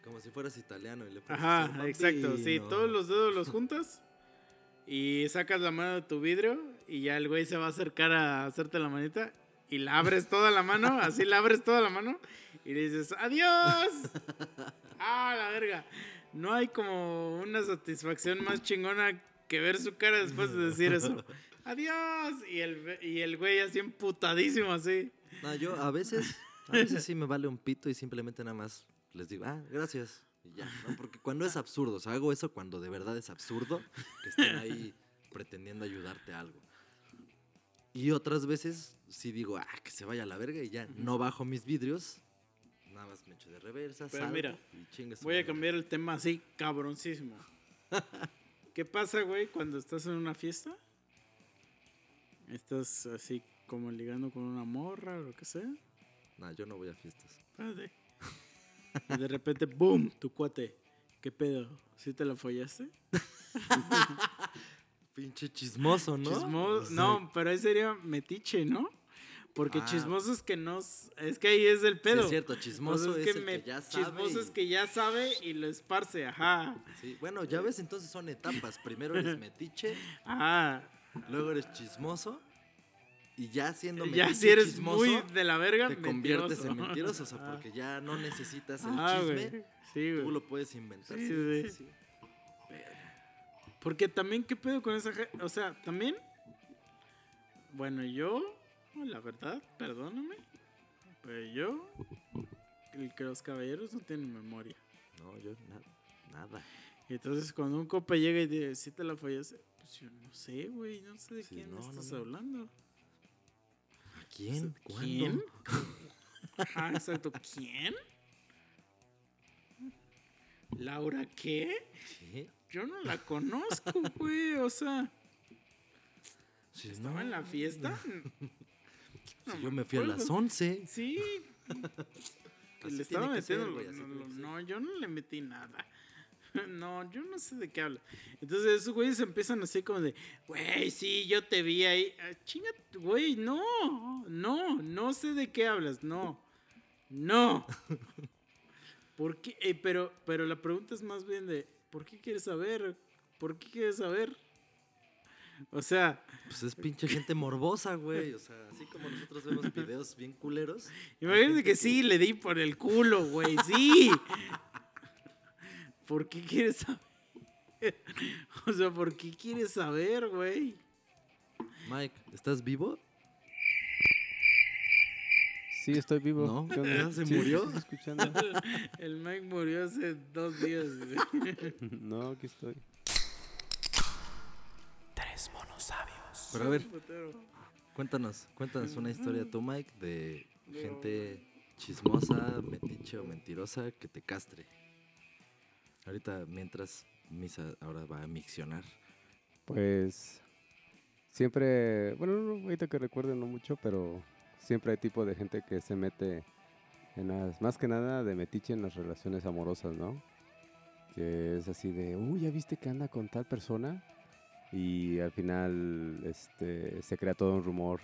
S2: Como si fueras italiano y le pones
S1: Ajá, exacto. Sí, todos los dedos los juntas y sacas la mano de tu vidrio y ya el güey se va a acercar a hacerte la manita y la abres toda la mano, así la abres toda la mano y le dices, adiós. Ah, la verga. No hay como una satisfacción más chingona que ver su cara después de decir eso. Adiós. Y el, y el güey así emputadísimo así.
S2: No, yo a veces, a veces sí me vale un pito y simplemente nada más les digo, ah, gracias. Y ya, ¿no? Porque cuando es absurdo, o sea, hago eso cuando de verdad es absurdo que estén ahí pretendiendo ayudarte a algo. Y otras veces sí digo, ah, que se vaya a la verga y ya no bajo mis vidrios. Nada más me echo de reversa,
S1: Pero
S2: salgo
S1: mira,
S2: y
S1: Voy a cambiar el tema así, cabroncísimo. ¿Qué pasa, güey, cuando estás en una fiesta? Estás así como ligando con una morra o lo que sea.
S2: No, yo no voy a fiestas.
S1: Espérate. Y de repente, ¡boom! Tu cuate. ¿Qué pedo? ¿Sí te la follaste?
S2: Pinche chismoso, ¿no?
S1: Chismo-
S2: Sí.
S1: No, pero ahí sería metiche, ¿no? Porque
S2: Ah.
S1: chismoso es que no... Es que ahí es el
S2: Sí,
S1: pedo.
S2: es cierto, chismoso es, el
S1: me-
S2: que ya sabe.
S1: Chismoso
S2: y-
S1: es que ya sabe y lo esparce, ajá.
S2: Sí, bueno, ya ves, entonces son etapas. Primero eres metiche,
S1: Ajá.
S2: luego eres chismoso y ya siendo
S1: Ya
S2: metiche
S1: si eres
S2: chismoso,
S1: muy de la verga,
S2: te conviertes en
S1: mentiroso.
S2: o sea, porque ya no necesitas el
S1: Ah,
S2: chisme.
S1: Sí, güey.
S2: tú lo puedes inventar.
S1: Sí,
S2: Sí,
S1: sí.
S2: sí, sí.
S1: Porque también, ¿qué pedo con esa gente? O sea, también. Bueno, yo, la verdad, perdóname. Pero yo, el que los caballeros no tienen memoria.
S2: No, yo nada, nada.
S1: Y entonces, cuando un copa llega y dice, ¿sí te la fallaste? Pues yo no sé, güey, no sé de
S2: Sí,
S1: quién
S2: no,
S1: estás
S2: no.
S1: hablando.
S2: ¿A quién? ¿Cuándo?
S1: ¿Quién? Ajá, exacto. ¿Quién? ¿Laura qué?
S2: Sí,
S1: Yo no la conozco, güey. O sea, estaba
S2: no,
S1: en la fiesta.
S2: yo me fui a las
S1: acuerdo.
S2: 11.
S1: Sí. Que le estaba
S2: ser,
S1: metiendo.
S2: así
S1: no, no,
S2: ser.
S1: no, yo no le metí nada. No, yo no sé de qué habla. Entonces esos güeyes empiezan así como de, güey, sí, yo te vi ahí. Ah, chinga, güey, no, no, no sé de qué hablas, no, no. ¿Por qué? Eh, pero, pero la pregunta es más bien de, ¿por qué quieres saber? ¿Por qué quieres saber? O sea,
S2: Pues es pinche gente morbosa, güey. O sea, así como nosotros vemos videos bien culeros.
S1: Imagínate que sí, le di por el culo, güey, sí. ¿Por qué quieres saber? O sea, ¿por qué quieres saber, güey?
S2: Mike, ¿estás vivo?
S4: Sí, estoy vivo.
S2: ¿No?
S4: ¿Qué onda?
S2: ¿Ya se
S4: Sí,
S2: murió?
S4: escuchando.
S1: El Mike murió hace dos días, güey.
S4: No, aquí estoy.
S3: Tres monos sabios.
S2: Pero a ver, cuéntanos, cuéntanos una historia tú, Mike, de gente chismosa, metiche o mentirosa que te castre. Ahorita, mientras Misa ahora va a miccionar.
S4: Pues siempre, bueno, no, ahorita que recuerdo no mucho, pero siempre hay tipo de gente que se mete en las, más que nada de metiche en las relaciones amorosas, ¿no? Que es así de, uy, ¿ya viste que anda con tal persona? Y al final este, se crea todo un rumor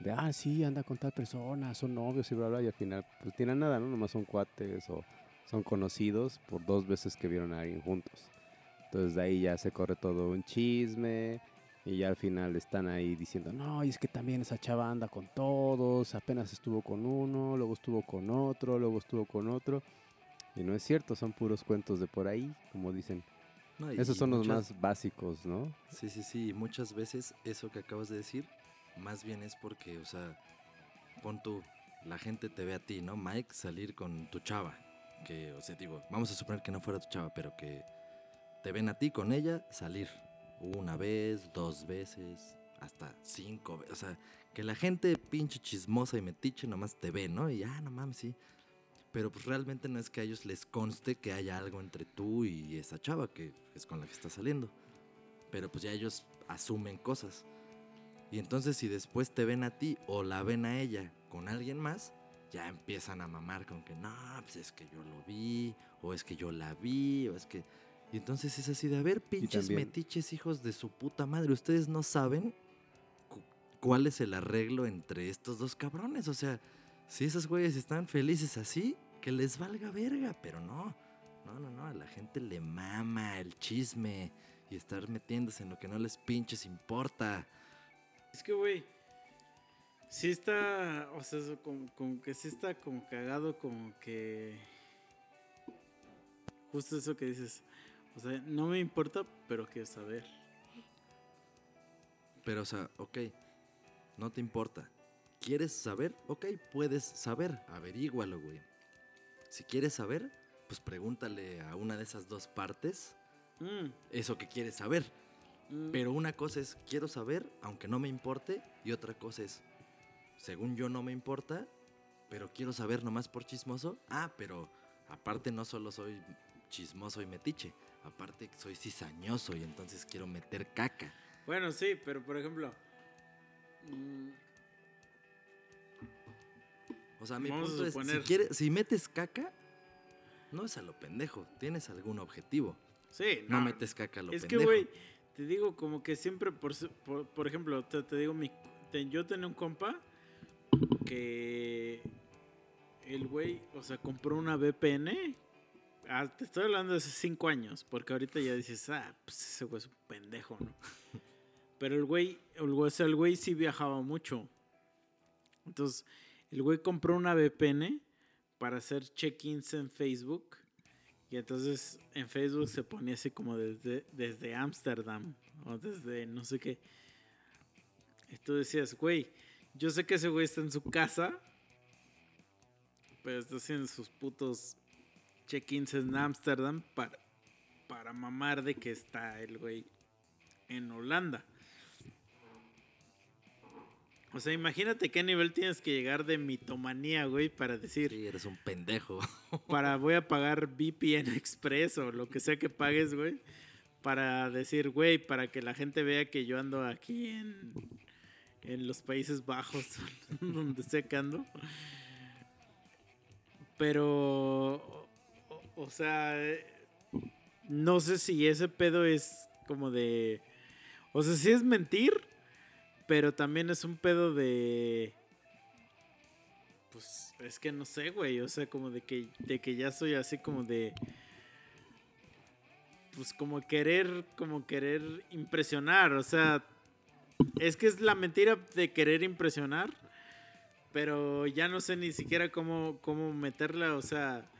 S4: de, ah, sí, anda con tal persona, son novios y bla, bla, y al final pues tienen nada, ¿no? Nomás son cuates o son conocidos por dos veces que vieron a alguien juntos. Entonces de ahí ya se corre todo un chisme y ya al final están ahí diciendo, no, y es que también esa chava anda con todos, apenas estuvo con uno, luego estuvo con otro, luego estuvo con otro. Y no es cierto, son puros cuentos de por ahí, como dicen.
S2: No,
S4: Esos son los más básicos, ¿no?
S2: Sí, sí, sí. Muchas veces eso que acabas de decir, más bien es porque, o sea, pon tú, la gente te ve a ti, ¿no? Mike, salir con tu chava. Que, o sea, digo, vamos a suponer que no fuera tu chava, pero que te ven a ti con ella salir. Una vez, dos veces, hasta cinco veces. O sea, que la gente pinche chismosa y metiche nomás te ve, ¿no? Y ah, no mames, sí. Pero pues realmente no es que a ellos les conste que haya algo entre tú y esa chava que es con la que estás saliendo. Pero pues ya ellos asumen cosas. Y entonces si después te ven a ti o la ven a ella con alguien más, ya empiezan a mamar con que no, pues es que yo lo vi, o es que yo la vi, o es que... Y entonces es así de, a ver, pinches
S4: también-
S2: metiches hijos de su puta madre, ustedes no saben cu- cuál es el arreglo entre estos dos cabrones. O sea, si esos güeyes están felices así, que les valga verga, pero no. No, no, no, a la gente le mama el chisme y estar metiéndose en lo que no les pinches importa.
S1: Es que, güey, sí está, o sea, eso como, como que sí está como cagado, como que... Justo eso que dices, o sea, no me importa, pero quiero saber.
S2: Pero, o sea, ok, no te importa. ¿Quieres saber? Ok, puedes saber. Averígualo, güey. Si quieres saber, pues pregúntale a una de esas dos partes
S1: Mm,
S2: eso que quieres saber.
S1: mm,
S2: Pero una cosa es, quiero saber, aunque no me importe, y otra cosa es, según yo no me importa, pero quiero saber nomás por chismoso. Ah, pero aparte no solo soy chismoso y metiche, aparte soy cizañoso y entonces quiero meter caca.
S1: Bueno, sí, pero por ejemplo...
S2: O sea, mi punto es, si, quieres, si metes caca, no es a lo pendejo, tienes algún objetivo.
S1: sí,
S2: No,
S1: no,
S2: metes caca a lo
S1: Es que,
S2: pendejo.
S1: güey, te digo como que siempre, por, por, por ejemplo, te, te digo, mi, te- yo tenía un compa que el güey, o sea, compró una VPN. Ah, te estoy hablando de hace cinco años, porque ahorita ya dices, ah, pues ese güey es un pendejo, ¿no? Pero el güey, el güey, o sea, el güey sí viajaba mucho. Entonces, el güey compró una VPN para hacer check-ins en Facebook. Y entonces en Facebook se ponía así como desde desde Ámsterdam o desde no sé qué. Y tú decías, güey, yo sé que ese güey está en su casa, pero está haciendo sus putos check-ins en Ámsterdam para, para mamar de que está el güey en Holanda. O sea, imagínate qué nivel tienes que llegar de mitomanía, güey, para decir,
S2: Sí, eres un pendejo.
S1: para voy a pagar VPN Express o lo que sea que pagues, güey. Para decir, güey, para que la gente vea que yo ando aquí en, en los Países Bajos, donde sea que ando. Pero, o, sea, eh, no sé si ese pedo es como de... O sea, sí es mentir, pero también es un pedo de... Pues es que no sé, güey. O sea, como de que, de que ya soy así como de. Pues como querer, como querer impresionar. O sea, es que es la mentira de querer impresionar. Pero ya no sé ni siquiera cómo, cómo meterla. O sea,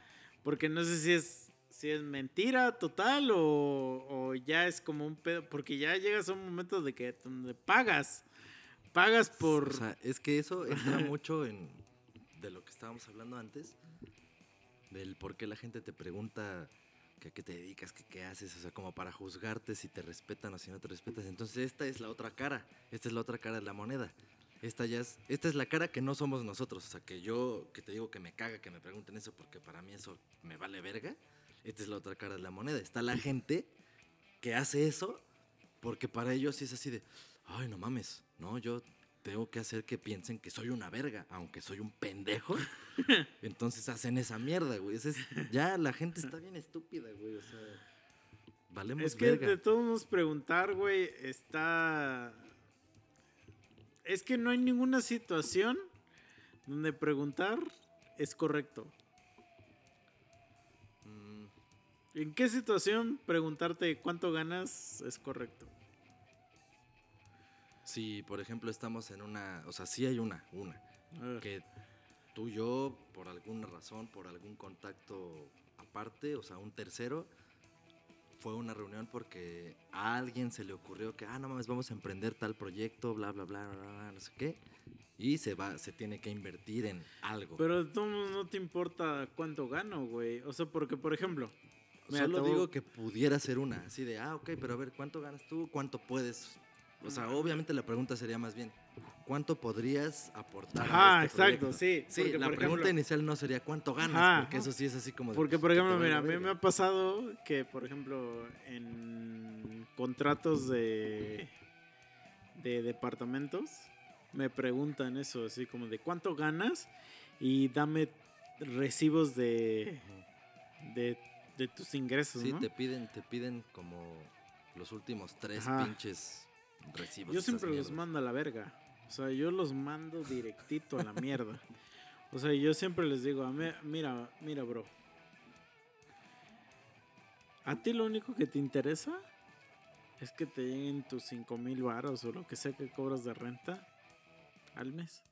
S1: porque no sé si es, si es mentira total o, o ya es como un pedo. Porque ya llegas a un momento de que donde pagas. Pagas por.
S2: O sea, es que eso entra mucho en de lo que estábamos hablando antes, del por qué la gente te pregunta que a qué te dedicas, que qué haces, o sea, como para juzgarte si te respetan o si no te respetas. Entonces esta es la otra cara, esta es la otra cara de la moneda. Esta ya es, esta es la cara que no somos nosotros, o sea, que yo, que te digo que me caga que me pregunten eso porque para mí eso me vale verga. Esta es la otra cara de la moneda. Está la gente que hace eso porque para ellos sí es así de, ay, no mames, no, yo tengo que hacer que piensen que soy una verga, aunque soy un pendejo. Entonces hacen esa mierda, güey. Es- ya la gente está bien estúpida, güey. O sea, valemos
S1: Es que
S2: verga.
S1: de todos modos preguntar, güey, está... Es que no hay ninguna situación donde preguntar es correcto.
S2: Mm,
S1: ¿En qué situación preguntarte cuánto ganas es correcto?
S2: si, por ejemplo, estamos en una, o sea, sí hay una, una, que tú y yo, por alguna razón, por algún contacto aparte, o sea, un tercero, fue una reunión porque a alguien se le ocurrió que, ah, no mames, vamos a emprender tal proyecto, bla, bla, bla, bla, bla, no sé qué, y se va, se tiene que invertir en algo.
S1: Pero modos no te importa cuánto gano, güey. O sea, porque, por ejemplo, Mira,
S2: Solo
S1: voy-
S2: digo que pudiera ser una, así de, ah, ok, pero a ver, ¿cuánto ganas tú? ¿Cuánto puedes? O sea, obviamente la pregunta sería más bien, ¿cuánto podrías aportar?
S1: Ajá,
S2: este
S1: exacto,
S2: proyecto?
S1: sí.
S2: Sí,
S1: porque,
S2: la
S1: por
S2: pregunta
S1: ejemplo-
S2: inicial no sería cuánto ganas,
S1: Ajá.
S2: porque eso sí es así como de,
S1: Porque,
S2: pues,
S1: por ejemplo, mira, a mí me ha pasado que, por ejemplo, en contratos de, de departamentos, me preguntan eso, así como de cuánto ganas y dame recibos de, de, de tus ingresos,
S2: Sí,
S1: ¿no?
S2: te piden, te piden como los últimos tres
S1: Ajá.
S2: pinches recibos.
S1: Yo siempre los mando a la verga. O sea, yo los mando directito a la mierda. O sea, yo siempre les digo, a mí- mira, mira, bro. A ti lo único que te interesa es que te lleguen tus 5 mil varos o lo que sea que cobras de renta al mes.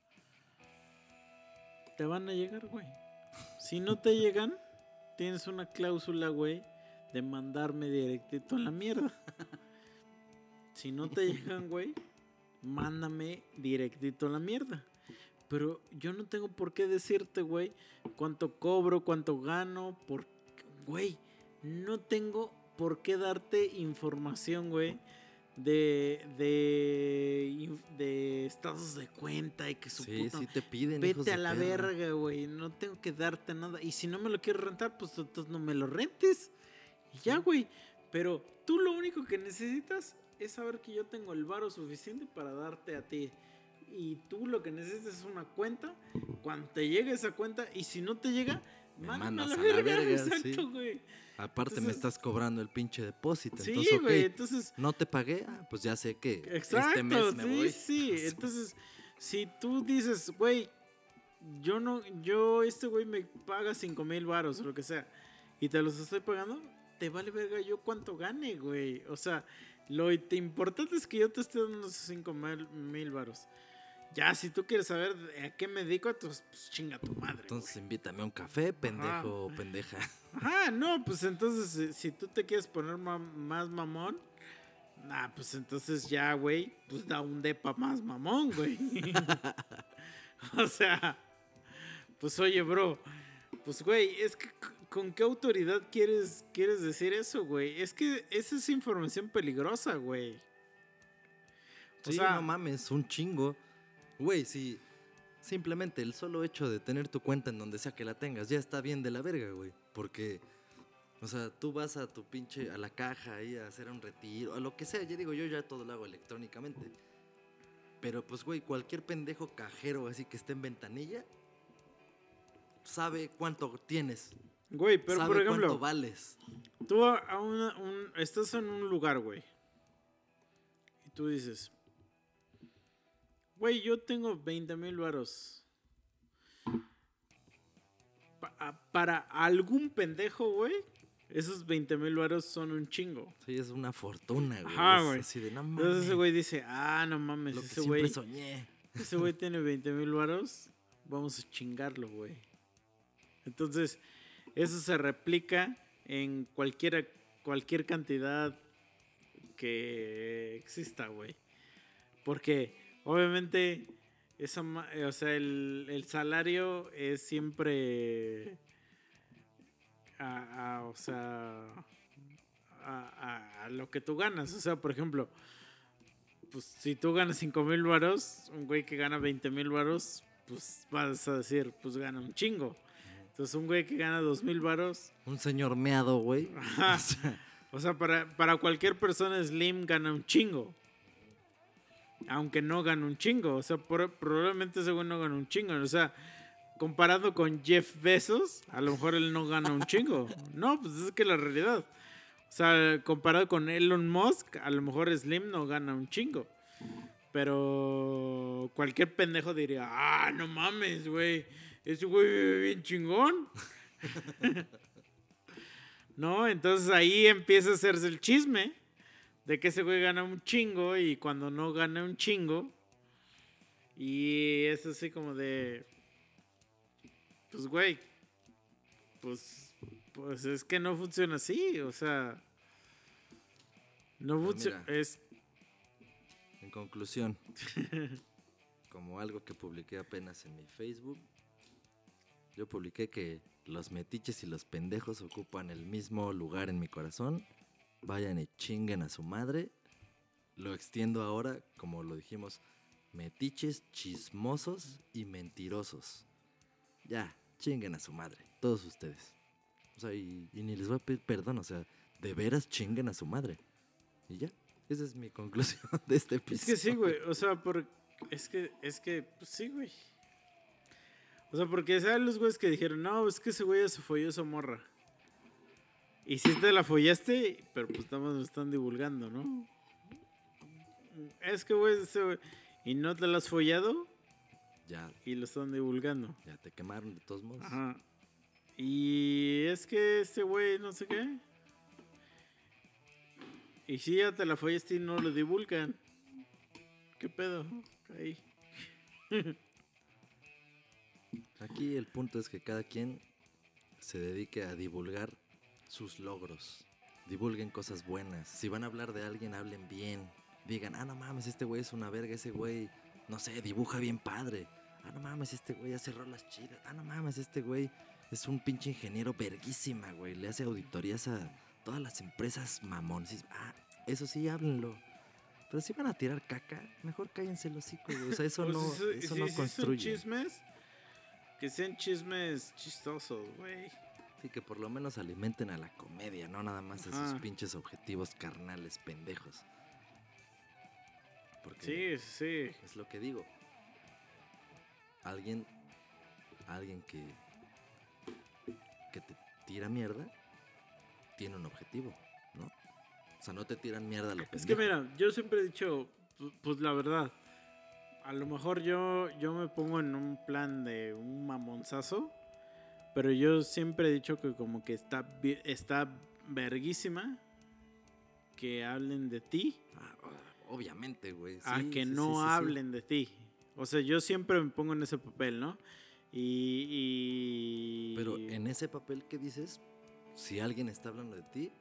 S1: Te van a llegar, güey. Si no te llegan, tienes una cláusula, güey, de mandarme directito a la mierda. Si no te llegan, güey, mándame directito a la mierda. Pero yo no tengo por qué decirte, güey, cuánto cobro, cuánto gano, por... Güey, no tengo por qué darte información, güey, de, de, de estados de cuenta y que su
S2: Sí,
S1: puta...
S2: sí te piden. hijos
S1: Vete
S2: de
S1: a la
S2: perra.
S1: verga, güey. No tengo que darte nada. Y si no me lo quieres rentar, pues entonces no me lo rentes. Y ya, güey. Pero tú lo único que necesitas es saber que yo tengo el varo suficiente para darte a ti. Y tú lo que necesitas es una cuenta. Cuando te llegue esa cuenta, y si no te llega,
S2: Me mandas a la
S1: verga.
S2: verga,
S1: Exacto,
S2: sí.
S1: güey.
S2: Aparte me estás cobrando el pinche depósito.
S1: Sí,
S2: entonces,
S1: güey. Entonces,
S2: no te pagué, ah, pues ya sé que
S1: Exacto,
S2: este mes me
S1: sí,
S2: voy.
S1: sí. Entonces, si tú dices, güey, yo no, yo, este güey me paga 5 mil varos o lo que sea, y te los estoy pagando, te vale verga yo cuánto gane, güey. O sea, lo te importante es que yo te esté dando esos 5 mil varos. Ya, si tú quieres saber a qué me dedico, pues, pues chinga tu madre.
S2: Entonces invítame a un café, pendejo o pendeja.
S1: Ajá, no, pues entonces si, si tú te quieres poner ma- más mamón, nah, pues entonces ya, güey, pues da un depa más mamón, güey. o sea, pues oye, bro, pues güey, es que con qué autoridad quieres quieres decir eso, güey? Es que esa es información peligrosa, güey. O
S2: Sí,
S1: sea-
S2: no mames, un chingo. Güey, si simplemente el solo hecho de tener tu cuenta en donde sea que la tengas ya está bien de la verga, güey. Porque, o sea, tú vas a tu pinche, a la caja ahí a hacer un retiro, a lo que sea. Ya digo, yo ya todo lo hago electrónicamente. Pero pues, güey, cualquier pendejo cajero así que esté en ventanilla sabe cuánto tienes.
S1: Güey, pero
S2: sabe
S1: por ejemplo,
S2: cuánto vales.
S1: Tú a, una- un- estás en un lugar, güey. Y tú dices, güey, yo tengo 20 mil varos. Pa- para algún pendejo, güey, esos 20 mil varos son un chingo.
S2: Sí, es una fortuna, güey.
S1: Ajá, güey.
S2: No
S1: Entonces ese güey dice, ah, no mames,
S2: Lo que
S1: ese
S2: siempre
S1: güey,
S2: soñé.
S1: ese güey tiene 20 mil varos, vamos a chingarlo, güey. Entonces, eso se replica en cualquier, cualquier cantidad que exista, güey. Porque, obviamente, esa, eh, o sea, el, el salario es siempre, a, o sea, a lo que tú ganas. O sea, por ejemplo, pues si tú ganas 5 mil varos, un güey que gana 20 mil varos, pues vas a decir, pues gana un chingo. Entonces un güey que gana 2 mil varos,
S2: Un señor meado, güey.
S1: Ajá.
S2: O sea,
S1: o sea, para, para cualquier persona Slim gana un chingo. Aunque no gana un chingo. O sea, por- probablemente ese güey no gana un chingo. O sea, comparado con Jeff Bezos, a lo mejor él no gana un chingo. No, pues es que la realidad. O sea, comparado con Elon Musk, a lo mejor Slim no gana un chingo. Pero cualquier pendejo diría, ah, no mames, güey. Ese güey vive bien chingón. ¿no? Entonces ahí empieza a hacerse el chisme de que ese güey gana un chingo y cuando no gana un chingo. Y es así como de. Pues, güey. Pues. Pues es que no funciona así, o sea. No
S2: Pues
S1: funciona. Es.
S2: En conclusión, como algo que publiqué apenas en mi Facebook, Yo publiqué que los metiches y los pendejos ocupan el mismo lugar en mi corazón. Vayan y chinguen a su madre. Lo extiendo ahora, como lo dijimos, metiches, chismosos y mentirosos. Ya, chinguen a su madre, todos ustedes. O sea, y, y ni les voy a pedir perdón, o sea, de veras chinguen a su madre. Y ya, esa es mi conclusión de este
S1: Es
S2: episodio.
S1: que sí, güey. O sea, por... es que, es que, pues sí, güey. O sea, porque saben los güeyes que dijeron, no, es que ese güey ya se folló esa morra. Y sí te la follaste, pero pues nada más lo están divulgando, ¿no? Es que, güey, ese güey- y no te la has follado
S2: Ya,
S1: y lo están divulgando.
S2: ya te quemaron de todos modos.
S1: Ajá. Y es que este güey, no sé qué. Y si ya te la follaste y no lo divulgan. ¿Qué pedo? Ahí.
S2: Aquí el punto es que cada quien se dedique a divulgar sus logros. Divulguen cosas buenas. Si van a hablar de alguien, hablen bien. Digan, ah, no mames, este güey es una verga, ese güey, no sé, dibuja bien padre. Ah, no mames, este güey hace rolas chidas. Ah, no mames, este güey es un pinche ingeniero verguísima, güey. Le hace auditorías a todas las empresas mamón. Ah, eso sí, háblenlo. Pero si van a tirar caca, mejor cállense los hocico, güey. O sea, eso
S1: Pues
S2: no, eso no construye.
S1: chismes, que sean chismes chistosos, güey.
S2: Sí, que por lo menos alimenten a la comedia, no nada más a
S1: Ajá.
S2: pinches objetivos carnales pendejos. Porque
S1: Sí, sí.
S2: es lo que digo. Alguien, alguien que, que te tira mierda, tiene un objetivo, ¿no? O sea, no te tiran mierda lo
S1: Es
S2: pendejo.
S1: que mira, yo siempre he dicho, pu- pues la verdad, a lo mejor yo, yo me pongo en un plan de un mamonzazo, pero yo siempre he dicho que como que está, está verguísima que hablen de ti
S2: Ah, obviamente, güey.
S1: a
S2: sí,
S1: que
S2: sí,
S1: no
S2: sí.
S1: hablen de ti. O sea, yo siempre me pongo en ese papel, ¿no? Y... y-
S2: Pero en ese papel que dices, si alguien está hablando de ti,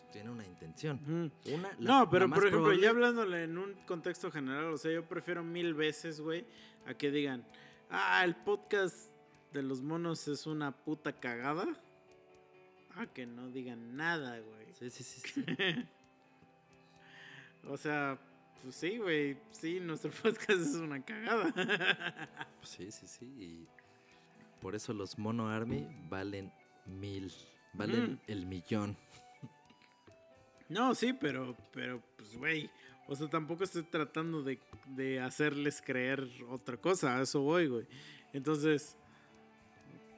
S2: pues tiene una intención.
S1: Ujú.
S2: Una, la-
S1: No, pero por ejemplo,
S2: probable-
S1: ya hablándole en un contexto general, o sea, yo prefiero mil veces, güey, a que digan, ah, el podcast de los monos es una puta cagada, a que no digan nada, güey.
S2: Sí, sí, sí. sí.
S1: O sea, pues sí, güey, sí, nuestro podcast es una cagada.
S2: Pues sí, sí, sí. Y por eso los Mono Army valen mil. Valen
S1: Mm.
S2: el millón.
S1: No, sí, pero, pero, pues, güey, o sea, tampoco estoy tratando de, de hacerles creer otra cosa, a eso voy, güey. Entonces,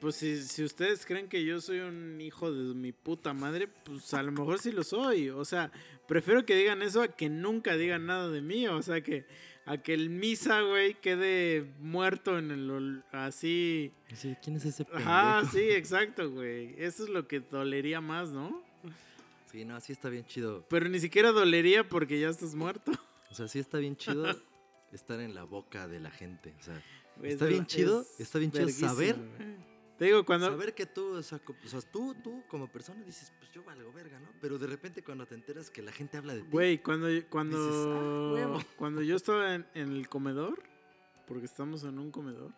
S1: pues si, si ustedes creen que yo soy un hijo de mi puta madre, pues a lo mejor sí lo soy. O sea, prefiero que digan eso a que nunca digan nada de mí. O sea, que a que el misa, güey, quede muerto en el... así...
S2: Sí, ¿Quién es ese pendejo?
S1: Ajá, sí, exacto, güey. Eso es lo que dolería más, ¿no?
S2: Sí, no, sí está bien chido.
S1: Pero ni siquiera dolería porque ya estás muerto.
S2: O sea, sí está bien chido estar en la boca de la gente. O sea,
S1: Güey,
S2: Está
S1: es
S2: bien chido,
S1: es
S2: está bien chido saber-.
S1: Te digo, cuando...
S2: saber que tú, o sea, co- o sea, tú, tú como persona dices, pues yo valgo verga, ¿no? Pero de repente cuando te enteras que la gente habla de ti,
S1: Güey, cuando,
S2: Dices,
S1: cuando,
S2: "Ah, huevo".
S1: cuando yo estaba en, en el comedor, porque estamos en un comedor,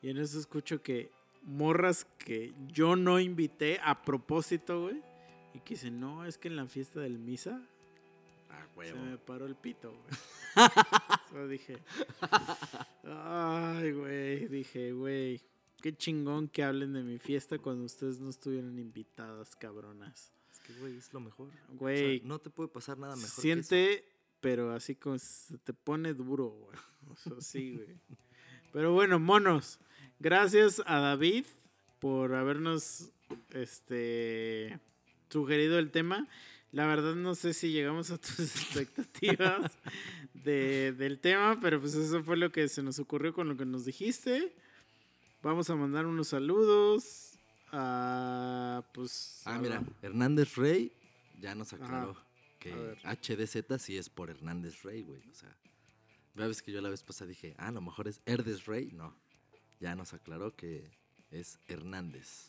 S1: y en eso escucho que morras que yo no invité a propósito, güey, y que dicen, no, es que en la fiesta del misa
S2: ah,
S1: se me paró el pito, güey. Yo dije, ay, güey, dije, güey, qué chingón que hablen de mi fiesta cuando ustedes no estuvieron invitadas, cabronas.
S2: Es que, güey, es lo mejor. O sea,
S1: Güey,
S2: no te puede pasar nada mejor. que eso.
S1: Siente, pero así como se te pone duro, güey. O sea, sí, güey. Pero bueno, monos. Gracias a David por habernos este sugerido el tema. La verdad no sé si llegamos a tus expectativas de- del tema, pero pues eso fue lo que se nos ocurrió con lo que nos dijiste. Vamos a mandar unos saludos a pues
S2: Ah,
S1: a-
S2: mira, Hernández Rey ya nos aclaró que
S1: A ver.
S2: HDZ sí es por Hernández Rey, güey. O sea, ves que yo la vez pasada dije, ah, a lo mejor es Herdes Rey. No, ya nos aclaró que es Hernández.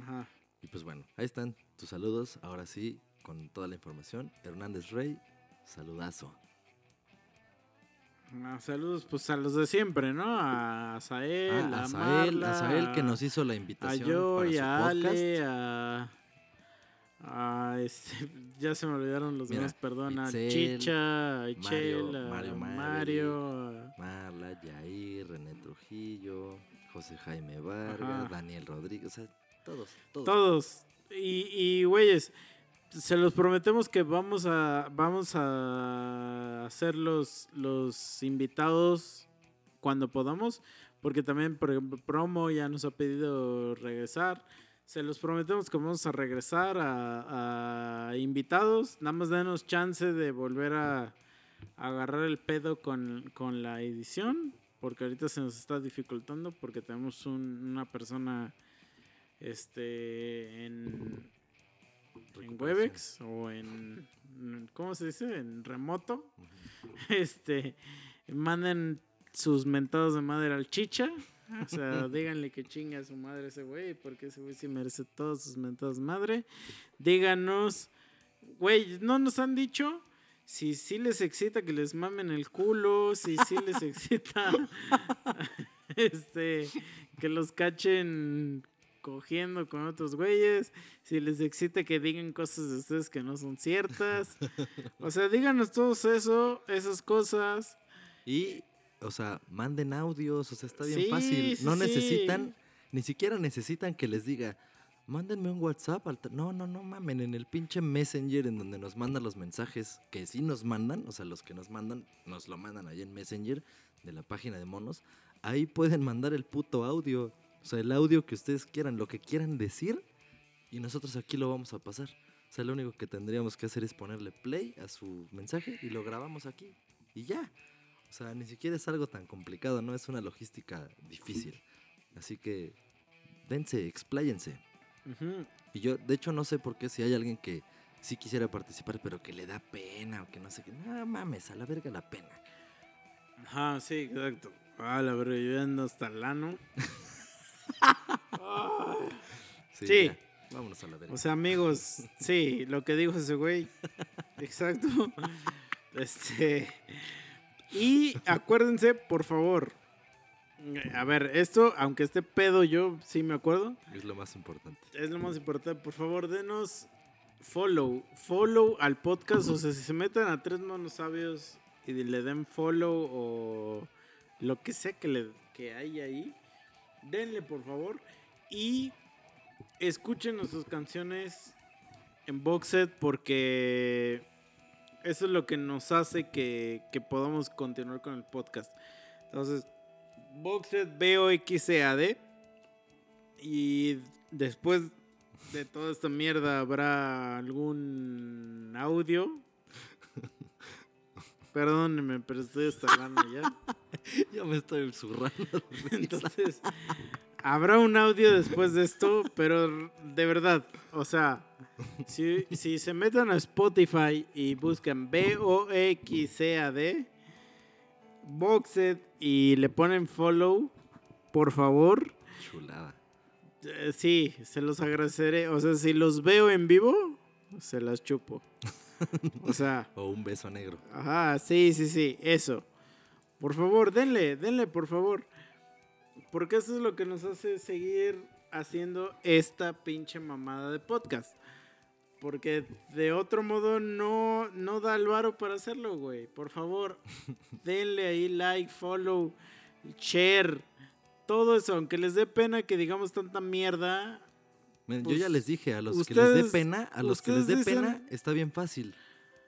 S1: Ajá.
S2: Y pues bueno, ahí están tus saludos. Ahora sí, con toda la información. Hernández Rey, saludazo.
S1: Ah, saludos, pues a los de siempre, ¿no? A Sael,
S2: Ah,
S1: a,
S2: a Sael,
S1: Marla,
S2: a Sael que
S1: a-
S2: nos hizo la
S1: a
S2: invitación
S1: Joy,
S2: para
S1: a
S2: su
S1: Ale,
S2: podcast.
S1: a, a este, ya se me olvidaron los
S2: Mira,
S1: demás, perdón, a Chicha, a Ichel,
S2: Mario-
S1: a
S2: Mario
S1: Mario, a-
S2: Marla, Yair, René Trujillo, José Jaime Vargas,
S1: Ajá.
S2: Daniel Rodríguez, o sea, todos, todos.
S1: todos. Y, y güeyes, se los prometemos que vamos a vamos a hacer los, invitados cuando podamos, porque también por ejemplo, Promo ya nos ha pedido regresar. Se los prometemos que vamos a regresar a, invitados. Nada más denos chance de volver a, agarrar el pedo con, con la edición, porque ahorita se nos está dificultando porque tenemos un- una persona este en, en. Webex o en, ¿cómo se dice? En remoto. Este manden sus mentados de madre al chicha. O sea, díganle que chinga a su madre ese güey, porque ese güey sí merece todos sus mentados de madre. Díganos, güey, no nos han dicho si sí les excita que les mamen el culo, si sí les excita este que los cachen cogiendo con otros güeyes, si les excita que digan cosas de ustedes que no son ciertas. O sea, díganos todo eso, esas cosas.
S2: Y, o sea, manden audios, o sea, está bien
S1: Sí,
S2: fácil. no
S1: sí.
S2: necesitan, ni siquiera necesitan que les diga, mándenme un WhatsApp. al te-". No, no, no mamen, en el pinche Messenger en donde nos mandan los mensajes, que sí nos mandan, o sea, los que nos mandan, nos lo mandan ahí en Messenger de la página de monos. Ahí pueden mandar el puto audio, o sea, el audio que ustedes quieran, lo que quieran decir, y nosotros aquí lo vamos a pasar. O sea, lo único que tendríamos que hacer es ponerle play a su mensaje y lo grabamos aquí. Y ya. O sea, ni siquiera es algo tan complicado, no es una logística difícil. Así que dense, expláyense. Y yo, de hecho, no sé por qué si hay alguien que sí quisiera participar, pero que le da pena o que no sé qué. No mames, a la verga la pena.
S1: Ajá, sí, exacto. Ah, la verdad, yo ando hasta el ano. Sí.
S2: ya, vámonos a la verga.
S1: O sea, amigos, sí, lo que dijo ese güey. Exacto. Este. Y acuérdense, por favor. A ver, esto, aunque esté pedo, yo sí me acuerdo.
S2: es lo más importante.
S1: Es lo más importante. Por favor, denos follow. Follow al podcast. O sea, si se meten a Tres Monos Sabios y le den follow o lo que sea que, le, que hay ahí, denle por favor. Y escuchen nuestras canciones en Boxet porque eso es lo que nos hace que, que podamos continuar con el podcast. Entonces, Boxet B-O-X-E-A-D. Y después de toda esta mierda habrá algún audio. Perdónenme, pero estoy ano ya.
S2: ya me estoy zurrando.
S1: Entonces, habrá un audio después de esto, pero de verdad, o sea, si, si se meten a Spotify y buscan B-O-X-C-A-D, Boxed y le ponen follow, por favor,
S2: Chulada.
S1: eh, sí, se los agradeceré. O sea, si los veo en vivo, se las chupo. O sea,
S2: O un beso negro.
S1: Ajá, sí, sí, sí, eso. Por favor, denle, denle, por favor. Porque eso es lo que nos hace seguir haciendo esta pinche mamada de podcast. Porque de otro modo no, no da el varo para hacerlo, güey. Por favor, denle ahí like, follow, share, todo eso. Aunque les dé pena que digamos tanta mierda.
S2: Miren,
S1: Pues,
S2: yo ya les dije, a los que les dé pena, a los que les dé pena, está bien fácil.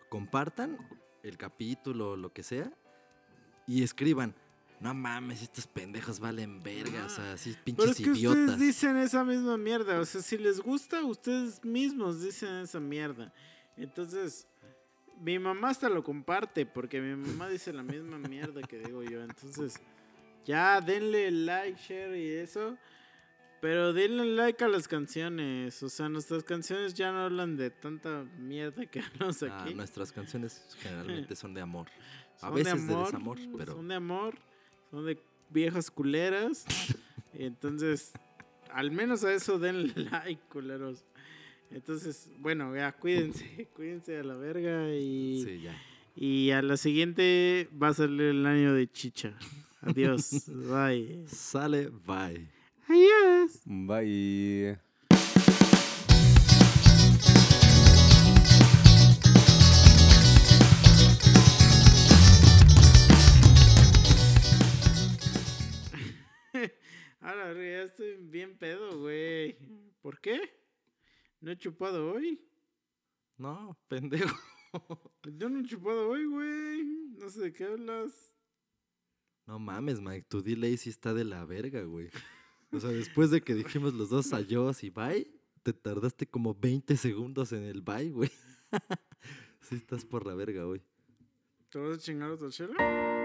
S2: Compartan el capítulo o lo que sea y escriban. No mames, estos pendejos valen verga, o sea, así
S1: Pero
S2: pinches
S1: es que
S2: idiotas.
S1: ustedes dicen esa misma mierda. O sea, si les gusta, ustedes mismos dicen esa mierda. Entonces, mi mamá hasta lo comparte porque mi mamá dice la misma mierda que digo yo. Entonces, ya denle like, share y eso. Pero denle like a las canciones. O sea, nuestras canciones ya no hablan de tanta mierda que hablamos
S2: Ah,
S1: aquí.
S2: nuestras canciones generalmente son de amor. A
S1: Son
S2: veces de, desamor, pero
S1: Son de amor, son de viejas culeras. Entonces, al menos a eso denle like, culeros. Entonces, bueno, ya cuídense, cuídense a la verga y,
S2: sí, ya.
S1: Y a la siguiente va a salir el año de chicha. Adiós. Bye.
S2: Sale, bye.
S1: Adiós.
S4: Bye.
S1: Ahora ya estoy bien pedo, güey. ¿Por qué? ¿No he chupado hoy?
S2: No, pendejo.
S1: Yo no he chupado hoy, güey. No sé de qué hablas.
S2: No mames, Mike, tu delay sí está de la verga, güey. O sea, después de que dijimos los dos adiós y bye, te tardaste como 20 segundos en el bye, güey. Sí estás por la verga, güey.
S1: ¿Te vas a chingar otra chela?